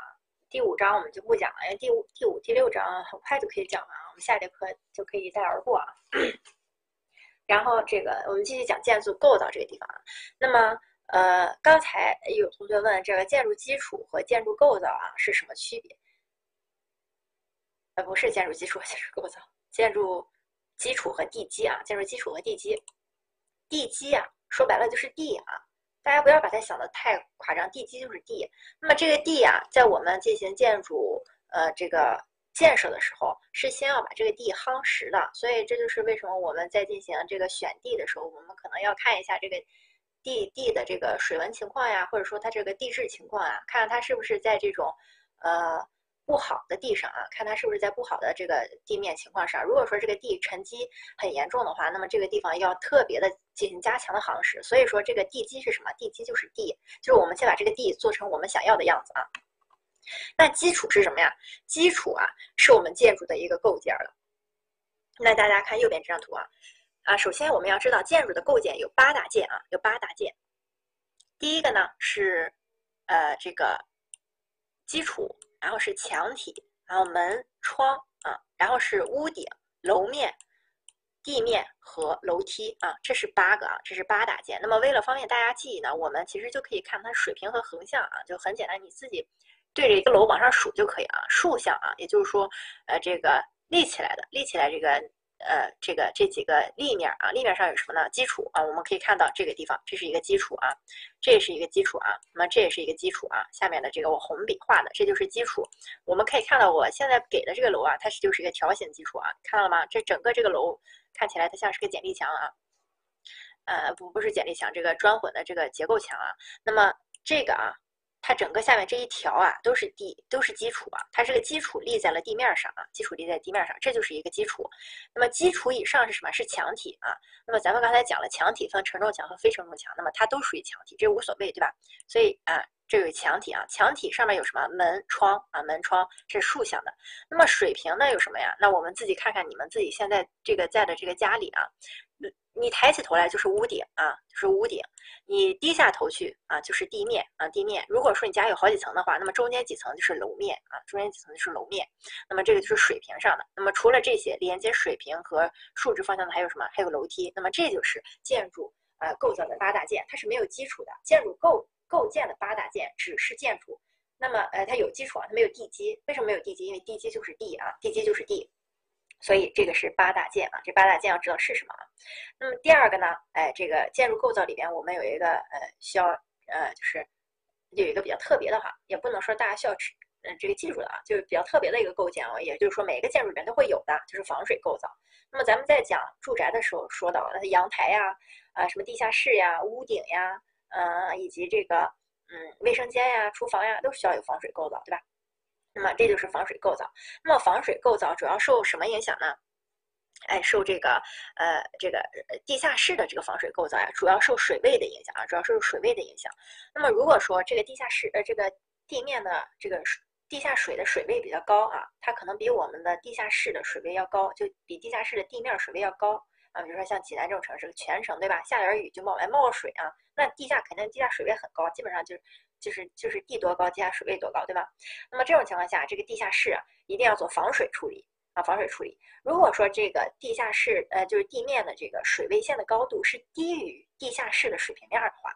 S1: 第五章我们就不讲了，因为第五、第五、第六章很快就可以讲完，我们下节课就可以一带而过啊。然后这个我们继续讲建筑构造这个地方啊。那么呃，刚才有同学问这个建筑基础和建筑构造啊是什么区别？呃，不是建筑基础建筑构造，建筑基础和地基啊，建筑基础和地基。地基啊，说白了就是地啊，大家不要把它想的太夸张，地基就是地。那么这个地啊，在我们进行建筑呃这个建设的时候，是先要把这个地夯实的，所以这就是为什么我们在进行这个选地的时候，我们可能要看一下这个地地的这个水文情况呀，或者说它这个地质情况啊，看看它是不是在这种呃。不好的地上啊，看它是不是在不好的这个地面情况上。如果说这个地沉积很严重的话，那么这个地方要特别的进行加强的夯实。所以说这个地基是什么？地基就是地，就是我们先把这个地做成我们想要的样子啊。那基础是什么呀？基础啊，是我们建筑的一个构件了。那大家看右边这张图啊，啊，首先我们要知道建筑的构件有八大件啊，有八大件。第一个呢是呃这个基础。然后是墙体，然后门窗啊，然后是屋顶、楼面、地面和楼梯啊，这是八个啊，这是八大件。那么为了方便大家记忆呢，我们其实就可以看它水平和横向啊，就很简单，你自己对着一个楼往上数就可以啊。竖向啊，也就是说，呃，这个立起来的，立起来这个。呃，这个这几个立面啊，立面上有什么呢？基础啊，我们可以看到这个地方，这是一个基础啊，这也是一个基础啊，那么这也是一个基础啊。下面的这个我红笔画的，这就是基础。我们可以看到，我现在给的这个楼啊，它是就是一个条形基础啊，看到了吗？这整个这个楼看起来它像是个剪力墙啊，呃，不不是剪力墙，这个砖混的这个结构墙啊。那么这个啊。它整个下面这一条啊，都是地，都是基础啊。它这个基础立在了地面上啊，基础立在地面上，这就是一个基础。那么基础以上是什么？是墙体啊。那么咱们刚才讲了，墙体分承重墙和非承重墙，那么它都属于墙体，这无所谓，对吧？所以啊，这有墙体啊，墙体上面有什么？门窗啊，门窗这是竖向的。那么水平呢有什么呀？那我们自己看看你们自己现在这个在的这个家里啊。你抬起头来就是屋顶啊，就是屋顶；你低下头去啊，就是地面啊，地面。如果说你家有好几层的话，那么中间几层就是楼面啊，中间几层就是楼面。那么这个就是水平上的。那么除了这些连接水平和竖直方向的，还有什么？还有楼梯。那么这就是建筑呃构造的八大件，它是没有基础的。建筑构构建的八大件只是建筑。那么呃，它有基础啊，它没有地基。为什么没有地基？因为地基就是地啊，地基就是地。所以这个是八大件啊，这八大件要知道是什么啊。那么第二个呢，哎，这个建筑构造里边我们有一个呃需要呃就是有一个比较特别的哈，也不能说大家需要去嗯这个记住的啊，就是比较特别的一个构件啊，也就是说每个建筑里面都会有的，就是防水构造。那么咱们在讲住宅的时候说到阳台呀啊什么地下室呀、屋顶呀，嗯以及这个嗯卫生间呀、厨房呀，都需要有防水构造，对吧？那么这就是防水构造。那么防水构造主要受什么影响呢？哎，受这个呃这个地下室的这个防水构造呀，主要受水位的影响啊，主要受水位的影响。那么如果说这个地下室呃这个地面的这个地下水的水位比较高啊，它可能比我们的地下室的水位要高，就比地下室的地面水位要高啊。比如说像济南这种城市，全城对吧？下点雨就往外冒水啊，那地下肯定地下水位很高，基本上就是。就是就是地多高，地下水位多高，对吧？那么这种情况下，这个地下室啊，一定要做防水处理啊，防水处理。如果说这个地下室呃，就是地面的这个水位线的高度是低于地下室的水平面的话，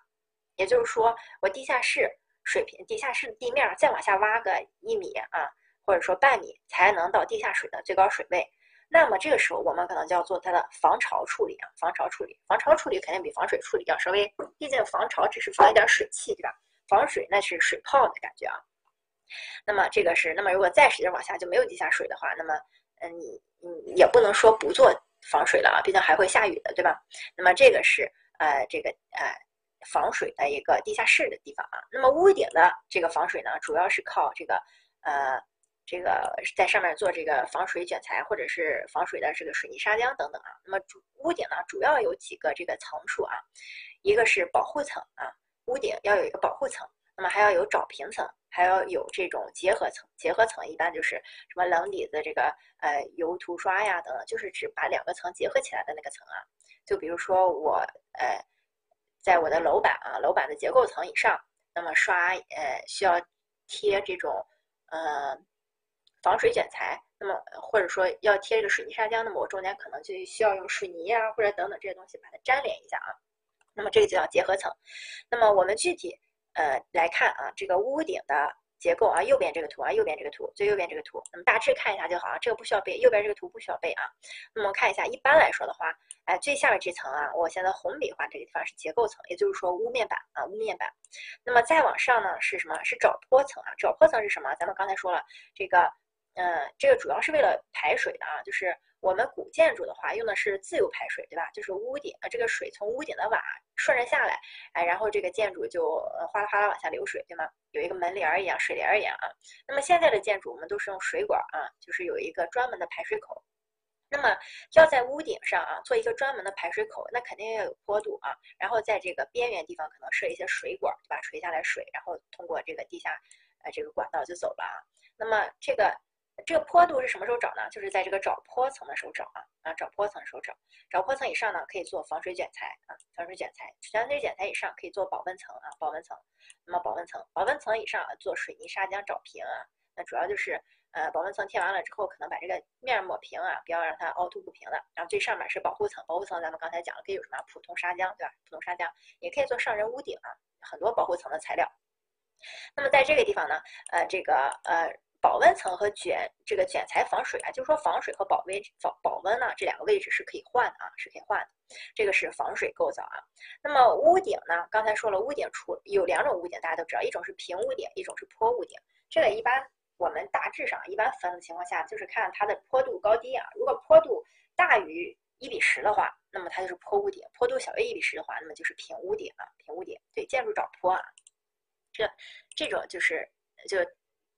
S1: 也就是说我地下室水平，地下室的地面再往下挖个一米啊，或者说半米，才能到地下水的最高水位。那么这个时候我们可能就要做它的防潮处理啊，防潮处理，防潮处理肯定比防水处理要稍微，毕竟防潮只是防一点水汽，对吧？防水那是水泡的感觉啊。那么这个是，那么如果再使劲往下就没有地下水的话，那么嗯，你你也不能说不做防水了啊，毕竟还会下雨的，对吧？那么这个是呃这个呃防水的一个地下室的地方啊。那么屋顶的这个防水呢，主要是靠这个呃。这个在上面做这个防水卷材，或者是防水的这个水泥砂浆等等啊。那么主屋顶呢，主要有几个这个层数啊，一个是保护层啊，屋顶要有一个保护层，那么还要有找平层，还要有这种结合层。结合层一般就是什么冷底子这个呃油涂刷呀等等，就是指把两个层结合起来的那个层啊。就比如说我呃，在我的楼板啊，楼板的结构层以上，那么刷呃需要贴这种呃。防水卷材，那么或者说要贴这个水泥砂浆，那么我中间可能就需要用水泥啊，或者等等这些东西把它粘连一下啊。那么这个就叫结合层。那么我们具体呃来看啊，这个屋顶的结构啊，右边这个图啊，右边这个图，最右边这个图，那么大致看一下就好啊，这个不需要背，右边这个图不需要背啊。那么看一下，一般来说的话，哎，最下面这层啊，我现在红笔画这个地方是结构层，也就是说屋面板啊，屋面板。那么再往上呢是什么？是沼坡层啊，沼坡层是什么？咱们刚才说了这个。嗯，这个主要是为了排水的啊，就是我们古建筑的话用的是自由排水，对吧？就是屋顶啊，这个水从屋顶的瓦顺着下来，哎，然后这个建筑就呃哗啦哗啦往下流水，对吗？有一个门帘儿一样，水帘儿一样啊。那么现在的建筑我们都是用水管啊，就是有一个专门的排水口。那么要在屋顶上啊做一个专门的排水口，那肯定要有坡度啊，然后在这个边缘地方可能设一些水管，对吧？垂下来水，然后通过这个地下呃这个管道就走了啊。那么这个。这个坡度是什么时候找呢？就是在这个找坡层的时候找啊啊，找坡层的时候找。找坡层以上呢，可以做防水卷材啊，防水卷材。防水卷材以上可以做保温层啊，保温层。那么保温层，保温层以上做水泥砂浆找平啊。那主要就是呃，保温层贴完了之后，可能把这个面抹平啊，不要让它凹凸不平的。然后最上面是保护层，保护层咱们刚才讲了，可以有什么普通砂浆对吧？普通砂浆也可以做上人屋顶啊，很多保护层的材料。那么在这个地方呢，呃，这个呃。保温层和卷这个卷材防水啊，就是说防水和保温保保温呢，这两个位置是可以换的啊，是可以换的。这个是防水构造啊。那么屋顶呢，刚才说了，屋顶除有两种屋顶，大家都知道，一种是平屋顶，一种是坡屋顶。这个一般我们大致上一般分的情况下，就是看它的坡度高低啊。如果坡度大于一比十的话，那么它就是坡屋顶；坡度小于一比十的话，那么就是平屋顶啊，平屋顶。对，建筑找坡啊，这这种就是就。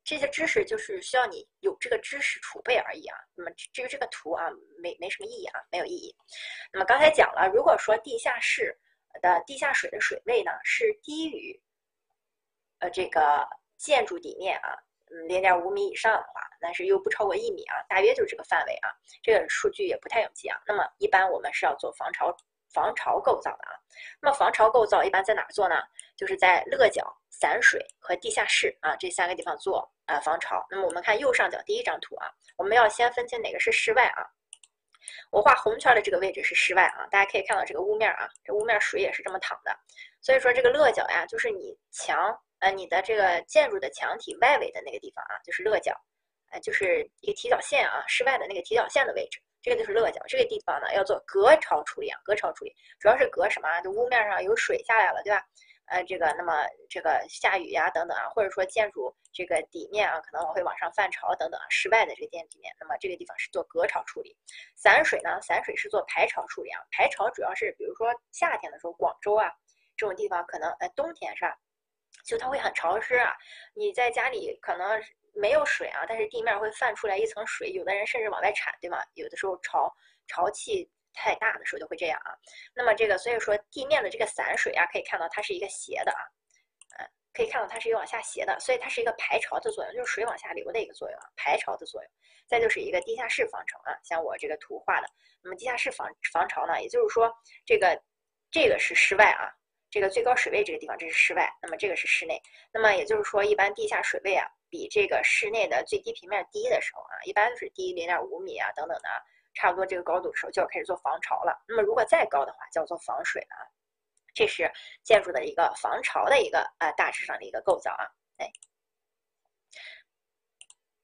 S1: 这些知识就是需要你有这个知识储备而已啊。那么至于这个图啊，没没什么意义啊，没有意义。那么刚才讲了，如果说地下室的地下水的水位呢是低于呃这个建筑底面啊，嗯零点五米以上的话，但是又不超过一米啊，大约就是这个范围啊。这个数据也不太有记啊。那么一般我们是要做防潮防潮构造的啊。那么防潮构造一般在哪做呢？就是在勒角。散水和地下室啊，这三个地方做呃防潮。那么我们看右上角第一张图啊，我们要先分清哪个是室外啊。我画红圈的这个位置是室外啊，大家可以看到这个屋面啊，这屋面水也是这么淌的。所以说这个勒角呀，就是你墙呃你的这个建筑的墙体外围的那个地方啊，就是勒角，呃就是一个提脚线啊，室外的那个提脚线的位置，这个就是勒角。这个地方呢要做隔潮处理啊，隔潮处理主要是隔什么啊？就屋面上有水下来了，对吧？呃，这个那么这个下雨呀等等啊，或者说建筑这个底面啊，可能会往上泛潮等等啊，室外的这个建筑底面，那么这个地方是做隔潮处理。散水呢，散水是做排潮处理啊。排潮主要是比如说夏天的时候，广州啊这种地方可能呃冬天是吧，就它会很潮湿啊。你在家里可能没有水啊，但是地面会泛出来一层水，有的人甚至往外铲，对吗？有的时候潮潮气。太大的时候就会这样啊，那么这个所以说地面的这个散水啊，可以看到它是一个斜的啊，嗯，可以看到它是一个往下斜的，所以它是一个排潮的作用，就是水往下流的一个作用啊，排潮的作用。再就是一个地下室防潮啊，像我这个图画的，那么地下室防防潮呢，也就是说这个这个是室外啊，这个最高水位这个地方这是室外，那么这个是室内，那么也就是说一般地下水位啊比这个室内的最低平面低的时候啊，一般都是低零点五米啊等等的啊。差不多这个高度的时候就要开始做防潮了。那么如果再高的话，叫做防水了啊。这是建筑的一个防潮的一个啊大致上的一个构造啊。哎，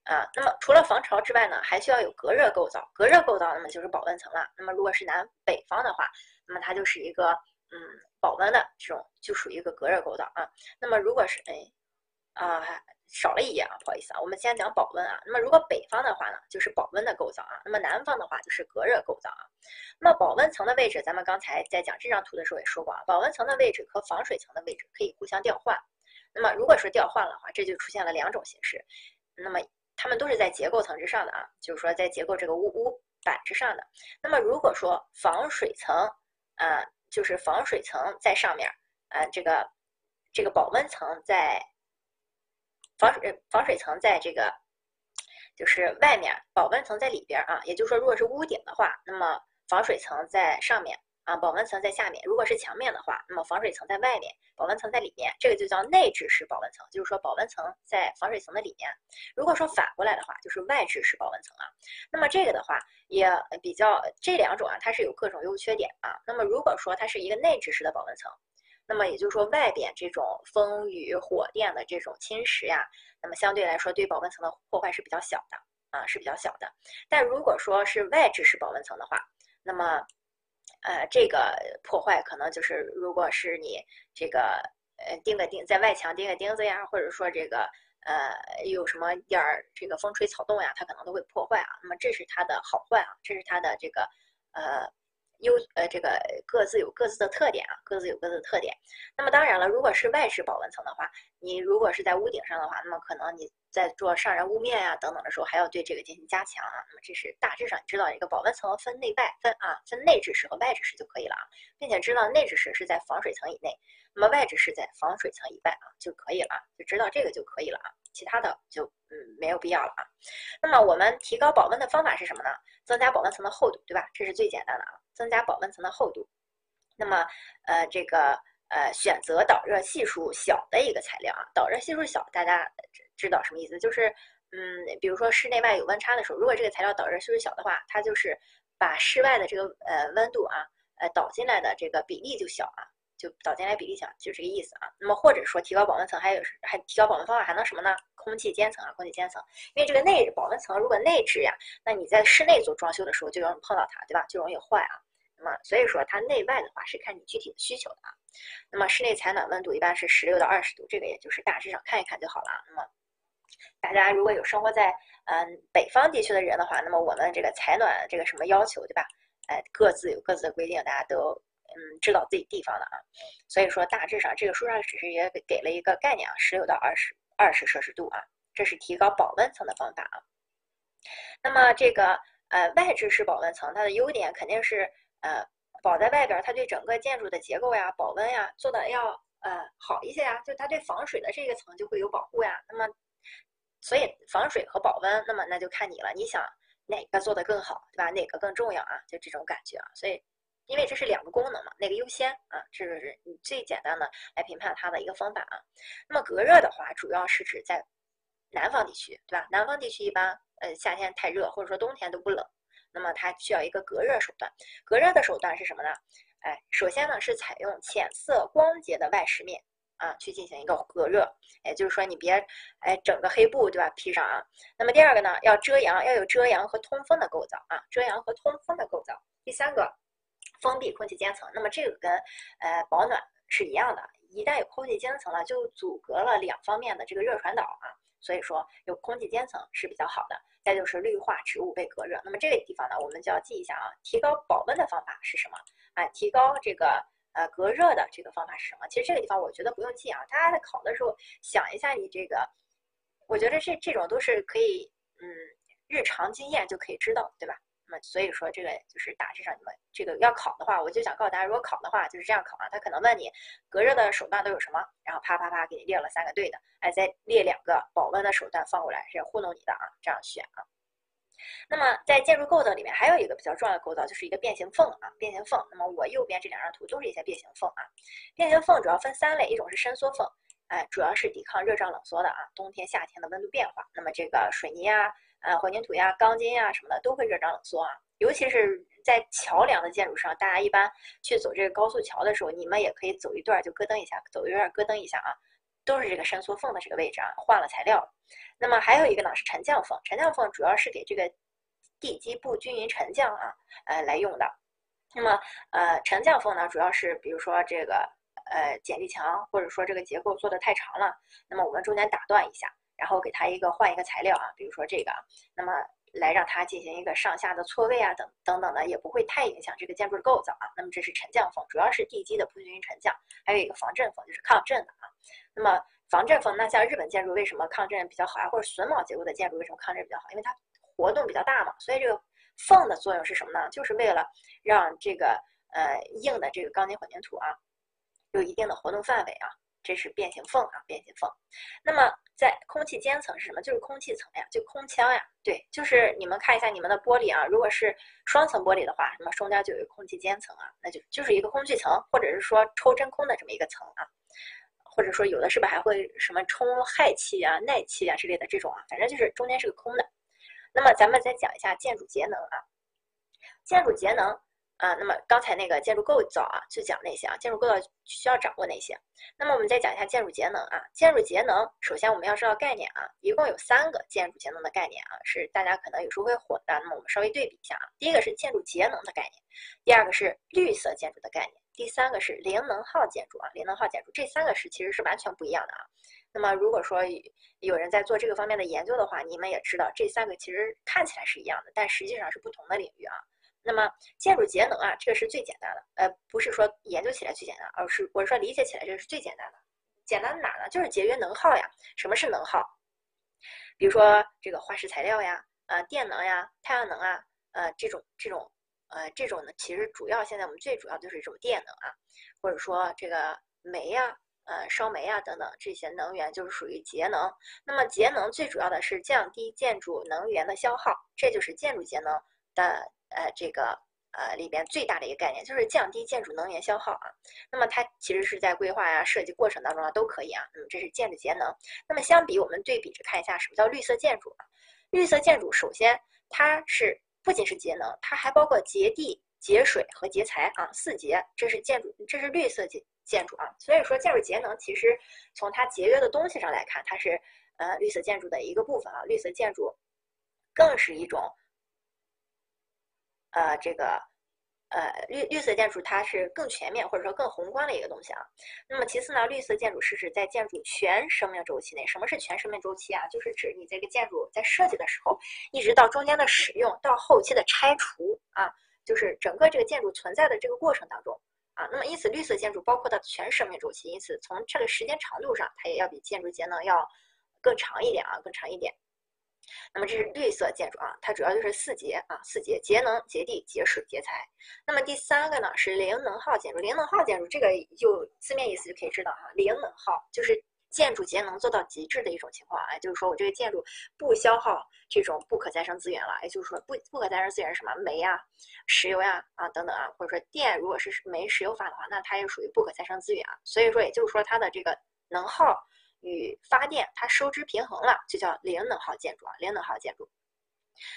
S1: 啊，那么除了防潮之外呢，还需要有隔热构造。隔热构造，那么就是保温层了。那么如果是南北方的话，那么它就是一个嗯保温的这种，就属于一个隔热构造啊。那么如果是哎啊少了一页啊，不好意思啊，我们先讲保温啊。那么如果北方的话呢，就是保温的构造啊。那么南方的话就是隔热构造啊。那么保温层的位置，咱们刚才在讲这张图的时候也说过啊，保温层的位置和防水层的位置可以互相调换。那么如果说调换了话，这就出现了两种形式。那么它们都是在结构层之上的啊，就是说在结构这个屋屋板之上的。那么如果说防水层，啊，就是防水层在上面，啊，这个这个保温层在防水防水层在这个就是外面，保温层在里边啊。也就是说，如果是屋顶的话，那么防水层在上面。啊，保温层在下面。如果是墙面的话，那么防水层在外面，保温层在里面。这个就叫内置式保温层，就是说保温层在防水层的里面。如果说反过来的话，就是外置式保温层啊。那么这个的话也比较这两种啊，它是有各种优缺点啊。那么如果说它是一个内置式的保温层，那么也就是说外边这种风雨火电的这种侵蚀呀，那么相对来说对保温层的破坏是比较小的啊，是比较小的。但如果说是外置式保温层的话，那么呃，这个破坏可能就是，如果是你这个呃钉个钉，在外墙钉个钉子呀，或者说这个呃有什么点儿这个风吹草动呀，它可能都会破坏啊。那么这是它的好坏啊，这是它的这个呃。优呃，这个各自有各自的特点啊，各自有各自的特点。那么当然了，如果是外置保温层的话，你如果是在屋顶上的话，那么可能你在做上燃屋面呀等等的时候，还要对这个进行加强啊。那么这是大致上你知道一个保温层分内外分啊，分内置式和外置式就可以了啊，并且知道内置式是在防水层以内，那么外置式在防水层以外啊就可以了，就知道这个就可以了啊。其他的就嗯没有必要了啊。那么我们提高保温的方法是什么呢？增加保温层的厚度，对吧？这是最简单的啊，增加保温层的厚度。那么呃这个呃选择导热系数小的一个材料啊，导热系数小，大家知道什么意思？就是嗯比如说室内外有温差的时候，如果这个材料导热系数小的话，它就是把室外的这个呃温度啊呃导进来的这个比例就小啊。就导进来比例小，就这个意思啊。那么或者说提高保温层，还有还提高保温方法还能什么呢？空气间层啊，空气间层。因为这个内保温层如果内置呀，那你在室内做装修的时候就容易碰到它，对吧？就容易坏啊。那么所以说它内外的话是看你具体的需求的啊。那么室内采暖温度一般是十六到二十度，这个也就是大致上看一看就好了。那么大家如果有生活在嗯北方地区的人的话，那么我们这个采暖这个什么要求，对吧？哎，各自有各自的规定，大家都。嗯，知道自己地方的啊，所以说大致上这个书上只是也给了一个概念啊，十六到二十二十摄氏度啊，这是提高保温层的方法啊。那么这个呃外置式保温层，它的优点肯定是呃保在外边，它对整个建筑的结构呀、保温呀做的要呃好一些呀，就它对防水的这个层就会有保护呀。那么所以防水和保温，那么那就看你了，你想哪个做的更好，对吧？哪个更重要啊？就这种感觉啊，所以。因为这是两个功能嘛，哪个优先啊？这是你最简单的来评判它的一个方法啊。那么隔热的话，主要是指在南方地区，对吧？南方地区一般呃夏天太热，或者说冬天都不冷，那么它需要一个隔热手段。隔热的手段是什么呢？哎，首先呢是采用浅色光洁的外饰面啊，去进行一个隔热。也就是说你别哎整个黑布对吧披上啊。那么第二个呢，要遮阳，要有遮阳和通风的构造啊，遮阳和通风的构造。第三个。封闭空气间层，那么这个跟呃保暖是一样的，一旦有空气间层了，就阻隔了两方面的这个热传导啊，所以说有空气间层是比较好的。再就是绿化植物被隔热，那么这个地方呢，我们就要记一下啊，提高保温的方法是什么？啊，提高这个呃隔热的这个方法是什么？其实这个地方我觉得不用记啊，大家在考的时候想一下，你这个，我觉得这这种都是可以嗯日常经验就可以知道，对吧？那么所以说这个就是大致上你们这个要考的话，我就想告诉大家，如果考的话就是这样考啊，他可能问你隔热的手段都有什么，然后啪啪啪给你列了三个对的，哎，再列两个保温的手段放过来，是糊弄你的啊，这样选啊。那么在建筑构造里面还有一个比较重要的构造，就是一个变形缝啊，变形缝。那么我右边这两张图都是一些变形缝啊，变形缝主要分三类，一种是伸缩缝，哎，主要是抵抗热胀冷缩的啊，冬天夏天的温度变化。那么这个水泥啊。呃，混凝土呀、钢筋呀什么的都会热胀冷缩啊，尤其是在桥梁的建筑上，大家一般去走这个高速桥的时候，你们也可以走一段就咯噔一下，走一段咯噔一下啊，都是这个伸缩缝的这个位置啊，换了材料。那么还有一个呢是沉降缝，沉降缝主要是给这个地基不均匀沉降啊，呃来用的。那么呃沉降缝呢，主要是比如说这个呃剪力墙，或者说这个结构做的太长了，那么我们中间打断一下，然后给它一个换一个材料啊，比如说这个，那么。来让它进行一个上下的错位啊，等等等的，也不会太影响这个建筑的构造啊。那么这是沉降缝，主要是地基的不均匀沉降，还有一个防震缝，就是抗震的啊。那么防震缝，那像日本建筑为什么抗震比较好啊？或者榫卯结构的建筑为什么抗震比较好？因为它活动比较大嘛。所以这个缝的作用是什么呢？就是为了让这个呃硬的这个钢筋混凝土啊有一定的活动范围啊。这是变形缝啊，变形缝。那么在空气间层是什么？就是空气层呀，就空腔呀。对，就是你们看一下你们的玻璃啊，如果是双层玻璃的话，那么中间就有空气间层啊，那就就是一个空气层，或者是说抽真空的这么一个层啊，或者说有的是不是还会什么充氦气啊、氖气啊之类的这种啊，反正就是中间是个空的。那么咱们再讲一下建筑节能啊，建筑节能。啊，那么刚才那个建筑构造啊，就讲那些啊，建筑构造需要掌握那些？那么我们再讲一下建筑节能啊。建筑节能，首先我们要知道概念啊，一共有三个建筑节能的概念啊，是大家可能有时候会混的。那么我们稍微对比一下啊，第一个是建筑节能的概念，第二个是绿色建筑的概念，第三个是零能耗建筑啊。零能耗建筑这三个是其实是完全不一样的啊。那么如果说有人在做这个方面的研究的话，你们也知道这三个其实看起来是一样的，但实际上是不同的领域啊。那么建筑节能啊，这个是最简单的，呃，不是说研究起来最简单，而是我是说理解起来这个是最简单的。简单哪呢？就是节约能耗呀。什么是能耗？比如说这个化石材料呀，呃，电能呀，太阳能啊，呃，这种这种呃这种呢，其实主要现在我们最主要就是这种电能啊，或者说这个煤呀，呃，烧煤啊等等这些能源就是属于节能。那么节能最主要的是降低建筑能源的消耗，这就是建筑节能的。呃，这个呃里边最大的一个概念就是降低建筑能源消耗啊。那么它其实是在规划呀、设计过程当中啊都可以啊。那么这是建筑节能。那么相比我们对比着看一下，什么叫绿色建筑啊？绿色建筑首先它是不仅是节能，它还包括节地、节水和节材啊，四节。这是建筑，这是绿色建建筑啊。所以说建筑节能其实从它节约的东西上来看，它是呃绿色建筑的一个部分啊。绿色建筑更是一种。呃，这个，呃，绿绿色建筑它是更全面或者说更宏观的一个东西啊。那么其次呢，绿色建筑是指在建筑全生命周期内。什么是全生命周期啊？就是指你这个建筑在设计的时候，一直到中间的使用，到后期的拆除啊，就是整个这个建筑存在的这个过程当中啊。那么因此，绿色建筑包括它全生命周期，因此从这个时间长度上，它也要比建筑节能要更长一点啊，更长一点。那么这是绿色建筑啊，它主要就是四节啊，四节节能、节地、节水、节财。那么第三个呢是零能耗建筑，零能耗建筑这个就字面意思就可以知道哈，零能耗就是建筑节能做到极致的一种情况啊，就是说我这个建筑不消耗这种不可再生资源了，也就是说不不可再生资源是什么煤呀、石油呀啊等等啊，或者说电如果是煤石油发的话，那它也属于不可再生资源啊，所以说也就是说它的这个能耗。与发电，它收支平衡了，就叫零能耗建筑啊，零能耗建筑。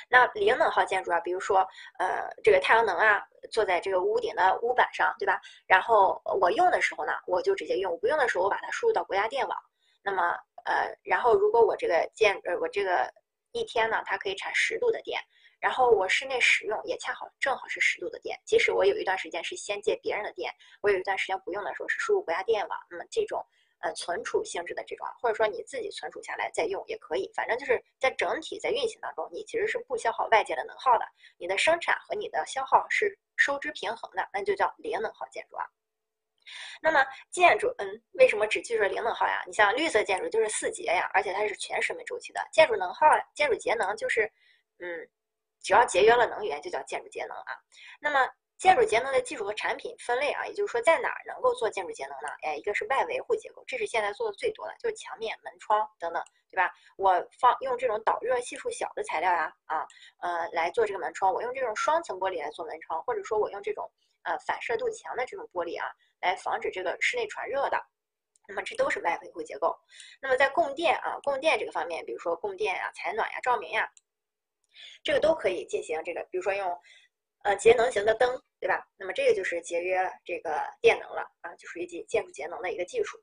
S1: 那零能耗建筑啊，比如说，呃，这个太阳能啊，坐在这个屋顶的屋板上，对吧？然后我用的时候呢，我就直接用；我不用的时候，我把它输入到国家电网。那么，呃，然后如果我这个建，呃，我这个一天呢，它可以产十度的电，然后我室内使用也恰好正好是十度的电。即使我有一段时间是先借别人的电，我有一段时间不用的时候是输入国家电网。那么这种。呃，存储性质的这种，或者说你自己存储下来再用也可以，反正就是在整体在运行当中，你其实是不消耗外界的能耗的，你的生产和你的消耗是收支平衡的，那就叫零能耗建筑啊。那么建筑，嗯，为什么只记住零能耗呀？你像绿色建筑就是四节呀，而且它是全生命周期的。建筑能耗、建筑节能就是，嗯，只要节约了能源就叫建筑节能啊。那么。建筑节能的技术和产品分类啊，也就是说在哪儿能够做建筑节能呢？哎，一个是外维护结构，这是现在做的最多的，就是墙面、门窗等等，对吧？我放用这种导热系数小的材料呀，啊，呃，来做这个门窗，我用这种双层玻璃来做门窗，或者说我用这种呃反射度强的这种玻璃啊，来防止这个室内传热的，那么这都是外维护结构。那么在供电啊，供电这个方面，比如说供电呀、采暖呀、照明呀，这个都可以进行这个，比如说用。呃，节能型的灯，对吧？那么这个就是节约这个电能了啊，就属于建建筑节能的一个技术。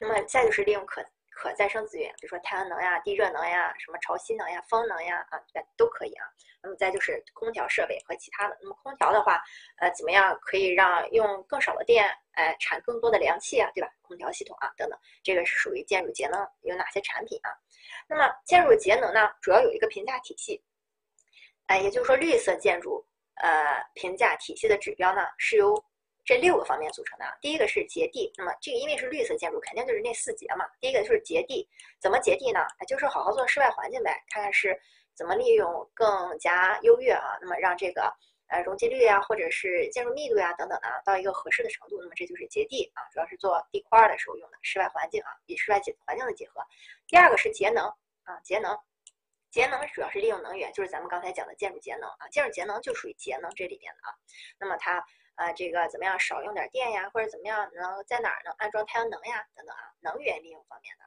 S1: 那么再就是利用可可再生资源，比如说太阳能呀、地热能呀、什么潮汐能呀、风能呀啊，对都可以啊。那么再就是空调设备和其他的。那么空调的话，呃，怎么样可以让用更少的电，哎，产更多的凉气啊，对吧？空调系统啊等等，这个是属于建筑节能有哪些产品啊？那么建筑节能呢，主要有一个评价体系，哎，也就是说绿色建筑呃评价体系的指标呢是由这六个方面组成的啊。第一个是节地，那么这个因为是绿色建筑，肯定就是那四节嘛。第一个就是节地，怎么节地呢？就是好好做室外环境呗，看看是。怎么利用更加优越啊？那么让这个呃容积率啊，或者是建筑密度呀等等的，到一个合适的程度，那么这就是节地啊，主要是做地块的时候用的室外环境啊，与室外结环境的结合。第二个是节能啊，节能，节能主要是利用能源，就是咱们刚才讲的建筑节能啊，建筑节能就属于节能这里边的啊。那么它呃这个怎么样少用点电呀，或者怎么样能在哪儿能安装太阳能呀等等啊，能源利用方面的。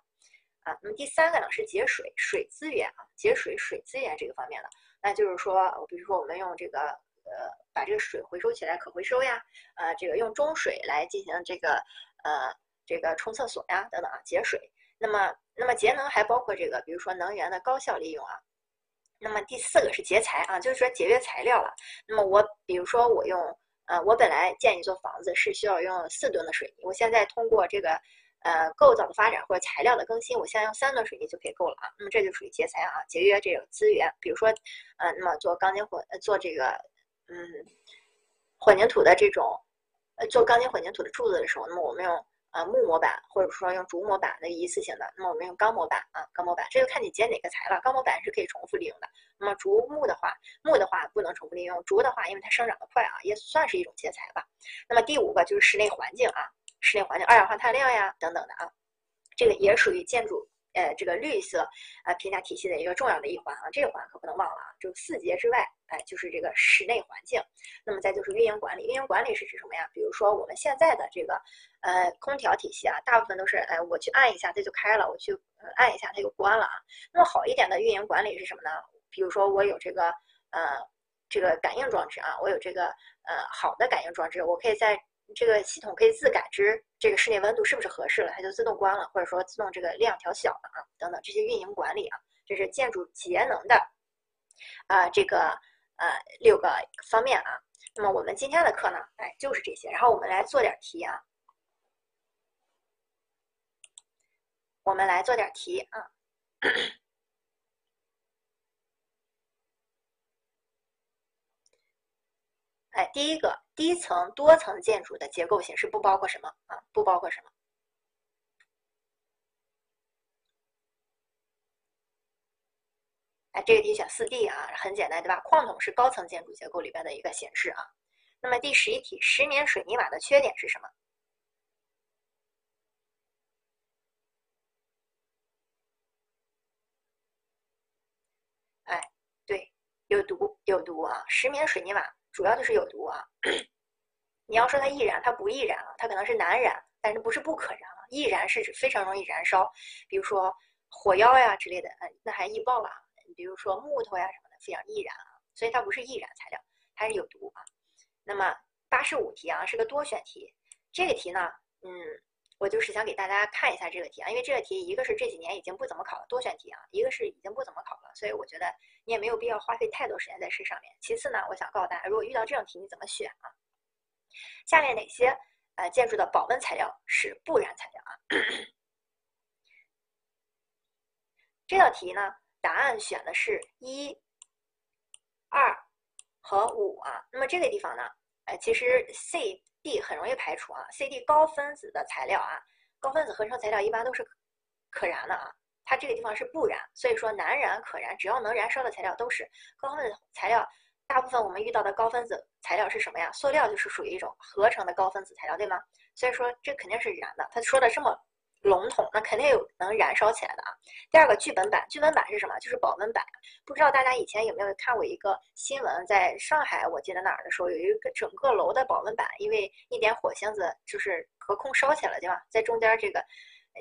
S1: 啊，那么第三个呢是节水水资源啊，节水水资源这个方面的，那就是说，比如说我们用这个呃把这个水回收起来可回收呀，呃这个用中水来进行这个呃这个冲厕所呀等等啊节水。那么那么节能还包括这个，比如说能源的高效利用啊。那么第四个是节材啊，就是说节约材料了。那么我比如说我用呃我本来建一座房子是需要用四吨的水泥，我现在通过这个。呃，构造的发展或者材料的更新，我现在用三吨水泥就可以够了啊。那么这就属于节材啊，节约这个资源。比如说，呃，那么做钢筋混，做这个，嗯，混凝土的这种，呃，做钢筋混凝土的柱子的时候，那么我们用啊木模板或者说用竹模板的一次性的，那么我们用钢模板啊，钢模板，这就看你接哪个材了。钢模板是可以重复利用的。那么竹木的话，木的话不能重复利用，竹的话，因为它生长的快啊，也算是一种节材吧。那么第五个就是室内环境啊。室内环境二氧化碳量呀，等等的啊，这个也属于建筑呃这个绿色呃评价体系的一个重要的一环啊，这一环可不能忘了啊。就四节之外，哎，就是这个室内环境。那么再就是运营管理，运营管理是指什么呀？比如说我们现在的这个呃空调体系啊，大部分都是哎我去按一下它就开了，我去按一下它就关了啊。那么好一点的运营管理是什么呢？比如说我有这个呃这个感应装置啊，我有这个呃好的感应装置，我可以在这个系统可以自感知这个室内温度是不是合适了，它就自动关了，或者说自动这个量调小了啊，等等这些运营管理啊，这是建筑节能的啊这个呃六个方面啊。那么我们今天的课呢，哎就是这些，然后我们来做点题啊，我们来做点题啊。哎，第一个低层多层建筑的结构形式不包括什么啊？不包括什么？哎，这个题选四 D 啊，很简单对吧？矿筒是高层建筑结构里边的一个形式啊。那么第十一题，石棉水泥瓦的缺点是什么？哎，对，有毒，有毒啊！石棉水泥瓦。主要就是有毒啊！你要说它易燃，它不易燃啊，它可能是难燃，但是不是不可燃啊？易燃是指非常容易燃烧，比如说火药呀之类的，嗯，那还易爆了。比如说木头呀什么的，非常易燃啊，所以它不是易燃材料，它是有毒啊。那么八十五题啊是个多选题，这个题呢，嗯。我就是想给大家看一下这个题啊，因为这个题一个是这几年已经不怎么考了多选题啊，一个是已经不怎么考了，所以我觉得你也没有必要花费太多时间在这上面。其次呢，我想告诉大家，如果遇到这种题你怎么选啊？下面哪些呃建筑的保温材料是不燃材料啊？这道题呢，答案选的是一、二和五啊。那么这个地方呢，呃，其实 C。D 很容易排除啊，C、D 高分子的材料啊，高分子合成材料一般都是可燃的啊，它这个地方是不燃，所以说难燃可燃，只要能燃烧的材料都是高分子材料。大部分我们遇到的高分子材料是什么呀？塑料就是属于一种合成的高分子材料，对吗？所以说这肯定是燃的。他说的这么。笼统，那肯定有能燃烧起来的啊。第二个聚苯板，聚苯板是什么？就是保温板。不知道大家以前有没有看过一个新闻，在上海我记得哪儿的时候，有一个整个楼的保温板，因为一点火星子就是隔空烧起来了，对吧？在中间这个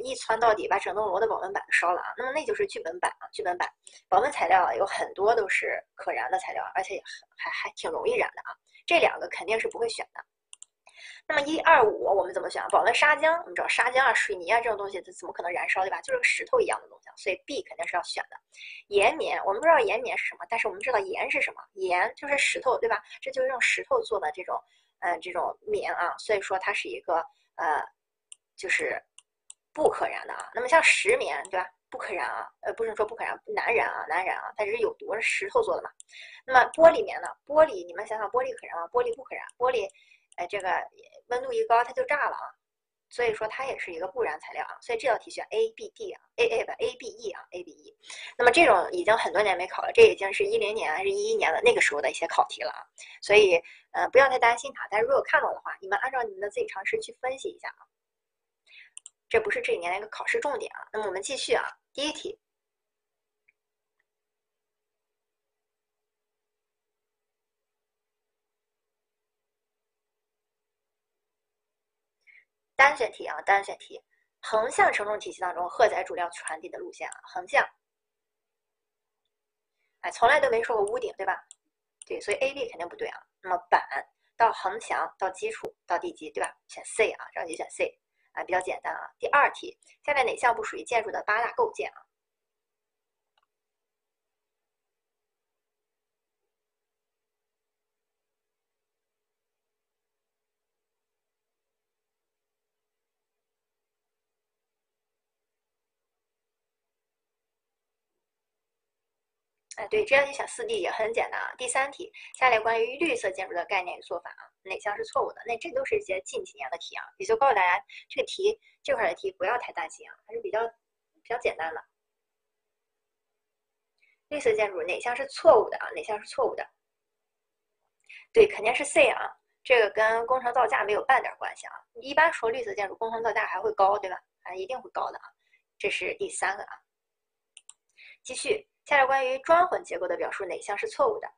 S1: 一窜到底，把整栋楼的保温板烧了啊。那么那就是聚苯板啊，聚苯板。保温材料有很多都是可燃的材料，而且还还挺容易燃的啊。这两个肯定是不会选的。那么一二五我们怎么选？保温砂浆，我们知道砂浆啊、水泥啊这种东西，它怎么可能燃烧对吧？就是个石头一样的东西，所以 B 肯定是要选的。岩棉，我们不知道岩棉是什么，但是我们知道盐是什么？盐就是石头对吧？这就是用石头做的这种，嗯，这种棉啊，所以说它是一个呃，就是不可燃的啊。那么像石棉对吧？不可燃啊，呃，不是说不可燃，难燃啊，难燃啊，它只是有毒，是石头做的嘛。那么玻璃棉呢？玻璃，你们想想，玻璃可燃吗？玻璃不可燃，玻璃，哎，这个温度一高它就炸了啊。所以说它也是一个不燃材料啊。所以这道题选 A、B、D 啊，A A 吧 A、B、E 啊，A、B、E。那么这种已经很多年没考了，这已经是一零年还是一一年的那个时候的一些考题了啊。所以，呃，不要太担心它。但是如果看到的话，你们按照你们的自己常识去分析一下啊。这不是这一年的一个考试重点啊。那么我们继续啊。第一题，单选题啊，单选题，横向承重体系当中荷载主要传递的路线啊，横向，哎，从来都没说过屋顶，对吧？对，所以 A、B 肯定不对啊。那么板到横墙到基础到地基，对吧？选 C 啊，这道题选 C 啊，比较简单啊。第二题，下面哪项不属于建筑的八大构件啊？哎，对，这道题选四 D 也很简单啊。第三题，下列关于绿色建筑的概念与做法啊，哪项是错误的？那这都是一些近几年的题啊，也就告诉大家，这个题这块的题不要太担心啊，还是比较比较简单的。绿色建筑哪项是错误的啊？哪项是错误的？对，肯定是 C 啊，这个跟工程造价没有半点关系啊。一般说绿色建筑工程造价还会高，对吧？啊，一定会高的啊。这是第三个啊。继续。下列关于砖混结构的表述哪项是错误的？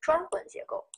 S1: 砖混结构，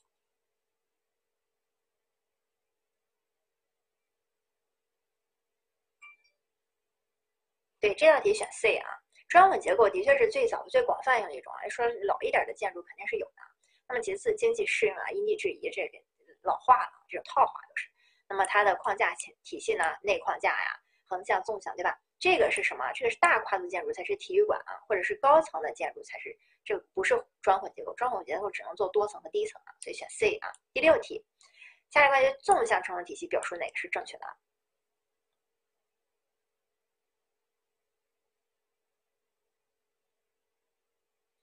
S1: 对这道题选 C 啊。砖混结构的确是最早、最广泛用的一种啊。说老一点的建筑肯定是有的。那么其次，经济适用啊，因地制宜，这个老化了，这种套话都是。那么它的框架体体系呢？内框架呀，横向、纵向，对吧？这个是什么？这个是大跨度建筑才是体育馆啊，或者是高层的建筑才是，这不是砖混结构。砖混结构只能做多层和低层啊，所以选 C 啊。第六题，下列关于纵向承重体系表述哪个是正确的？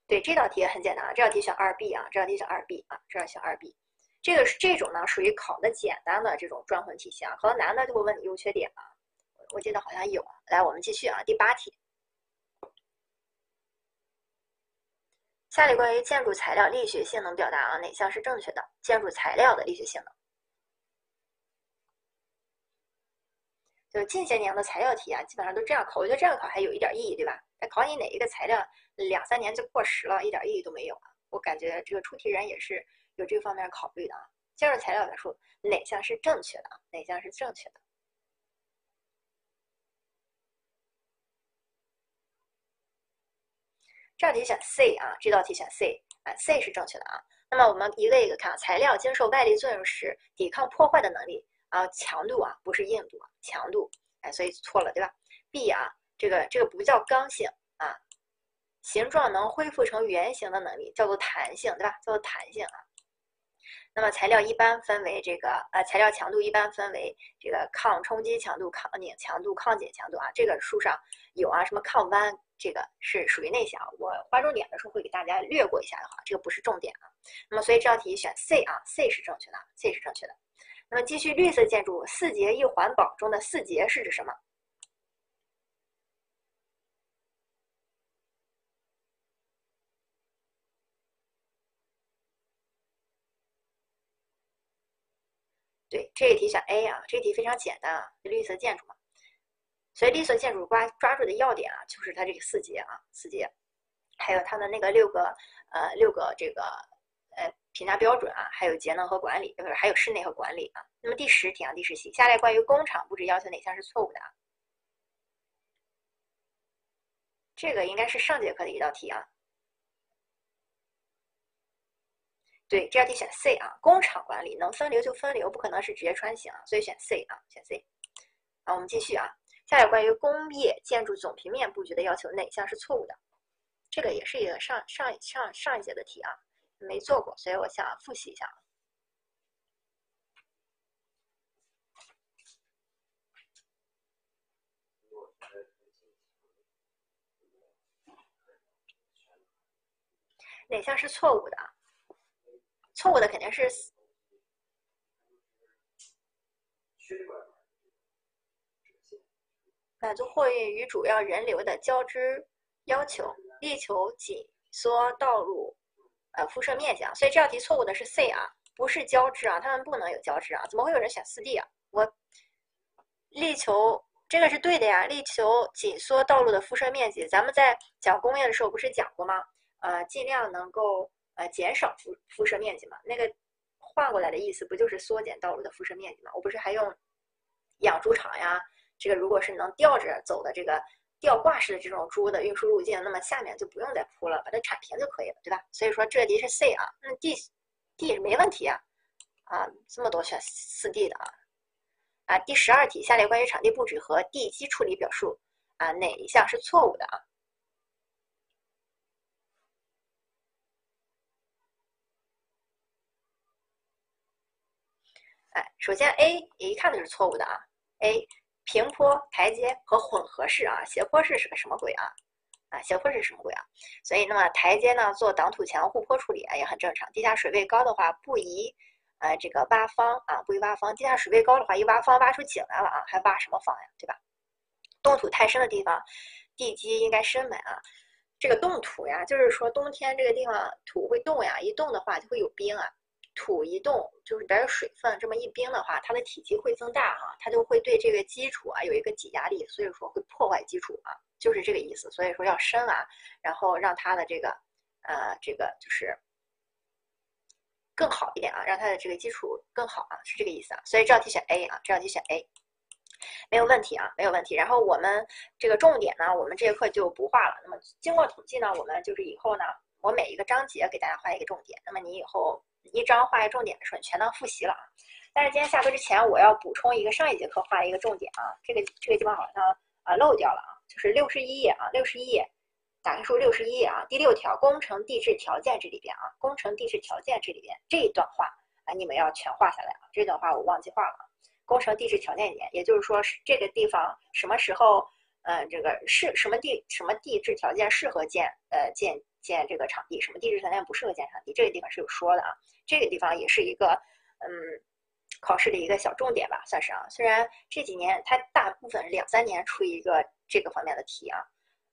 S1: 对，这道题也很简单啊，这道题选二 B 啊，这道题选二 B 啊，这道选二 B。这个是这种呢，属于考的简单的这种专混体系啊，考的难的就会问你优缺点啊。我记得好像有。来，我们继续啊，第八题。下列关于建筑材料力学性能表达啊，哪项是正确的？建筑材料的力学性能。就近些年的材料题啊，基本上都这样考。我觉得这样考还有一点意义，对吧？再考你哪一个材料两三年就过时了，一点意义都没有啊。我感觉这个出题人也是。有这方面考虑的啊，建筑材料来说，哪项是正确的啊？哪项是正确的？这道题选 C 啊，这道题选 C 啊，C 是正确的啊。那么我们一个一个看，材料经受外力作用时抵抗破坏的能力啊，强度啊，不是硬度啊，强度，哎，所以错了对吧？B 啊，这个这个不叫刚性啊，形状能恢复成原形的能力叫做弹性对吧？叫做弹性啊。那么材料一般分为这个呃，材料强度一般分为这个抗冲击强度、抗拧强度、抗剪强度啊。这个书上有啊，什么抗弯，这个是属于内项。我划重点的时候会给大家略过一下的话，这个不是重点啊。那么所以这道题选 C 啊，C 是正确的，C 是正确的。那么继续，绿色建筑四节一环保中的四节是指什么？这一题选 A 啊，这题非常简单啊，绿色建筑嘛。所以绿色建筑抓抓住的要点啊，就是它这个四节啊，四节，还有它的那个六个呃六个这个呃评价标准啊，还有节能和管理，不是还有室内和管理啊。那么第十题啊，第十题，下列关于工厂布置要求哪项是错误的啊？这个应该是上节课的一道题啊。对，这道题选 C 啊，工厂管理能分流就分流，不可能是直接穿行啊，所以选 C 啊，选 C。好，我们继续啊，下有关于工业建筑总平面布局的要求，哪项是错误的？这个也是一个上上上上一节的题啊，没做过，所以我想复习一下啊。哪项是错误的啊？错误的肯定是满足货运与主要人流的交织要求，力求紧缩道路呃辐射面积啊。所以这道题错误的是 C 啊，不是交织啊，他们不能有交织啊。怎么会有人选四 D 啊？我力求这个是对的呀，力求紧缩道路的辐射面积。咱们在讲工业的时候不是讲过吗？呃，尽量能够呃减少辐辐射面积嘛。那个换过来的意思不就是缩减道路的辐射面积嘛？我不是还用养猪场呀？这个如果是能吊着走的这个吊挂式的这种猪的运输路径，那么下面就不用再铺了，把它铲平就可以了，对吧？所以说这题是 C 啊，那 D D 没问题啊，啊这么多选四 D 的啊，啊第十二题，下列关于场地布置和地基处理表述啊哪一项是错误的啊？哎，首先 A 一看就是错误的啊，A 平坡、台阶和混合式啊，斜坡式是个什么鬼啊？啊，斜坡是什么鬼啊？所以那么台阶呢，做挡土墙护坡处理啊也很正常。地下水位高的话，不宜呃这个挖方啊，不宜挖方。地下水位高的话，一挖方挖出井来了啊，还挖什么方呀？对吧？冻土太深的地方，地基应该深埋啊。这个冻土呀，就是说冬天这个地方土会冻呀，一冻的话就会有冰啊。土一动，就是里边有水分，这么一冰的话，它的体积会增大哈，它就会对这个基础啊有一个挤压力，所以说会破坏基础啊，就是这个意思。所以说要深啊，然后让它的这个呃这个就是更好一点啊，让它的这个基础更好啊，是这个意思啊。所以这道题选 A 啊，这道题选 A，没有问题啊，没有问题。然后我们这个重点呢，我们这节课就不画了。那么经过统计呢，我们就是以后呢，我每一个章节给大家画一个重点，那么你以后。一章画一重点的时候，你全当复习了啊！但是今天下课之前，我要补充一个上一节课画的一个重点啊，这个这个地方好像啊漏掉了啊，就是六十一页啊，六十一页，打开书六十一页啊，第六条工程地质条件这里边啊，工程地质条件这里边这一段话啊，你们要全画下来啊，这段话我忘记画了。工程地质条件里面，也就是说是这个地方什么时候，嗯，这个是什么地什么地质条件适合建呃建建这个场地，什么地质条件不适合建场地，这个地方是有说的啊。这个地方也是一个，嗯，考试的一个小重点吧，算是啊。虽然这几年它大部分两三年出一个这个方面的题啊，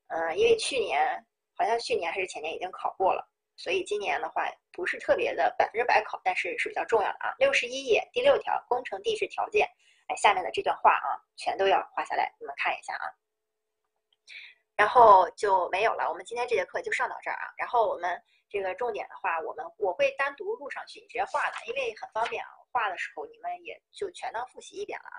S1: 嗯，因为去年好像去年还是前年已经考过了，所以今年的话不是特别的百分之百考，但是是比较重要的啊。六十一页第六条工程地质条件，哎，下面的这段话啊，全都要画下来，你们看一下啊。然后就没有了，我们今天这节课就上到这儿啊。然后我们。这个重点的话，我们我会单独录上去，直接画的，因为很方便啊。画的时候你们也就全当复习一遍了啊。